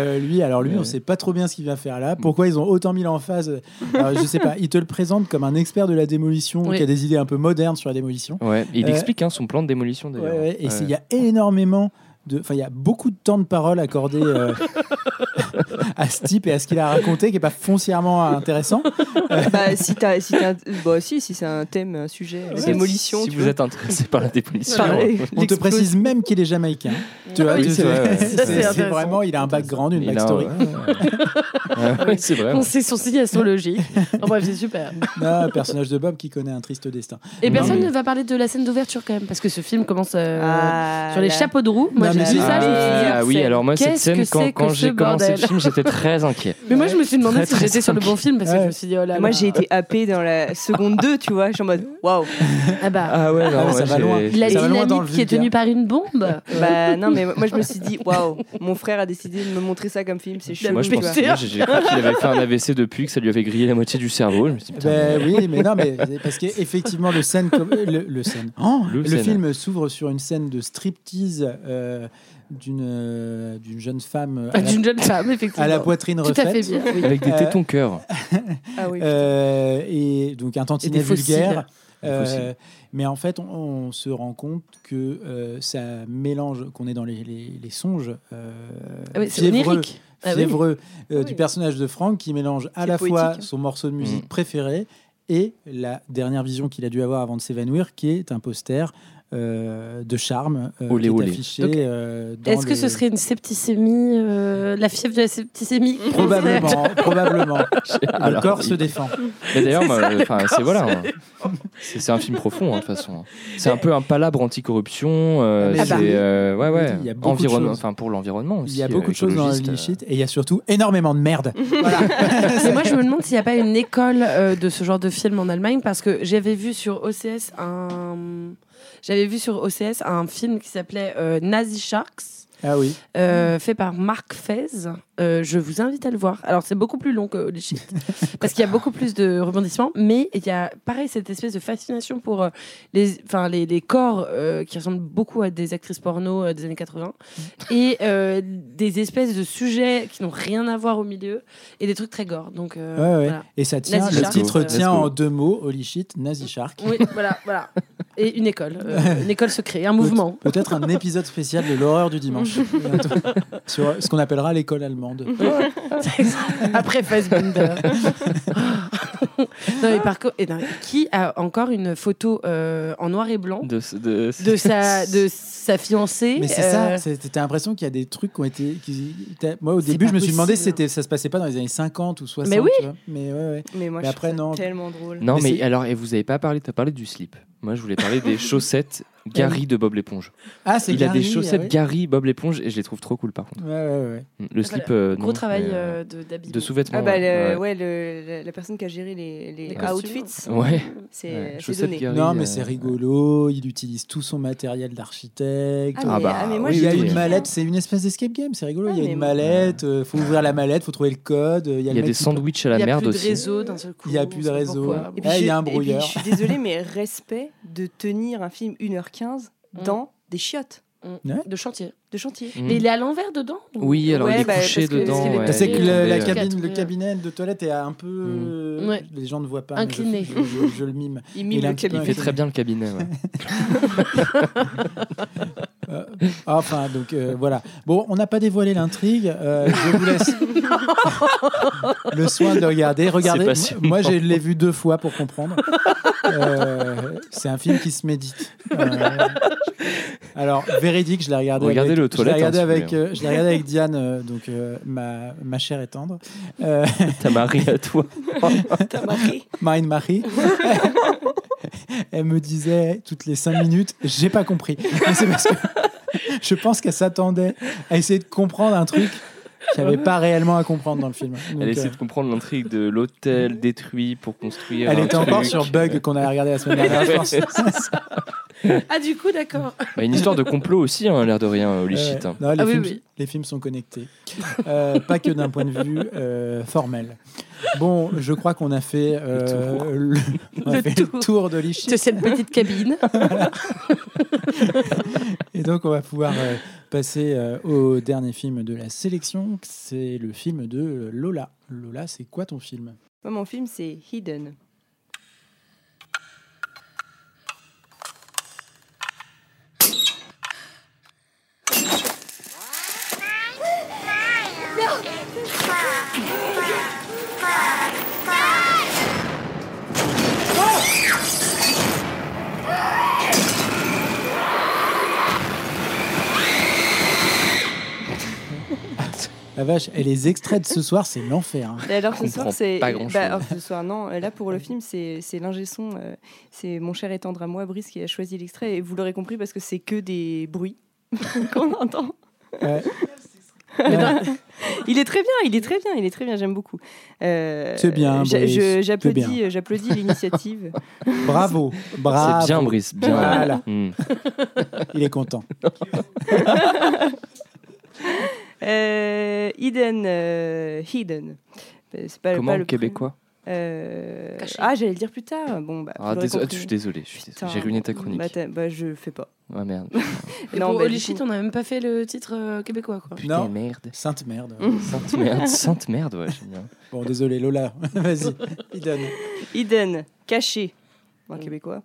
Euh, lui, alors lui, on sait pas trop bien ce qu'il va faire là. Pourquoi ils ont autant mis l'emphase Alors, Je sais pas. Il te le présente comme un expert de la démolition Oui. qui a des idées un peu modernes sur la démolition. Ouais. Il Euh, explique hein, son plan de démolition d'ailleurs. Ouais, ouais, et il y a énormément de. Enfin, il y a beaucoup de temps de parole accordé euh, <laughs> à ce type et à ce qu'il a raconté qui est pas foncièrement intéressant. <laughs> bah si t'as si t'as un- bah si si c'est un thème un sujet Ouais. démolition. Si tu vous vois. êtes intéressé par la démolition. Par les- On te précise même qu'il est jamaïcain. Tu vois, oui, tu- c'est vrai, ouais. Ça, c'est c'est- c'est intéressant. vraiment, il a un background, une Il a un- backstory. ouais, c'est vrai. On sait son signe astrologique. En <laughs> bref, c'est super. Non, personnage de Bob qui connaît un triste destin. Et Non, personne mais- ne va parler de la scène d'ouverture quand même, parce que ce film commence euh, Ah, sur les là. chapeaux de roue. Moi, j'ai mais vu ça, je me suis dit, Ah oui, c'est- alors moi, cette scène, quand, j'ai commencé le film, j'étais très inquiet. Mais moi, je me suis demandé Très, si j'étais sur le bon film, parce que je me suis dit, oh là là. Moi j'ai été happée dans la seconde 2, tu vois, je suis en mode waouh. Ah bah. Ah ouais, non, Ah ouais, ça va loin. La Ça dynamite qui est tenue par une bombe. <laughs> Bah non mais moi je me suis dit waouh, mon frère a décidé de me montrer ça comme film, c'est. Moi, je moi, j'ai j'ai cru qu'il avait fait un AVC depuis, que ça lui avait grillé la moitié du cerveau. Je me suis dit, putain, Ben oui, mais non, mais parce qu'effectivement, le scène, comme- le, le scène, Oh, Le le, scène. film s'ouvre sur une scène de striptease euh, d'une euh, d'une jeune femme à la, D'une jeune femme, effectivement. <laughs> à la poitrine Tout à fait refaite. bien. oui. avec des Euh, tétons cœur. <laughs> Ah oui. Euh, et donc un tantinet vulgaire. Euh, mais en fait, on, on se rend compte que euh, ça mélange, qu'on est dans les, les- les songes euh, Ah oui, fiévreux. Ah fiévreux, euh, Ah du personnage de Frank qui mélange à la fois poétique. son morceau de musique Mm. préféré et la dernière vision qu'il a dû avoir avant de s'évanouir, qui est un poster euh, de charme euh, Olé, qui est affiché. Euh, Est-ce que ce serait une septicémie, euh, la fièvre de la septicémie Probablement, <laughs> probablement. Le Alors, corps il- se défend. Mais d'ailleurs, <laughs> c'est voilà. hein. C'est un film profond, hein, de toute façon. C'est un peu un palabre anticorruption. euh, Ah c'est bah. euh, ouais, ouais. Il y a beaucoup de Environnement, choses. enfin pour l'environnement aussi. Il y a beaucoup de choses dans. Shit et il y a surtout énormément de merde. <laughs> voilà. Mais moi, je me demande s'il n'y a pas une école euh, de ce genre de film en Allemagne, parce que j'avais vu sur OCS un. J'avais vu sur OCS un film qui s'appelait euh, Nazi Sharks. Ah oui. euh, fait par Marc Fez. Euh, je vous invite à le voir. Alors, c'est beaucoup plus long que Holy Shit, <laughs> parce qu'il y a beaucoup plus de rebondissements, mais il y a, pareil, cette espèce de fascination pour euh, les, enfin, les, les corps euh, qui ressemblent beaucoup à des actrices porno euh, des années 80, et euh, des espèces de sujets qui n'ont rien à voir au milieu, et des trucs très gore. Donc, euh, Ouais, ouais. voilà. Et ça tient, Nazi le Shark. titre tient en deux mots Holy shit, Nazi Shark. Oui, voilà, voilà. Et une école, euh, <laughs> une école se crée, un mouvement. Peut- Peut-être un épisode spécial de l'horreur du dimanche. <laughs> Sur ce qu'on appellera l'école allemande. <laughs> Après Fassbinder. <laughs> non, mais par contre, et non, qui a encore une photo euh, en noir et blanc De, de, de sa, <laughs> de sa fiancée Mais c'est euh, ça, c'est- t'as l'impression qu'il y a des trucs qui ont été. qui- moi, au début, je me suis demandé si ça se passait pas dans les années 50 ou 60. Mais oui. tu vois. Mais ouais, ouais. Mais moi Mais je après, trouve ça non. tellement drôle. Non, Mais mais, alors, et vous avez pas parlé, t'as parlé du slip. Moi, je voulais parler des chaussettes Gary de Bob l'éponge. Ah, c'est Il a des chaussettes ah ouais. Gary Bob l'éponge et je les trouve trop cool par contre. Ouais, ouais, ouais. Le voilà, slip. euh, gros non, travail mais, euh, euh, de de sous-vêtements. Ah bah ouais. le- ouais, le- la, la personne qui a géré les, les Les costumes. outfits, Ouais. c'est chaussettes donné. Gary, Non, mais euh, c'est rigolo. Il utilise tout son matériel d'architecte. Ah, mais, bah, ah, mais moi, oui, il y a une mallette, c'est une espèce d'escape game, c'est rigolo. Ah, il y a une moi- mallette, euh, faut ouvrir la mallette, faut trouver le code. Il y a, Il a des sandwichs à Il la y a merde plus de aussi. réseau d'un seul coup. Il y a plus de réseau. pourquoi. Et puis, Ah, il y a un brouilleur. je suis désolée, mais respect de tenir un film 1h15 Mm. dans des chiottes Mm. Ouais. De chantier. de chantier. Mm. Mais il est à l'envers dedans ou- Oui, alors Ouais, il est bah, couché que- dedans. est- ouais, Bah, c'est que le, la cabine, le cabinet de toilette est un peu. Ouais. Les gens ne voient pas. je- Incliné. Je, je- je le mime. Il mime le peu Il cabinet. fait très bien le cabinet. <laughs> Euh, enfin, donc euh, voilà. Bon, on n'a pas dévoilé l'intrigue. euh, je vous laisse <laughs> le soin de le regarder. Regardez, passionnant. moi je l'ai vu deux fois pour comprendre. Euh, c'est un film qui se médite. Euh, alors, véridique, je l'ai regardé. Regardez-le avec, aux je l'ai toilettes, regardé hein, avec, euh, je l'ai regardé avec Diane, euh, donc euh, ma, ma chère et tendre. Euh, <laughs> Ta Marie à toi. T'as marqué Marine Marie. <laughs> <laughs> Elle me disait toutes les cinq minutes, j'ai pas compris. C'est parce que <laughs> je pense qu'elle s'attendait à essayer de comprendre un truc qu'il n'y avait pas réellement à comprendre dans le film. Donc, Elle euh, de comprendre l'intrigue de l'hôtel détruit pour construire. elle un était encore sur Bug qu'on a regardé la semaine <laughs> dernière. je pense. Ah, du coup, d'accord. <laughs> Bah, une histoire de complot aussi, hein, l'air de rien, Holy Ouais. shit. hein. Non, les, Ah oui, films, oui. les films sont connectés. Euh, pas que d'un point de vue euh, formel. Bon, je crois qu'on a fait, euh, le, on a Le fait le tour. tour de l'Ichit. De cette petite cabine. <laughs> Et donc, on va pouvoir euh, passer euh, au dernier film de la sélection. C'est le film de Lola. Lola, c'est quoi ton film? Moi, mon film, c'est Hidden. La vache, et les extraits de ce soir, c'est l'enfer. hein. Alors ce soir, c'est. Bah, alors, ce soir, non. Là, pour le film, c'est l'ingé son. euh, c'est mon cher et tendre à moi, Brice, qui a choisi l'extrait. Et vous l'aurez compris parce que c'est que des bruits <laughs> qu'on entend. Ouais. Il est très bien, il est très bien, il est très bien, j'aime beaucoup. Euh, C'est bien, J'applaudis bien. euh, j'applaudis l'initiative. <laughs> Bravo, bravo. C'est bien, Brice. Bien. Voilà. Hmm. Il est content. <laughs> Euh, Hidden. euh, Hidden. Euh, C'est pas, Comment pas le québécois Euh. Ah, j'allais le dire plus tard. Bon, bah, ah. Je suis désolé. J'ai ruiné ta chronique. Bah, bah, je fais pas. Ah merde. <laughs> Et Non, pour bah, Holy du Shit, coup- on n'a même pas fait le titre euh, québécois, quoi. Putain, Non. merde. Sainte merde. <laughs> Sainte merde. Sainte merde, ouais, bien. Bon, désolé, Lola. <laughs> Vas-y. Hidden, caché, en Mm. québécois,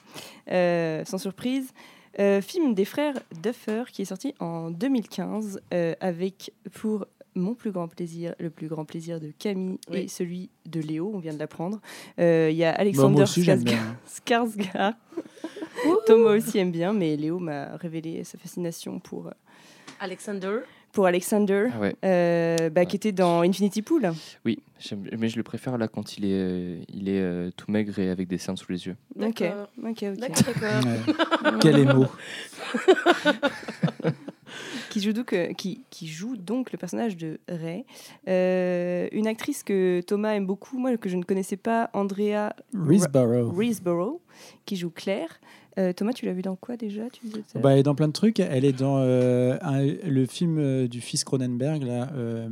Euh, sans surprise. Euh, film des frères Duffer qui est sorti en 2015 euh, avec pour mon plus grand plaisir, le plus grand plaisir de Camille Oui. et celui de Léo, on vient de l'apprendre. Euh, Il y a Bon, Alexander aussi, Skarsgård. <laughs> Skarsgård. Thomas aussi aime bien, mais Léo m'a révélé sa fascination pour, Alexander. Pour Alexander, Ah ouais. euh, bah, qui était dans Infinity Pool. Oui, mais je le préfère là quand il est, euh, il est euh, tout maigre et avec des cernes sous les yeux. Ok, ok, ok. D'accord. <laughs> Quel émo. <laughs> qui joue donc, qui, qui joue donc le personnage de Ray. Euh, une actrice que Thomas aime beaucoup, moi que je ne connaissais pas, Andrea Risborough. Risborough, qui joue Claire. Euh, Thomas, tu l'as vu dans quoi déjà? Tu disais ça Bah, elle est dans plein de trucs. Elle est dans euh, un- le film euh, du fils Cronenberg, là, euh,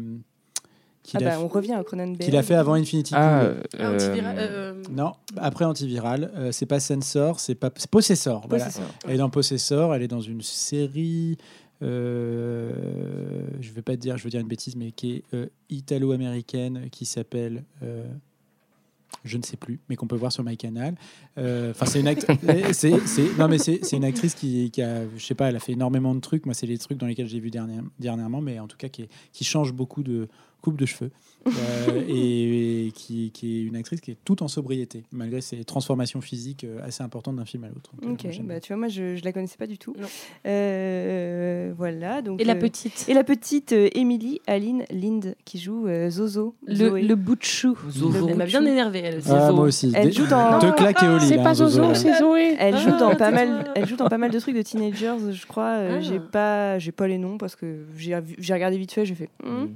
qu'il Ah a, bah, fait- on revient à Cronenberg. qu'il a fait avant Infinity Ah, euh, euh, Non, après Antiviral. Euh, c'est pas Sensor, c'est pas c'est Possessor. Voilà. Possessor. Elle est dans Possessor, elle est dans une série. euh, je vais pas te dire, je veux dire une bêtise, mais qui est euh, italo-américaine, qui s'appelle. Je ne sais plus, mais qu'on peut voir sur MyCanal. Euh, Enfin, c'est une act- <laughs> une actrice qui, a, je sais pas, elle a fait énormément de trucs. Moi, c'est les trucs dans lesquels j'ai vu dernière- dernièrement, mais en tout cas qui, qui change beaucoup de coupe de cheveux Euh, et, et qui, qui est une actrice qui est toute en sobriété, malgré ses transformations physiques euh, assez importantes d'un film à l'autre. Euh, Ok, j'aime bah, tu vois, moi je, je la connaissais pas du tout. Non. Euh, voilà. Donc, Et la euh, petite? Et la petite euh, Emily Aline Lind qui joue euh, Zozo. Le, le bout de chou. Zozo. Elle m'a bien énervée, elle aussi. Ah, moi aussi. Elle joue dans- Deux claques et au lit. C'est pas Zozo, c'est Zoé. Elle joue Ah, dans pas tais-toi. mal. Elle joue dans pas mal de trucs de teenagers, je crois. Euh, Ah. J'ai pas, j'ai pas les noms parce que j'ai j'ai regardé vite fait. J'ai fait. hmm.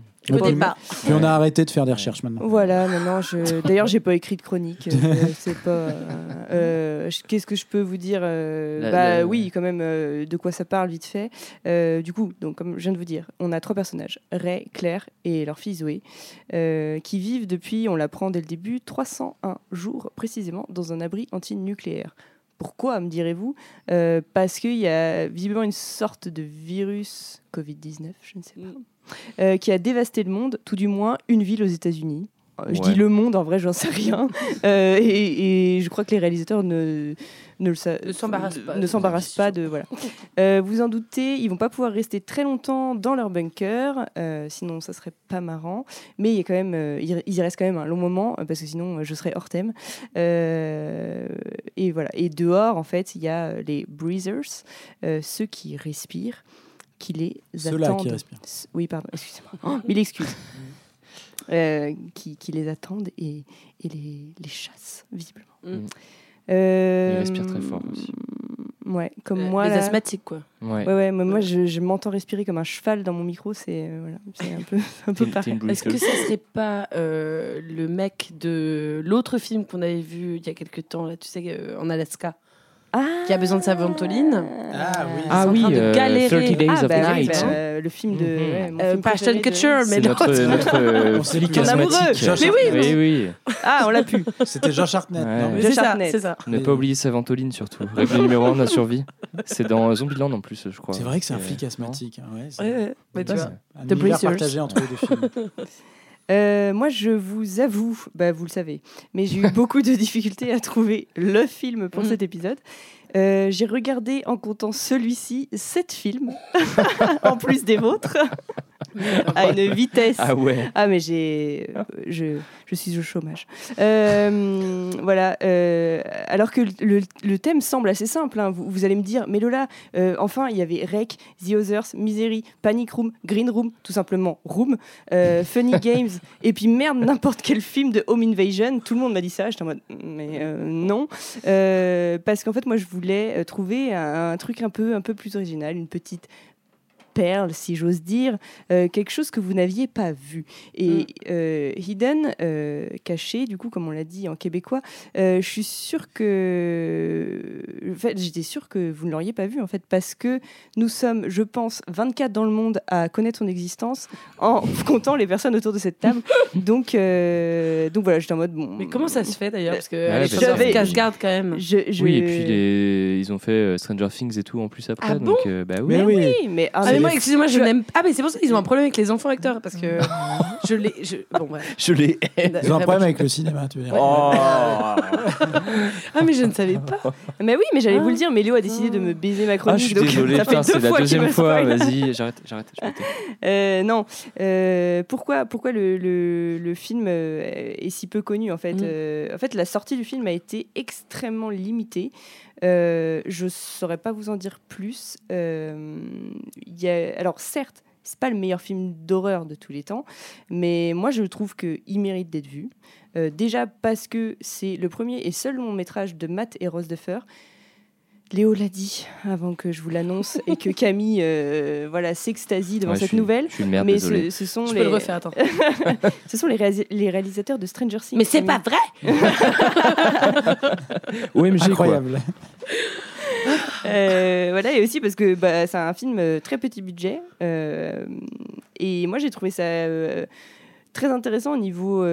Puis on a arrêté de faire des recherches maintenant. Voilà, maintenant, je... d'ailleurs, j'ai pas écrit de chronique. euh, <laughs> c'est pas. euh, je- Qu'est-ce que je peux vous dire euh, La- Bah la- oui, quand même, de quoi ça parle vite fait. Euh, du coup, donc comme je viens de vous dire, on a trois personnages Ray, Claire et leur fille Zoé, euh, qui vivent depuis, on l'apprend dès le début, 301 jours précisément dans un abri antinucléaire. Pourquoi, me direz-vous? Euh, Parce qu'il y a visiblement une sorte de virus Covid-19, je ne sais pas, euh, qui a dévasté le monde, tout du moins une ville aux États-Unis. Je Ouais. dis le monde, en vrai, j'en sais rien. Euh, et, et je crois que les réalisateurs ne, ne, le sa- Ne s'embarrassent pas. ne s'embarrassent pas de. Voilà. <laughs> Euh, vous en doutez, ils vont pas pouvoir rester très longtemps dans leur bunker, euh, sinon ça serait pas marrant. Mais il y a quand même, euh, ils y restent quand même un long moment, euh, parce que sinon euh, je serais hors thème. Euh, et voilà. Et dehors, en fait, il y a euh, les breezers, euh, ceux qui respirent, qui les Ceux-là attendent. qui respirent. Oui, pardon, excusez-moi. <gasps> Oh, mille excuses. <laughs> Euh, qui, qui les attendent et, et les, les chassent, visiblement. Mm. Euh, Ils respirent très fort aussi. Ouais, comme Euh, moi. les là. asthmatiques, quoi. Ouais. Ouais, ouais, mais moi je, je m'entends respirer comme un cheval dans mon micro, c'est euh, voilà, c'est un peu, <laughs> un peu pareil. Est-ce que ça serait pas euh, le mec de l'autre film qu'on avait vu il y a quelques temps, là, tu sais, euh, en Alaska, qui a besoin de sa ventoline Ah oui. Ah en oui, train de euh, galérer. 30 Days Ah, of bah oui, Night. bah, euh, le film de. Mhm. ouais, mon Euh, film préféré de- Kutcher, mais C'est notre, c'est- notre <laughs> euh, On s'est amoureux. Mais oui, oui, oui. Ah, on l'a pu. <laughs> C'était. Ouais. non, mais- C'est ça, Hartnett. c'est ça. Ne pas oublier sa ventoline surtout. Règle numéro 1 de la survie. C'est dans Zombieland en plus, je crois. C'est vrai que c'est un flic asthmatique. hein, ouais, c'est- Ouais, ouais. Tu Ouais, vois. Un The univers Breezers. partagé entre les deux films. <laughs> Euh, moi, je vous avoue, bah, vous le savez, mais j'ai eu beaucoup de difficultés à trouver le film pour Mm. cet épisode. Euh, j'ai regardé en comptant celui-ci sept films, <laughs> en plus des vôtres, à une vitesse. Ah ouais. Ah, mais j'ai. Je, je suis au chômage. Euh, voilà. euh, alors que le, le thème semble assez simple. hein. Vous, vous allez me dire, mais Lola, enfin, il y avait Rec, The Others, Misery, Panic Room, Green Room, tout simplement Room, <laughs> Funny Games, et puis merde, n'importe quel film de Home Invasion. Tout le monde m'a dit ça. J'étais en mode, mais non. Parce qu'en fait, moi, je voulais euh, trouver un, un truc un peu, un peu plus original, une petite perle, si j'ose dire, euh, quelque chose que vous n'aviez pas vu. Et euh, Hidden, euh, caché, du coup, comme on l'a dit en québécois, euh, je suis sûre que... En fait, j'étais sûre que vous ne l'auriez pas vu, en fait, parce que nous sommes, je pense, 24 dans le monde à connaître son existence, en <laughs> comptant les personnes autour de cette table. <laughs> donc, euh, donc voilà, j'étais en mode... Bon, Mais comment ça se fait d'ailleurs? Parce que Ouais, les se cache-garde quand même. je, je- Oui, et puis les... ils ont fait Stranger Things et tout en plus après. Ah donc, euh, bah oui. Mais oui. Oui, mais... ah, mais mais- moi, excusez-moi, je n'aime Ah, mais c'est pour ça qu'ils ont un problème avec les enfants acteurs parce que je les. je- Bon, bref. Je l'ai. Ils ont un <laughs> problème avec le cinéma, tu veux dire. Oh Ah, mais je ne savais pas. Mais oui, mais j'allais Ah. vous le dire, mais Léo a décidé de me baiser ma Ah, chronique. je suis donc désolé, c'est la deuxième me fois. Vas-y, j'arrête, j'arrête. Euh, non. Euh, pourquoi, pourquoi le, le- le film euh, est si peu connu en fait? Mm. Euh, En fait, la sortie du film a été extrêmement limitée. Euh, je saurais pas vous en dire plus. Euh, alors certes, c'est pas le meilleur film d'horreur de tous les temps, mais moi je trouve qu'il mérite d'être vu. Euh, déjà parce que c'est le premier et seul long métrage de Matt et Rose Duffer. Léo l'a dit avant que je vous l'annonce et que <laughs> Camille euh, voilà s'extasie devant Ouais, je cette suis- nouvelle. Je suis une merde, Mais ce, ce sont Je les peux le refaire, attends. <laughs> ce sont les, réalis- les réalisateurs de Stranger Things. Mais c'est pas vrai <laughs> OMG, quoi. Incroyable. Euh, voilà, et aussi parce que bah, c'est un film euh, très petit budget. euh, et moi, j'ai trouvé ça euh, très intéressant au niveau.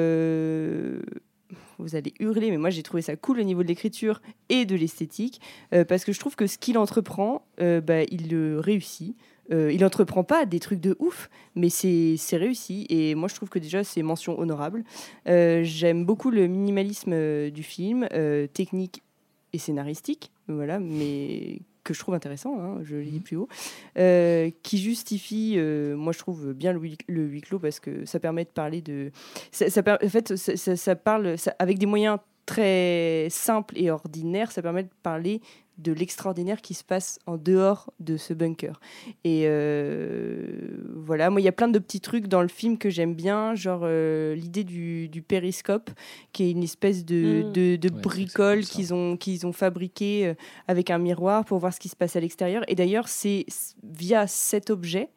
Vous allez hurler, mais moi j'ai trouvé ça cool au niveau de l'écriture et de l'esthétique, euh, parce que je trouve que ce qu'il entreprend, euh, bah, il le réussit. Euh, il entreprend pas des trucs de ouf, mais c'est réussi. Et moi, je trouve que déjà, c'est mention honorable. Euh, J'aime beaucoup le minimalisme du film, technique et scénaristique, voilà, mais que je trouve intéressant, hein, je l'ai dit plus haut, euh, qui justifie, euh, moi je trouve bien le, huis- le huis clos parce que ça permet de parler de, ça, ça en fait, ça, ça- ça parle avec des moyens très simples et ordinaires, ça permet de parler de l'extraordinaire qui se passe en dehors de ce bunker. Et euh, voilà, moi il y a plein de petits trucs dans le film que j'aime bien, genre euh, l'idée du, du périscope, qui est une espèce de, Mm. de, de Ouais, bricole qu'ils ont, qu'ils ont fabriqué euh, avec un miroir pour voir ce qui se passe à l'extérieur. Et d'ailleurs, c'est via cet objet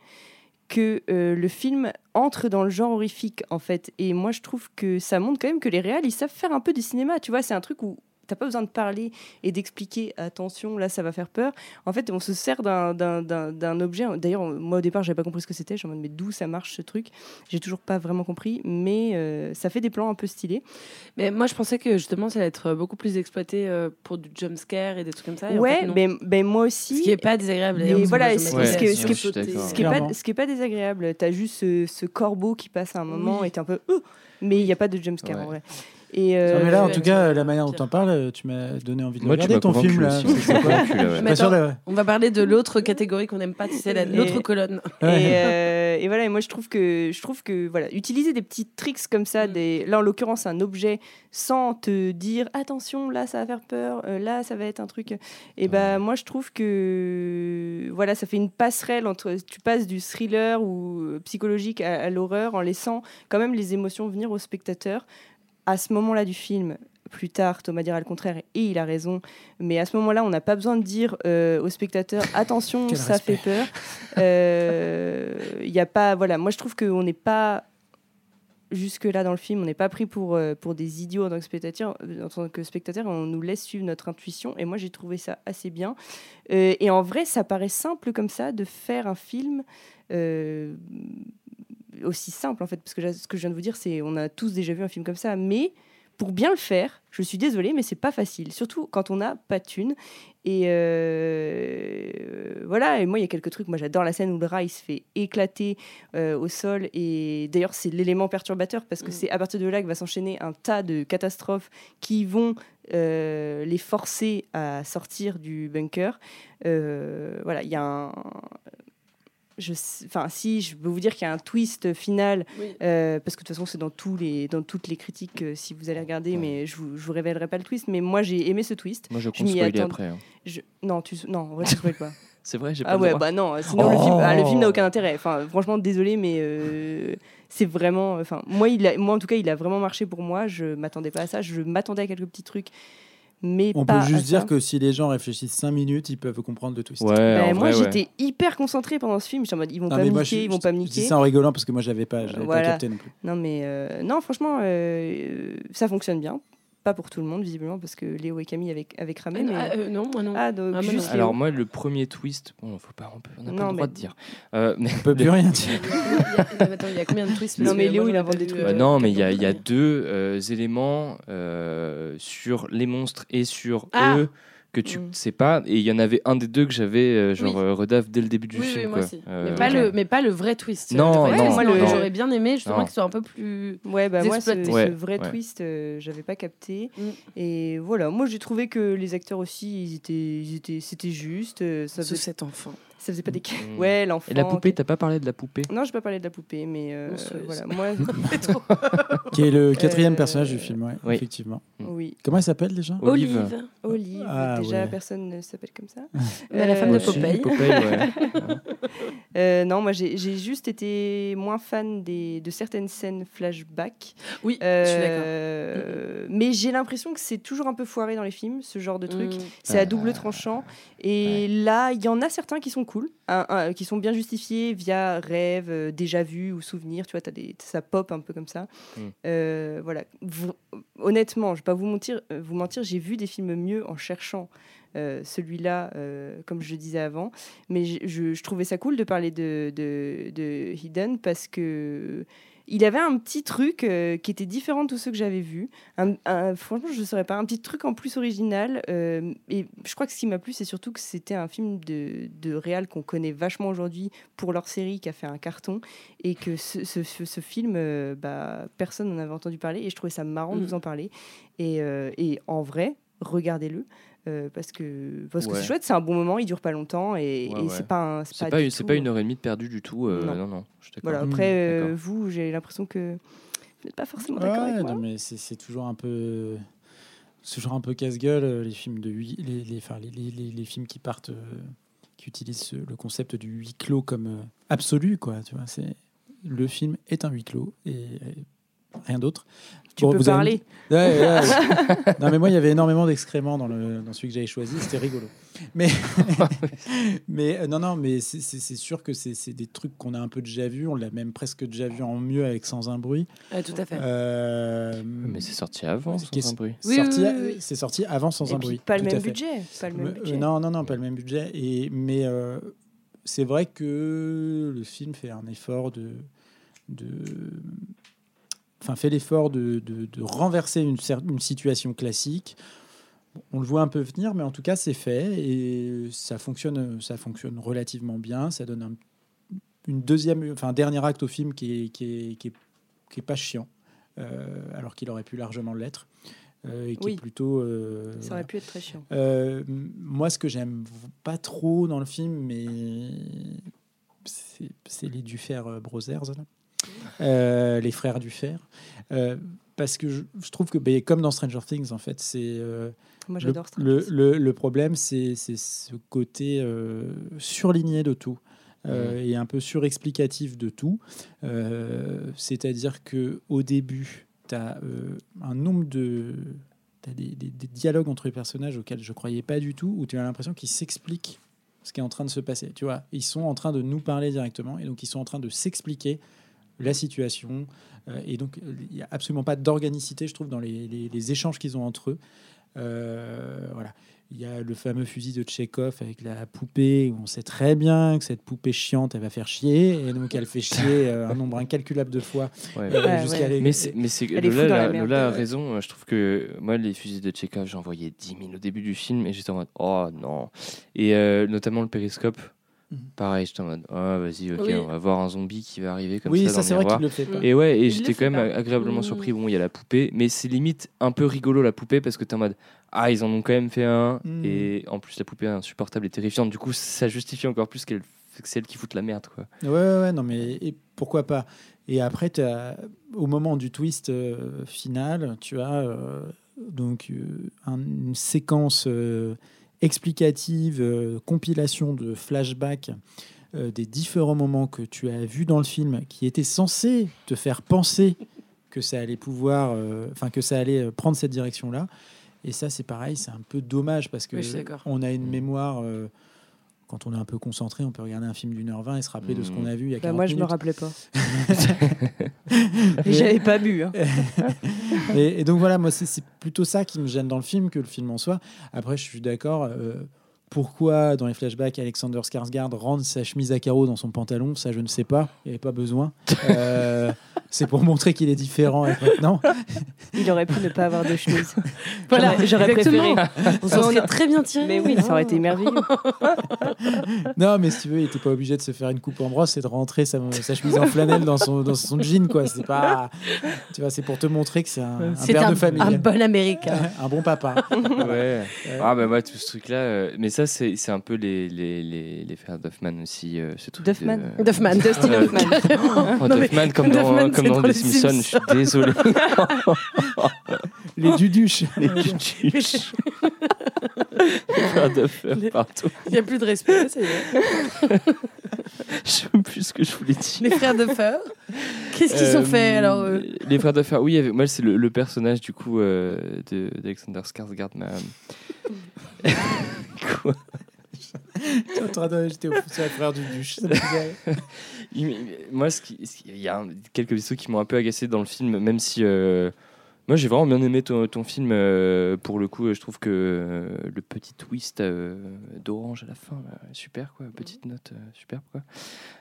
que euh, le film entre dans le genre horrifique, en fait. Et moi, je trouve que ça montre quand même que les réals, ils savent faire un peu du cinéma. Tu vois, c'est un truc où t'as pas besoin de parler et d'expliquer attention là ça va faire peur en fait on se sert d'un- d'un d'un- d'un objet d'ailleurs moi au départ j'avais pas compris ce que c'était je suis en mode mais d'où ça marche ce truc? J'ai toujours pas vraiment compris mais euh, ça fait des plans un peu stylés Mais moi, je pensais que justement, ça allait être beaucoup plus exploité euh, pour du jumpscare et des trucs comme ça. et en ouais fait, non. ben, ben moi aussi Ce qui est pas désagréable. Mais voilà, ce- qui est- ce qui est- sauter. d'accord. ce qui est pas ce qui est pas désagréable t'as juste ce, ce corbeau qui passe à un moment Oui. et t'es un peu Ouh mais il y a pas de jumpscare Ouais. en vrai et Non, euh, mais là, en tout cas, la manière dont t'en parles, tu m'as donné envie de Moi, tu regarder ton film là. ouais. On va parler de l'autre catégorie qu'on n'aime pas, tu sais, Et- l'autre colonne. <laughs> Ouais. Et, euh, et voilà, et moi je trouve que je trouve que voilà, utiliser des petits tricks comme ça, Mm. des, là en l'occurrence un objet, sans te dire attention, là ça va faire peur, euh, là ça va être un truc. Et ben moi je trouve que voilà, ça fait une passerelle entre tu passes du thriller ou euh, psychologique à, à l'horreur en laissant quand même les émotions venir au spectateur. À ce moment-là du film, plus tard, Thomas dira le contraire et il a raison. Mais à ce moment-là, on n'a pas besoin de dire euh, au spectateur <laughs> attention, ça respect. fait peur. Euh, Il y a pas, voilà, moi je trouve qu'on n'est pas jusque là dans le film, on n'est pas pris pour euh, pour des idiots en tant que spectateur. En tant que spectateur, on nous laisse suivre notre intuition. Et moi, j'ai trouvé ça assez bien. Euh, et en vrai, ça paraît simple comme ça de faire un film. euh, aussi simple en fait parce que ce que je viens de vous dire c'est on a tous déjà vu un film comme ça mais pour bien le faire je suis désolée mais c'est pas facile. Surtout quand on n'a pas de thune et euh, voilà et moi il y a quelques trucs. Moi j'adore la scène où le rat il se fait éclater euh, au sol. Et d'ailleurs c'est l'élément perturbateur parce que Mm. c'est à partir de là que va s'enchaîner un tas de catastrophes qui vont euh, les forcer à sortir du bunker. Voilà il y a un je enfin si je peux vous dire qu'il y a un twist final Oui. euh, parce que de toute façon c'est dans tous les dans toutes les critiques euh, si vous allez regarder mais je vous, je vous révélerai pas le twist mais moi j'ai aimé ce twist Moi, je Je compte m'y spoiler attends. après. hein. je... non tu non en vrai, tu spoil pas <laughs> C'est vrai, j'ai pas ah le ouais droit. bah non sinon le film Oh. ah, le film n'a aucun intérêt enfin franchement désolé mais euh, c'est vraiment enfin moi il a, moi en tout cas il a vraiment marché pour moi je m'attendais pas à ça je m'attendais à quelques petits trucs mais On pas peut juste dire ça. que si les gens réfléchissent 5 minutes, ils peuvent comprendre le twist. Ouais, en moi ouais. j'étais hyper concentrée pendant ce film j'étais en mode ils vont Non, pas me niquer je, ils vont pas me niquer ça en rigolant parce que moi, j'avais pas, Voilà. pas capté non plus. Non, mais euh, non, franchement, euh, ça fonctionne bien. Pas pour tout le monde, visiblement, parce que Léo et Camille avaient, avaient cramé. mais... Ah, euh, non, moi non. Ah, donc Ah, moi, juste non. Alors moi, le premier twist, bon, faut pas, on peut- on n'a pas Non, le droit mais- de dire. Euh, mais On peut plus rien <laughs> dire. Il y a- combien de twists Non, mais Léo, moi, il invente des trucs. Bah euh, non, mais il y a, y a deux euh, éléments euh, sur les monstres et sur Ah. eux que tu Mm. sais pas. Et il y en avait un des deux que j'avais euh, genre Oui. euh, redaf dès le début du Oui, film. oui, moi quoi. aussi. Euh, mais, pas le, mais pas le vrai twist. Non, vrai non, le- J'aurais bien aimé justement Non. qu'il soit un peu plus. Ouais, bah moi, ce, Ouais, vrai ouais. twist, euh, j'avais pas capté. Mm. Et voilà, moi j'ai trouvé que les acteurs aussi, ils étaient, ils étaient, c'était juste. euh, Ça cet enfant. Ça faisait pas des. Mm. Ouais, l'enfant. Et la poupée, qui- t'as pas parlé de la poupée Non, je vais pas parler de la poupée, mais euh, Monstrueuse. voilà, moi, <laughs> <laughs> Qui est le quatrième Euh, personnage du film, ouais, oui. effectivement. oui. Comment elle s'appelle déjà Olive. Olive, Ah, déjà ouais. personne ne s'appelle comme ça. Mais <laughs> la femme de Euh, Popeye. Popeye, ouais. Euh, non, moi j'ai j'ai juste été moins fan des, de certaines scènes flashback. Oui, Euh, je suis d'accord. Mais j'ai l'impression que c'est toujours un peu foiré dans les films, ce genre de truc. Mm. C'est à double tranchant. Et là, il y en a certains qui sont cool, un- un- qui sont bien justifiés via rêve, euh, déjà vu ou souvenir. Tu vois, as des, ça pop un peu comme ça. Mm. Euh, voilà. Vous- honnêtement, je vais pas vous mentir, euh, vous mentir, j'ai vu des films mieux en cherchant. euh, celui-là, euh, comme je disais avant, mais je, je- je trouvais ça cool de parler de, de, de Hidden parce que il avait un petit truc euh, qui était différent de tous ceux que j'avais vus. Un- un- franchement, je ne saurais pas. Un petit truc en plus original. euh, et je crois que ce qui m'a plu, c'est surtout que c'était un film de, de réal qu'on connaît vachement aujourd'hui pour leur série qui a fait un carton. Et que ce, ce- ce- ce film, euh, bah, personne n'en avait entendu parler. Et je trouvais ça marrant de Mm. vous en parler. Et, et en vrai, regardez-le. Euh, parce que, parce que Ouais. c'est chouette, c'est un bon moment, il dure pas longtemps et, Ouais, et ouais. c'est pas C'est pas une- c'est tout, pas une heure et demie de perdu du tout. euh, Non. non, non, je suis d'accord. Voilà, Mmh, après, euh, vous, j'ai l'impression que vous n'êtes pas forcément d'accord avec moi. non, mais c'est toujours un peu. Toujours un peu casse-gueule, les films de huis, les, les, enfin, les, les- les- les films qui partent, euh, qui utilisent le concept du huis clos comme euh, absolu, quoi. Tu vois, c'est le film est un huis clos et rien d'autre. Tu peux vous parler. allez- Ouais, ouais, ouais. <laughs> non, mais moi, il y avait énormément d'excréments dans, le, dans celui que j'avais choisi. C'était rigolo. Mais, <laughs> mais euh, non, non, mais c'est- sûr que c'est c'est des trucs qu'on a un peu déjà vus. On l'a même presque déjà vu en mieux avec Sans un bruit. Ouais, tout à fait. Euh, Mais c'est sorti avant, sans un bruit. Oui, sorti- oui, oui, oui. C'est sorti avant Sans Et un puis, bruit. pas le même budget. Pas le même Euh, budget. non, non, non, pas le même budget. Et, mais euh, c'est vrai que le film fait un effort de. de enfin, fait l'effort de, de- de renverser une, une situation classique. On le voit un peu venir, mais en tout cas, c'est fait et ça fonctionne, ça fonctionne relativement bien. Ça donne un, une deuxième, enfin, un dernier acte au film qui est, qui est, qui est, qui est pas chiant, euh, alors qu'il aurait pu largement l'être. euh, et qui Oui. est plutôt. euh, Ça aurait pu être très chiant. Moi, ce que j'aime pas trop dans le film, mais c'est les Dufer Brothers, là. Euh, les frères Dufer. Euh, parce que je, je trouve que, ben, comme dans Stranger Things, en fait, c'est. euh, Moi, le, j'adore Stranger le, Things. le- le problème, c'est ce côté euh, surligné de tout. euh, et un peu surexplicatif de tout. Euh, C'est-à-dire que au début, tu as un nombre de. Des, des- des dialogues entre les personnages auxquels je croyais pas du tout, où tu as l'impression qu'ils s'expliquent ce qui est en train de se passer. Tu vois, ils sont en train de nous parler directement, et donc ils sont en train de s'expliquer la situation. euh, et donc, il n'y a absolument pas d'organicité, je trouve, dans les, les- les échanges qu'ils ont entre eux. Euh, voilà. Il y a le fameux fusil de Tchekhov avec la poupée, où on sait très bien que cette poupée chiante, elle va faire chier, et donc elle fait chier <laughs> euh, un nombre incalculable de fois. Ouais. euh, Ouais, jusqu'à ouais. les- Mais c'est, mais c'est Elle est Lola, la. Lola a raison. Je trouve que moi, les fusils de Tchekhov, j'en voyais 10 000 au début du film et j'étais en mode oh non. Et euh, notamment le périscope. Mhm. Pareil, j'étais en mode ah vas-y, ok, Oui. on va voir un zombie qui va arriver comme oui, ça. ça, dans c'est le vrai miroir. qu'il le fait pas. Et ouais, et Il j'étais le quand même pas. agréablement Mm. surpris. Bon, il y a la poupée, mais c'est limite un peu rigolo la poupée parce que t'es en mode ah ils en ont quand même fait un Mm. et en plus la poupée est insupportable et terrifiante. Du coup, ça justifie encore plus qu'elle que c'est elle qui fout la merde quoi. Ouais, ouais, ouais, non, mais et pourquoi pas? Et après, t'as- au moment du twist euh, final, tu as euh, donc euh, un- une séquence euh, explicative, euh, compilation de flashbacks euh, des différents moments que tu as vus dans le film, qui étaient censés te faire penser que ça allait pouvoir, euh, enfin que ça allait prendre cette direction-là. Et ça, c'est pareil, c'est un peu dommage parce que Oui, on a une mémoire. Quand on est un peu concentré, on peut regarder un film d'une heure vingt et se rappeler de ce qu'on a vu il y a Bah, 40 moi, je me rappelais pas. <laughs> Et J'avais pas bu. hein. <laughs> et, et donc voilà, moi c'est c'est plutôt ça qui me gêne dans le film que le film en soi. Après, je suis d'accord. euh, pourquoi dans les flashbacks Alexander Skarsgård rentre sa chemise à carreaux dans son pantalon Ça, je ne sais pas. Il n'y avait pas besoin. <laughs> Euh, c'est pour montrer qu'il est différent avec maintenant. <laughs> Il aurait pu ne pas avoir de chemise. <laughs> Voilà, J'aurais- préféré. On s'en serait très bien tiré. Mais oui, ça aurait été merveilleux. Non, mais si tu veux, il n'était pas obligé de se faire une coupe en brosse et de rentrer sa, sa chemise en flanelle dans son, dans son jean, quoi. C'est pas, tu vois, c'est pour te montrer que c'est un, père un, de famille, un bon américain. un bon papa. ouais. Ah bah moi tout ce truc là, mais ça c'est c'est un peu les les les, les frères Duffman aussi. euh, ce truc Duffman de- Duffman, Dustin Euh, Hoffman. Oh, Non, mais Duffman comme dans, Duffman, comme dans dans les les Simpsons, je suis désolé. Les duduches. <laughs> les Duduches. Frères Duffman partout. Il n'y a plus de respect, ça y est. <laughs> Je sais plus ce que je voulais dire. Les frères de Fer. Qu'est-ce qu'ils Euh, ont fait alors eux? Les frères Duffer, oui, avait- moi c'est le, le personnage du coup euh, de- d'Alexander Skarsgård. m'a- Quoi J'étais au foot sur le frère du duche. Moi, ce qui, ce qui- il y a un- quelques trucs qui m'ont un peu agacé dans le film, même si euh, moi j'ai vraiment bien aimé ton, ton film. euh, pour le coup, je trouve que euh, le petit twist euh, d'orange à la fin, là, super quoi, petite note euh, superbe quoi.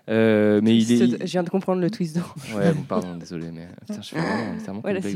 Euh, mais il est, Je viens de comprendre le twist. Ouais, bon, pardon, <laughs> désolé, mais euh, putain, je fais vraiment Voilà, mais-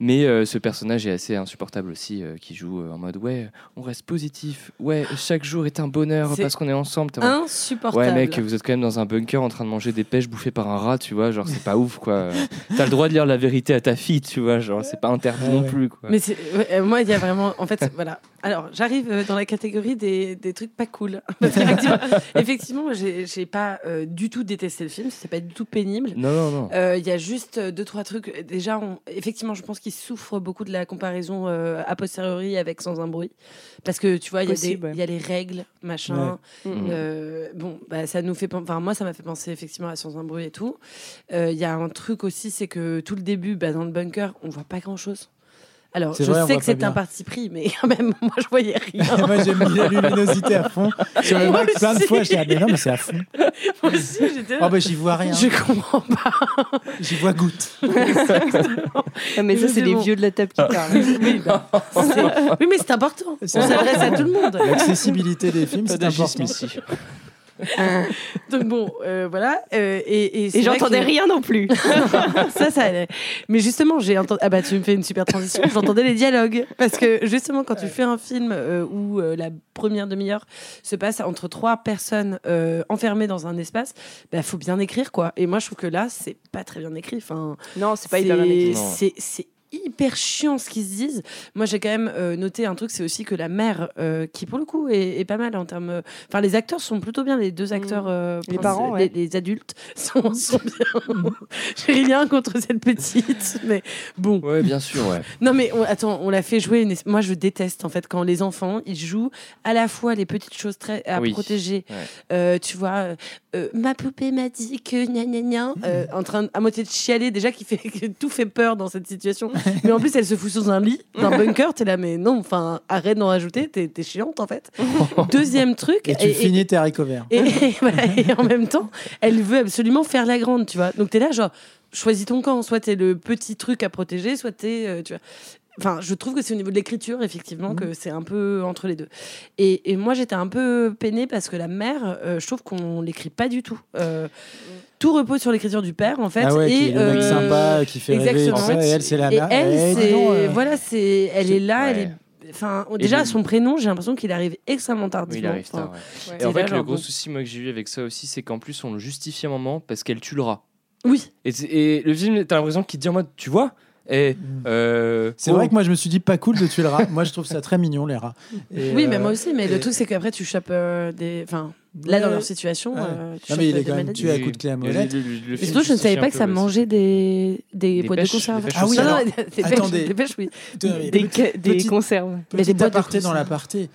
Mais euh, ce personnage est assez insupportable aussi, euh, qui joue euh, en mode ouais, on reste positif, ouais, chaque jour est un bonheur parce qu'on est ensemble. Insupportable. Ouais, mec, vous êtes quand même dans un bunker en train de manger des pêches bouffées par un rat, tu vois, genre c'est pas ouf quoi. <laughs> T'as le droit de dire la vérité à ta fille, tu vois, genre c'est pas interdit Ouais, non ouais. plus. Quoi. Mais ouais, moi, il y a vraiment. En fait, voilà. Alors, j'arrive dans la catégorie des, des trucs pas cool. Parce <laughs> qu'effectivement, effectivement, j'ai pas euh, du tout détesté le film. C'était pas du tout pénible. Non, non, non. Euh, Il y a juste euh, deux, trois trucs. Déjà, on- effectivement, je pense qu'il souffre beaucoup de la comparaison euh, a posteriori avec Sans un bruit. Parce que tu vois, il y, a des- Possible, ouais. il y a les règles, machin. Mm. Euh, bon, bah, ça nous fait. Enfin, moi, ça m'a fait penser effectivement à Sans un bruit et tout. Euh, Il y a un truc aussi, c'est que tout le début, bah, dans le bunker, on voit pas grand chose. Alors, je vrai, sais que c'est un parti pris, mais quand même, <laughs> moi, je voyais rien. <laughs> Moi, j'ai mis la luminosité à fond. Sur le Mac, plein de fois, j'ai dit, ah, mais non, mais c'est à fond. <laughs> Moi aussi, j'étais là. Oh, bah, j'y vois rien. Je comprends pas. J'y vois goutte. Ah, mais ça, c'est les bon. vieux de la table qui parlent. Oui, bah, c'est- oui, mais c'est important. On C'est s'adresse à tout le monde. L'accessibilité des films, c'est important. ici. <laughs> Donc bon, euh, voilà. euh, et j'entendais que- rien non plus. <laughs> ça, ça allait. Mais justement, j'ai entendu. Ah bah, tu me fais une super transition. J'entendais les dialogues. Parce que justement, quand tu fais un film euh, où euh, la première demi-heure se passe entre trois personnes euh, enfermées dans un espace, bah, faut bien écrire, quoi. Et moi, je trouve que là, c'est pas très bien écrit. Enfin, Non, c'est pas hyper bien écrit. C'est hyper chiant ce qu'ils se disent. Moi, j'ai quand même euh, noté un truc, c'est aussi que la mère, euh, qui pour le coup est, est pas mal en termes. Enfin, les acteurs sont plutôt bien, les deux acteurs. euh, Les parents, les, ouais. les adultes <laughs> sont, sont bien. <laughs> j'ai rien contre cette petite, mais bon. Ouais, bien sûr, ouais. Non, mais on- attends, on l'a fait jouer. une Moi, je déteste en fait quand les enfants ils jouent à la fois les petites choses très à Oui. protéger. Ouais. Euh, tu vois, euh, euh, ma poupée m'a dit que gna gna gna, euh, en train de- à moitié de chialer déjà qui fait que <laughs> tout fait peur dans cette situation. <laughs> mais en plus, elle se fout sous un lit, dans un bunker. T'es là, mais non, enfin, arrête d'en rajouter. T'es t'es chiante en fait. <laughs> Deuxième truc. Et tu finis tes haricots verts. et, et <laughs> voilà, et en même temps, elle veut absolument faire la grande, tu vois. Donc t'es là, genre, choisis ton camp. Soit t'es le petit truc à protéger, soit t'es, euh, tu vois. Enfin, je trouve que c'est au niveau de l'écriture, effectivement, que c'est un peu entre les deux. Et, et moi, j'étais un peu peinée parce que la mère, euh, je trouve qu'on l'écrit pas du tout. Euh, tout repose sur l'écriture du père, en fait. ah ouais, et, qui est le mec euh, sympa, qui fait rêver. et tout exactement. ça, Et elle, c'est la et elle, Eh, c'est euh, voilà, c'est elle est là, elle est. Enfin, déjà son prénom, j'ai l'impression qu'il arrive extrêmement Oui, tardivement. il arrive Enfin, tard. ouais. Ouais. Et en fait, là, le genre, gros bon. souci, moi, que j'ai eu avec ça aussi, c'est qu'en plus, on le justifie un moment parce qu'elle tue le rat. Oui, Et, et le film, t'as l'impression qu'il te dit en mode, tu vois et, euh, C'est oh, vrai que moi, je me suis dit pas cool de tuer le rat. moi, je trouve ça très mignon, les <laughs> rats. Et, oui, euh, mais moi aussi. Mais et- le truc, c'est qu'après, tu chopes euh, des. Enfin, là, dans leur situation, Ouais. euh, tu Non, mais il est des quand même tué à coups de clé à molette. Et surtout, je ne savais pas que ça mangeait des, des, Des boîtes pêches, de conserve. des Ah oui, Non, non, alors, des pêches, attendez. des pêches, oui. Des, petit- ca- des conserves. Mais des boîtes de dans l'aparté.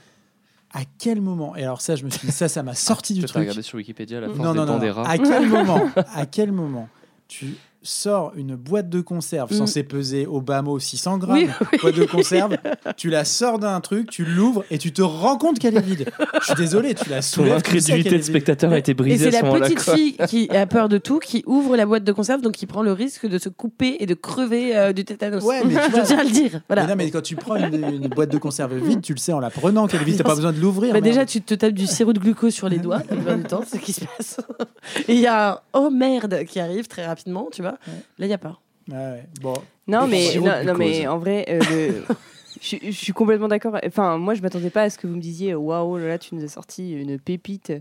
À quel moment Et alors ça, je me suis dit, ça, ça m'a sorti du Peut-être truc. regarder sur Wikipédia la force Non, des non, non. des rats. À quel <laughs> moment À quel moment tu sors une boîte de conserve Mm. censée peser au bas mot 600 grammes, Oui, boîte de conserve, tu la sors d'un truc, tu l'ouvres et tu te rends compte qu'elle est vide. Je suis désolé, tu la soulèves. qu'elle incrédulité de spectateur a été Et brisée c'est la petite fille qui a peur de tout, qui ouvre la boîte de conserve, donc qui prend le risque de se couper et de crever euh, du tétanos. Ouais, mais tu <laughs> je vois- tiens à le dire. Voilà. Mais non, mais quand tu prends une, une boîte de conserve vide, tu le sais en la prenant qu'elle est vide, t'as pas <laughs> besoin de l'ouvrir. Bah, déjà, tu te tapes du sirop de glucose sur les doigts, la plupart du temps, c'est ce qui se passe. <laughs> Et il y a un oh merde qui arrive très rapidement, tu vois. Là, il n'y a pas. Ouais, ouais. Bon, Non, mais, non, mais en vrai, euh, le- <laughs> je, je suis complètement d'accord. Enfin, moi, je m'attendais pas à ce que vous me disiez waouh, là, là, tu nous as sorti une pépite.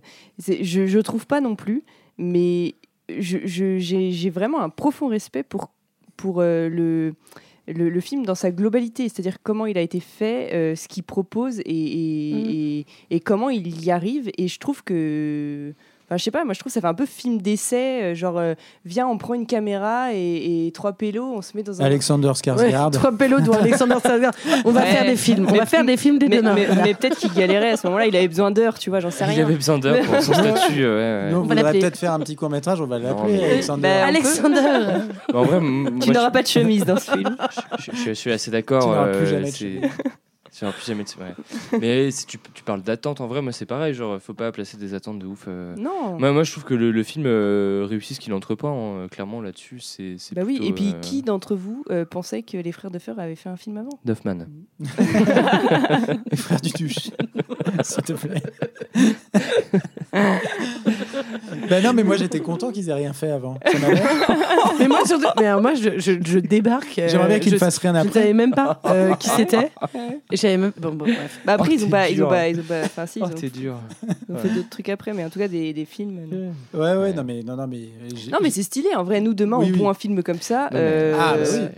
Je, je trouve pas non plus, mais je- je- j'ai j'ai vraiment un profond respect pour, pour euh, le, le, le film dans sa globalité, c'est-à-dire comment il a été fait, euh, ce qu'il propose et, et, Mhm. et- et comment il y arrive. Et je trouve que. Enfin, je sais pas, moi je trouve que ça fait un peu film d'essai, euh, genre euh, viens, on prend une caméra et, et trois pélos, on se met dans un. Alexander Ouais, Skarsgård. trois pélos dont Alexander Skarsgård. On va Ouais. faire des films. On va faire des films des mais, deux mains. mais- peut-être qu'il galérait à ce moment-là, il avait besoin d'heures, tu vois, j'en sais Il rien. avait besoin d'heures pour son <laughs> statut. ouais, on va peut-être faire un petit court métrage, on va l'appeler Alexander. Bah, peut. Alexander. Mais en vrai, m- Tu n'auras pas de chemise dans ce film. je, je- je suis assez Tu d'accord. Plus euh, jamais ouais. <laughs> Mais si tu, tu parles d'attente, en vrai, moi c'est pareil. Genre, faut pas placer des attentes de ouf. euh. Non. Moi, moi, je trouve que le, le film euh, réussit ce qu'il entreprend. hein. Clairement, là-dessus, c'est. Bah oui, et puis euh, qui d'entre vous euh, pensait que les frères de Fer avaient fait un film avant? Duffman. <laughs> Les frères du Duche, <laughs> s'il te plaît. ben non, mais moi j'étais content qu'ils aient rien fait avant. Mais moi, surtout, mais alors, moi je, je, je débarque. euh, J'aimerais bien qu'ils je- ne fassent rien Je ne après. savais même pas euh, qui c'était. Et j'avais même. Bon, bon, bref. Bah après, Oh, ils ont t'es pas, ils ont dur. pas, ils ont pas, enfin si, ils Oh, ont, t'es dur. ils ont fait d'autres trucs après, mais en tout cas des, des films. euh, non. Ouais, ouais, non, mais. Non, non, mais, j'ai- Non mais c'est stylé, en vrai, nous demain Oui, on oui. prend un film comme ça. Non, mais- euh, Ah, bah c'est- oui.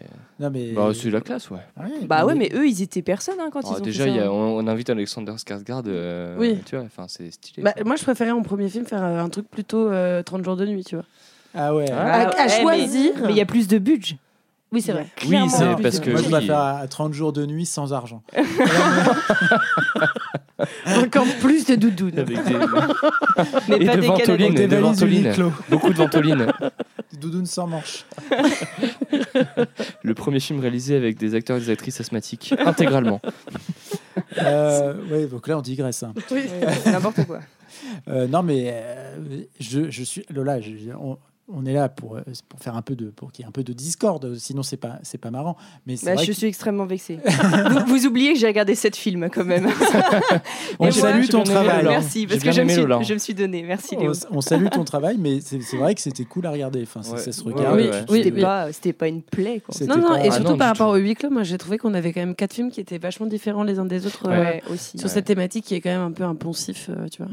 Non, mais. Bah, c'est la classe, ouais. Ouais, Bah ouais, mais eux, ils étaient personne hein, quand Ah, ils ont déjà, fait il ça. y a- on, on invite Alexander Skarsgård. euh, Oui. Tu vois, enfin, c'est stylé. Bah, quoi. moi, je préférais en premier film faire euh, un truc plutôt euh, 30 jours de nuit, tu vois. Ah ouais. Ah, à, à ouais, mais- choisir. Mais il y a plus de budget. Oui, c'est vrai. Oui, c'est parce de que. Moi, je oui. préfère à 30 jours de nuit sans argent. <laughs> Encore plus de doudounes. Avec des... <laughs> Mais Et pas de des ventoline. Des de ventoline. Beaucoup de ventoline. <laughs> Des doudounes sans manches. Le premier film réalisé avec des acteurs et des actrices asthmatiques, intégralement. Euh, ouais, donc là, on digresse. hein. Oui. N'importe quoi. Euh, non, mais euh, je, je suis Lola. je- on, on est là pour, euh, pour faire un peu de pour qu'il y ait un peu de discorde. Sinon, c'est pas c'est pas marrant. Mais Bah, vrai je que suis extrêmement vexée. <laughs> vous, vous oubliez que j'ai regardé sept films quand même. <laughs> on salue ton travail. Lola. Merci, parce que je me, suis, je me suis donné. Merci Léo. On, on salue ton travail, mais c'est vrai que c'était cool à regarder. Enfin, ça, Ouais. ça se regarde. ouais, Oui, ouais. oui, C'était pas, c'était pas une plaie. Quoi. Non, non, pas- et Ah surtout non, par rapport au huis clos, moi j'ai trouvé qu'on avait quand même quatre films qui étaient vachement différents les uns des autres euh, aussi. sur cette thématique qui est quand même un peu impensif, euh, tu vois.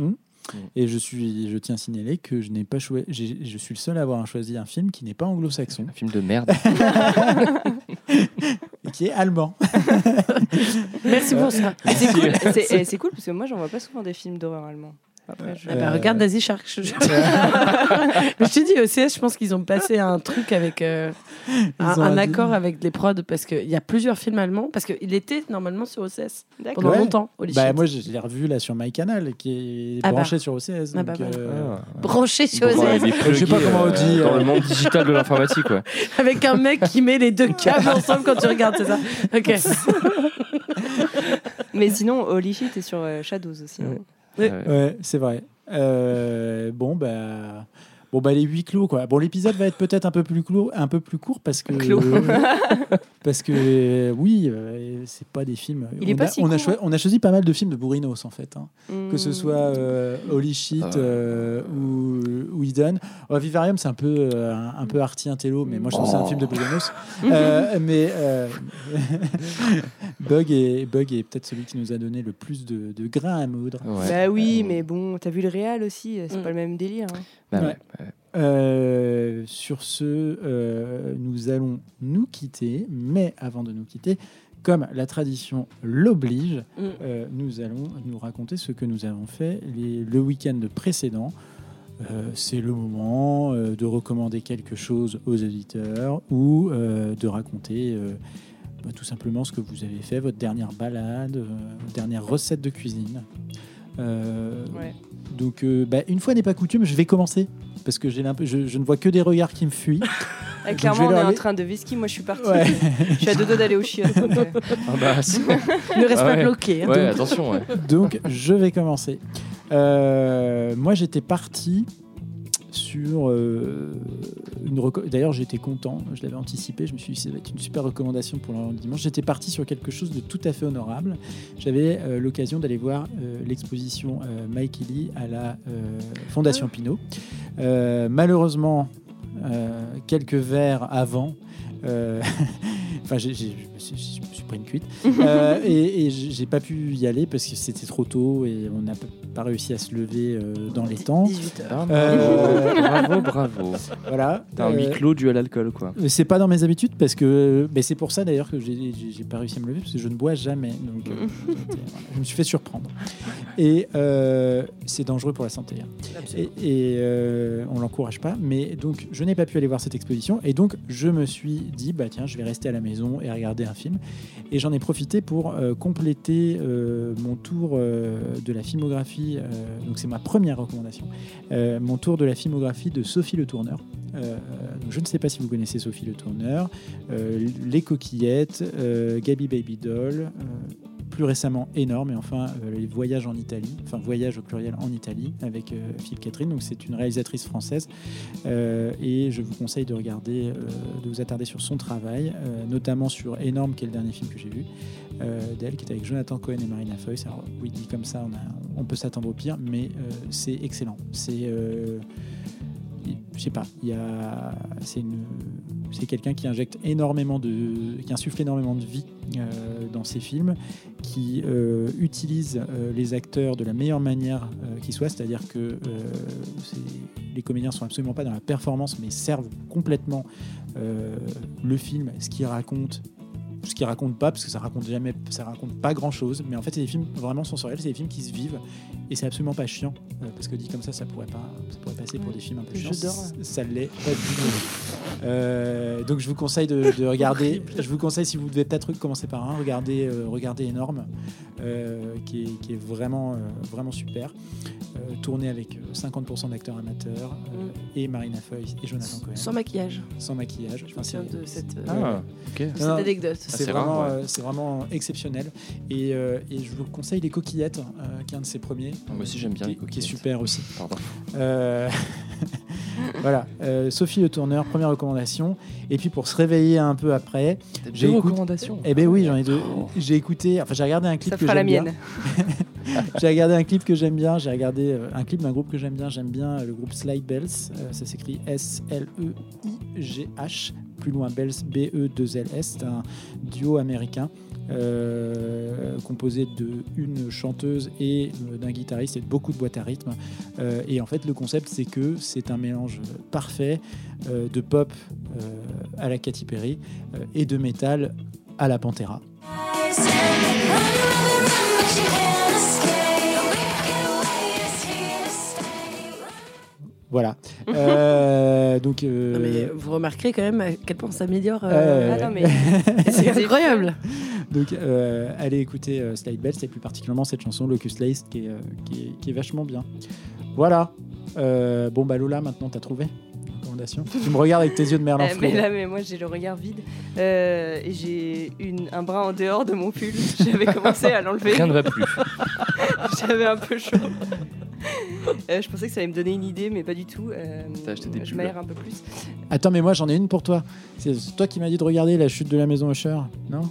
Et je suis, je tiens à signaler que je n'ai pas choisi. Je suis le seul à avoir choisi un film qui n'est pas anglo-saxon Un film de merde. et <laughs> qui est allemand. Merci pour ça. C'est cool, eh, c'est cool parce que moi j'en vois pas souvent des films d'horreur allemands. Après, je- Ah bah, Euh, regarde Daisy Shark. Je, <laughs> <laughs> je... Te dis, OCS, je pense qu'ils ont passé un truc avec euh, un, accord avec les prods parce qu'il y a plusieurs films allemands parce qu'il était normalement sur OCS D'accord. pendant Ouais. longtemps. Bah, moi, je l'ai revu là sur MyCanal qui est Ah bah. branché sur OCS. Ah bah donc, euh, branché sur OCS est Je sais pas comment on dit, Dans euh. le monde digital de l'informatique, ouais. <laughs> avec un mec qui met les deux câbles ensemble quand tu regardes, c'est ça Ok. Mais sinon, Holy Shit est sur euh, Shadows aussi. hein. Ouais. Ouais. C'est vrai. Euh, bon, bah. Bon, bah, les huit clos, quoi. Bon, l'épisode va être peut-être un peu plus clos, un peu plus court parce que. <laughs> Clos. <laughs> parce que, euh, oui, euh, c'est pas des films. Il est on, pas a, si on, a on a choisi pas mal de films de Bourrinos, en fait. hein. Que ce soit euh, Holy Shit Ah euh, ou, ou Eden. Oh, Vivarium, c'est un peu, euh, un, un peu arty intello, mais moi je trouve que c'est un Oh. film de Bourrinos. Euh, <laughs> mais euh, Bug est, Bug est peut-être celui qui nous a donné le plus de, de grains à moudre. Ouais. Bah oui, mais bon, t'as vu le réal aussi, c'est Mm. pas le même délire. hein. Bah ouais. Ouais. Euh, sur ce, euh, nous allons nous quitter, mais avant de nous quitter, comme la tradition l'oblige, Mm. euh, nous allons nous raconter ce que nous avons fait les- le week-end précédent. Euh, c'est le moment euh, de recommander quelque chose aux auditeurs ou euh, de raconter euh, bah, tout simplement ce que vous avez fait, votre dernière balade, euh, votre dernière recette de cuisine. Euh, Ouais. donc, euh, bah, une fois n'est pas coutume, je vais commencer parce que j'ai je, je ne vois que des regards qui me fuient. Ah, <laughs> Donc, clairement, on est en train de whisky, moi je suis partie. Ouais. <laughs> Je suis à deux doigts d'aller au chiottes. donc, euh, Ah bah, <laughs> Ne reste Ah pas ouais. bloqué. hein. ouais, attention. Ouais. Donc, je vais commencer. Euh, moi, j'étais parti sur euh, D'ailleurs, j'étais content. Je l'avais anticipé. Je me suis dit, ça va être une super recommandation pour le dimanche. J'étais parti sur quelque chose de tout à fait honorable. J'avais euh, l'occasion d'aller voir euh, l'exposition euh, Mike Ely à la Fondation Pinault. Malheureusement, quelques verres avant. <laughs> Enfin, j'ai- j'ai- je me suis- je me suis pris une cuite. <laughs> Euh, et et j'ai pas pu y aller parce que c'était trop tôt et on n'a pas réussi à se lever euh, dans les temps. 18 heures. Euh, bravo, bravo. Voilà. T'as un huis clos dû à l'alcool, quoi. c'est pas dans mes habitudes parce que mais c'est pour ça d'ailleurs que j'ai j'ai- j'ai pas réussi à me lever parce que je ne bois jamais donc euh, <laughs> voilà, je me suis fait surprendre et euh, c'est dangereux pour la santé hein. et, et, euh, on l'encourage pas mais donc je n'ai pas pu aller voir cette exposition et donc je me suis dit bah tiens je vais rester à la maison et regarder un film. Et j'en ai profité pour euh, compléter euh, mon tour euh, de la filmographie donc c'est ma première recommandation mon tour de la filmographie de Sophie Le Tourneur. Je ne sais pas si vous connaissez Sophie Le Tourneur, Les Coquillettes, Gabi Baby Doll, plus récemment Énorme, et enfin euh, Les Voyages en Italie, enfin Voyage au pluriel en Italie avec euh, Philippe Catherine. Donc c'est une réalisatrice française euh, et je vous conseille de regarder, de vous attarder sur son travail, notamment sur Énorme, qui est le dernier film que j'ai vu d'elle, qui est avec Jonathan Cohen et Marina Foïs. Alors oui, dit comme ça, on, on peut s'attendre au pire, mais c'est excellent. C'est je sais pas, il y a, c'est une, c'est quelqu'un qui injecte énormément de, qui insuffle énormément de vie euh, dans ses films, qui euh, utilise euh, les acteurs de la meilleure manière qui soit, c'est-à-dire que les comédiens sont absolument pas dans la performance, mais servent complètement le film, ce qu'il raconte, ce qu'il raconte pas, parce que ça raconte jamais, ça raconte pas grand-chose, mais en fait c'est des films vraiment sensoriels, c'est des films qui se vivent, et c'est absolument pas chiant, euh, parce que dit comme ça, ça pourrait pas, ça pourrait passer pour des films un peu Je chiants. Ça l'est pas du tout. Euh, donc je vous conseille de, de regarder. je vous conseille si vous devez peut-être commencer par un, regardez, euh, regardez énorme, euh, qui, est, qui est vraiment, euh, vraiment super. Euh, tourné avec euh, 50% d'acteurs amateurs euh, et Marina Foïs et Jonathan Cohen. Sans maquillage. Sans maquillage. Je me souviens c'est- de cette, euh, Ah, cette anecdote. C'est c'est vraiment, rare, ouais. euh, c'est vraiment exceptionnel. Et, euh, et je vous conseille Les Coquillettes, euh, qui est un de ses premiers. Moi aussi, j'aime bien qui- Les Qui est Coquillettes. super aussi. Pardon. Euh, <laughs> voilà, euh, Sophie Le Tourneur, première recommandation. Et puis pour se réveiller un peu après, j'ai Deux écoute- recommandations. eh ben oui, j'en ai deux. J'ai écouté, enfin j'ai regardé un clip Ça que fera la j'aime bien. mienne. <laughs> J'ai regardé un clip que j'aime bien. J'ai regardé un clip d'un groupe que j'aime bien. J'aime bien le groupe Slide Bells. Euh, ça s'écrit E S-L-E-I-G-H. Plus loin Bells B-E-2-L-S. C'est un duo américain euh, composé de une chanteuse et euh, d'un guitariste et de beaucoup de boîtes à rythme. Euh, et en fait, le concept, c'est que c'est un mélange parfait euh, de pop euh, à la Katy Perry euh, et de métal à la Pantera. Voilà. <laughs> Euh, donc, euh, Non, mais vous remarquerez quand même à quel point ça améliore. Euh, euh, Ah mais <laughs> c'est incroyable. donc euh, allez écouter euh, Slide Bells et plus particulièrement cette chanson Locust Laced qui est, euh, qui est, qui est vachement bien. Voilà. Euh, bon, bah Lola, maintenant t'as trouvé? Recommandation Tu me regardes avec tes yeux de merlan Euh, mais là, mais moi j'ai le regard vide Euh, et j'ai une- un bras en dehors de mon pull. <laughs> J'avais commencé à l'enlever. Rien ne va plus. <laughs> J'avais un peu chaud. Euh, je pensais que ça allait me donner une idée, mais pas du tout. Euh, T'as acheté des je m'aère un peu plus. Attends, mais moi j'en ai une pour toi. C'est toi qui m'as dit de regarder la chute de la maison Usher, non?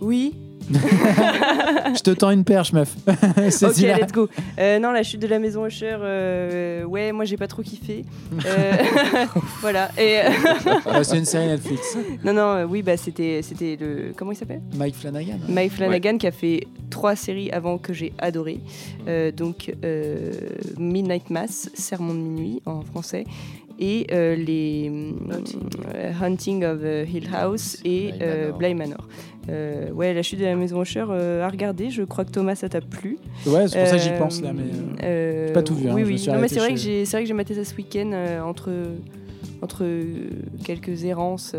Oui. <laughs> Je te tends une perche, meuf. <laughs> C'est Ok, let's go. Euh, non, la chute de la maison Usher, euh, ouais, moi j'ai pas trop kiffé. Euh, <laughs> voilà. Et euh, c'est une série Netflix. non, non, euh, oui, bah c'était, c'était le, comment il s'appelle? Mike Flanagan. Mike Flanagan qui a fait trois séries avant que j'ai adoré. Euh, donc euh, Midnight Mass, Sermon de minuit en français, et euh, les euh, Hunting of Hill House et Bly euh, Manor. Bly Manor. Euh, ouais, la chute de la maison Usher euh, à regarder. Je crois que Thomas, ça t'a plu. Ouais, c'est pour ça que j'y pense là, mais. euh, euh, j'ai pas tout vu, hein, oui, oui. c'est vrai, chez- que j'ai- c'est vrai que j'ai maté ça ce week-end entre, entre quelques errances.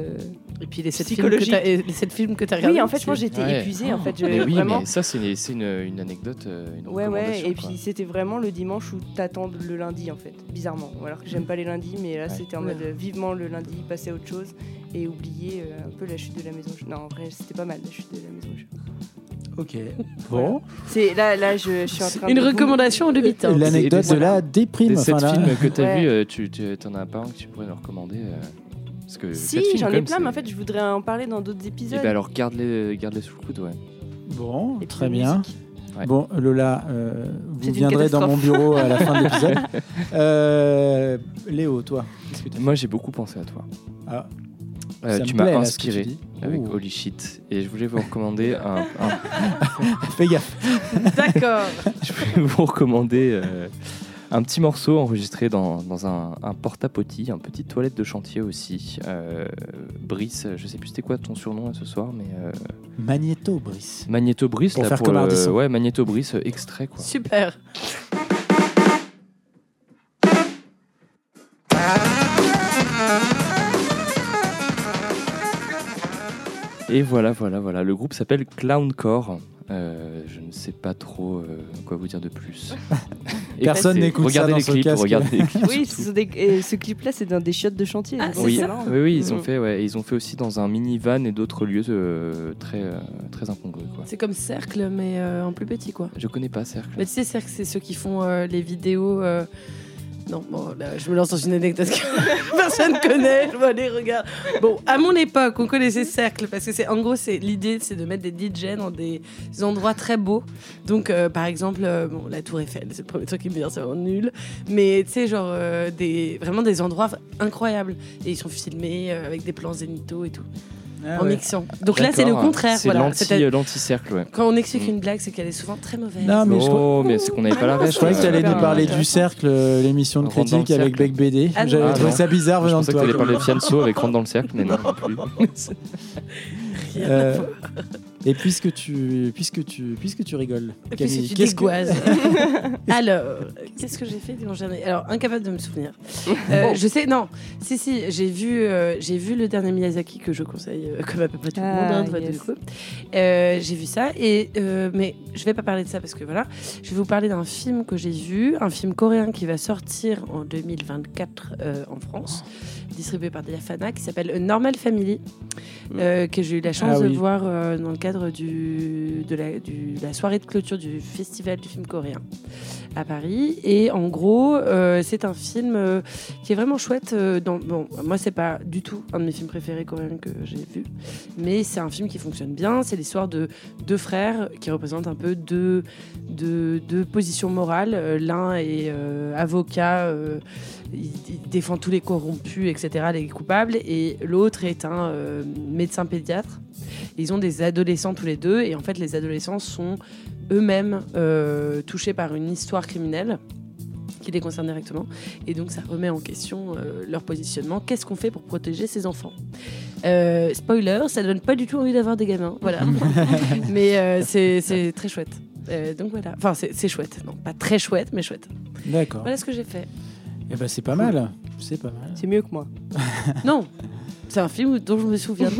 Euh. Et puis les sept films que t'as- et les sept films que tu as regardés. Oui, en fait, moi j'étais Ouais. épuisée. En fait, je, Mais oui, vraiment. mais ça, c'est une, c'est une, une anecdote. euh, Une Ouais, ouais, et quoi. puis c'était vraiment le dimanche où t'attends le lundi en fait, bizarrement. Alors que j'aime pas les lundis, mais là Ouais. c'était en Ouais. mode euh, vivement le lundi, passer à autre chose et oublier euh, un peu la chute de la maison. Non, en vrai, c'était pas mal la chute de la maison. Ok. Bon. C'est là, là, je, je suis en train Une de. recommandation en demi-temps. L'anecdote C'est- de la déprime. Des sept films que t'as Ouais. vus, euh, tu tu- t'en as pas un que tu pourrais nous recommander euh, parce que Si, j'en ai plein, mais en fait, je voudrais en parler dans d'autres Eh épisodes. ben alors garde-les garde-les sous le coude, ouais. Bon, Et très bien. Ouais. Bon, Lola, euh, vous viendrez dans mon bureau à la fin de l'épisode. <laughs> Euh, Léo, toi, Moi, j'ai beaucoup pensé à toi. Ah, Euh, ça tu me m'as inspiré tu avec Ouh. Holy Shit et je voulais vous recommander un, un- <laughs> Fais gaffe. D'accord. <laughs> je voulais vous recommander euh, un petit morceau enregistré dans, dans un, un porte-à-potty, un petit toilette de chantier aussi. Euh, Brice, je sais plus c'était quoi ton surnom ce soir, mais euh, Magnéto, Brice. Magnéto Brice, Pour là, faire pour le- ouais, Magnéto Brice euh, extrait quoi. Super. Et voilà, voilà, voilà. Le groupe s'appelle Clowncore. Euh, je ne sais pas trop euh, quoi vous dire de plus. <laughs> Et Personne n'écoute ça regardez dans les clips, regardez les clips. Oui, ce, sont des- et ce clip-là, c'est dans des chiottes de chantier. Ah, c'est oui, ça oui, oui, ils ont Mm. fait, ouais, ils ont fait aussi dans un minivan et d'autres lieux euh, très, euh, très incongrus. C'est comme Cercle, mais euh, en plus petit, quoi. Je connais pas Cercle. Mais tu sais, Cercle, c'est ceux qui font euh, les vidéos. Non, bon, là, je me lance dans une anecdote que <laughs> personne connaît. Je vois les regards. Bon, à mon époque, on connaissait Cercle parce que c'est en gros, c'est l'idée, c'est de mettre des DJ dans des endroits très beaux. Donc, euh, par exemple, euh, bon, la Tour Eiffel, c'est le premier truc qui me vient, c'est vraiment nul. Mais tu sais, genre euh, des vraiment des endroits incroyables et ils sont filmés avec des plans zénithaux et tout. Ah en ouais. mixant. Donc là, c'est le contraire. C'est Voilà. l'anti-cercle, ouais. Quand on explique une blague, c'est qu'elle est souvent très mauvaise. Non, mais je oh, mais c'est qu'on n'avait pas la Ah, rêve. Je croyais que tu allais nous parler du cercle, euh, l'émission de critique avec. Beck BD. Ah. J'avais Ah trouvé ça bizarre Je venant de pensais que toi. tu allais parler de Fianso avec Rentre dans le cercle, mais non, non plus. Euh, et puisque tu, puisque tu, puisque tu rigoles, Camille, qu'est-ce que-. <laughs> <laughs> Alors, qu'est-ce que j'ai fait dimanche dernier Alors, incapable de me souvenir. Euh, je sais, non. Si, si, j'ai vu, euh, j'ai vu le dernier Miyazaki que je conseille, euh, comme à peu près tout le Ah, monde, hein, de votre yes. coup. Euh, j'ai vu ça, et, euh, mais je vais pas parler de ça parce que voilà. Je vais vous parler d'un film que j'ai vu, un film coréen qui va sortir en 2024 euh, en France, distribué par Diafana, qui s'appelle A Normal Family, euh, que j'ai eu la chance Ah de voir euh, dans le cadre du, de, la, soirée de clôture du Festival du film coréen à Paris. Et en gros, euh, c'est un film euh, qui est vraiment chouette. euh, dans, bon, moi, c'est pas du tout un de mes films préférés coréens que j'ai vu, mais c'est un film qui fonctionne bien. C'est l'histoire de deux frères qui représentent un peu deux, deux, deux positions morales. L'un est avocat. Il, il défend tous les corrompus, etc., les coupables, et l'autre est un euh, médecin pédiatre. Ils ont des adolescents tous les deux, et en fait, les adolescents sont eux-mêmes euh, touchés par une histoire criminelle qui les concerne directement. Et donc, ça remet en question euh, leur positionnement. Qu'est-ce qu'on fait pour protéger ces enfants? Euh, Spoiler, ça donne pas du tout envie d'avoir des gamins. Voilà. <laughs> mais euh, c'est très chouette. Donc voilà. Enfin, c'est c'est chouette. Non, pas très chouette, mais chouette. D'accord. Voilà ce que j'ai fait. Eh ben, c'est pas mal. C'est pas mal. C'est mieux que moi. <laughs> Non, c'est un film dont je me souviens. <laughs> <laughs>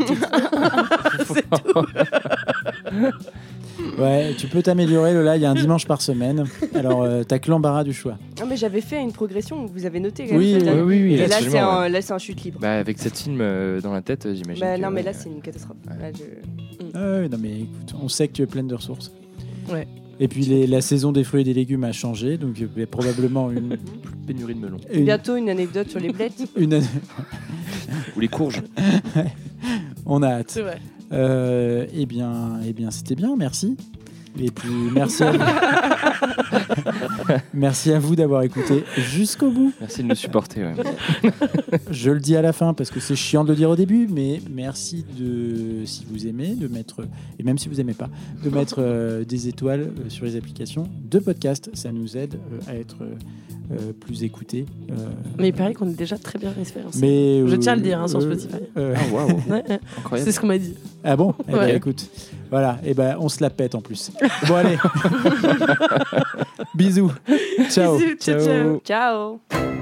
Ouais, tu peux t'améliorer, Lola. Il y a un dimanche par semaine. Alors, euh, t'as que l'embarras du choix. Non, mais j'avais fait une progression, vous avez noté Oui, oui, oui, oui, Et là, c'est un, ouais. là, c'est un chute libre. Bah, avec cette film euh, dans la tête, euh, j'imagine. Bah, que, non, mais là, c'est une catastrophe. Là, je- Ah ouais, non, mais écoute, on sait que tu es pleine de ressources. Ouais. Et puis, les- la saison des fruits et des légumes a changé. Donc, il y a probablement une. <laughs> pénurie de melon. une, Bientôt une anecdote sur les blettes. <laughs> une- Ou les courges. <laughs> on a hâte. C'est vrai. Euh, eh bien, eh bien c'était bien, merci. Et puis, merci à vous. Merci à vous d'avoir écouté jusqu'au bout. Merci de nous supporter. ouais. <laughs> Je le dis à la fin parce que c'est chiant de le dire au début, mais merci de, si vous aimez, de mettre, et même si vous aimez pas, de mettre euh, des étoiles euh, sur les applications de podcast. Ça nous aide euh, à être euh, euh, plus écoutés. euh, Mais il paraît qu'on est déjà très bien référencé. mais, Je euh, tiens à le dire hein, sur Spotify. euh, Ah. Ouais, ouais. C'est ce qu'on m'a dit. ah bon? Eh ben, écoute, voilà, et ben on se la pète en plus. Bon allez, <laughs> bisous, ciao. Bisous, ciao, ciao. Ciao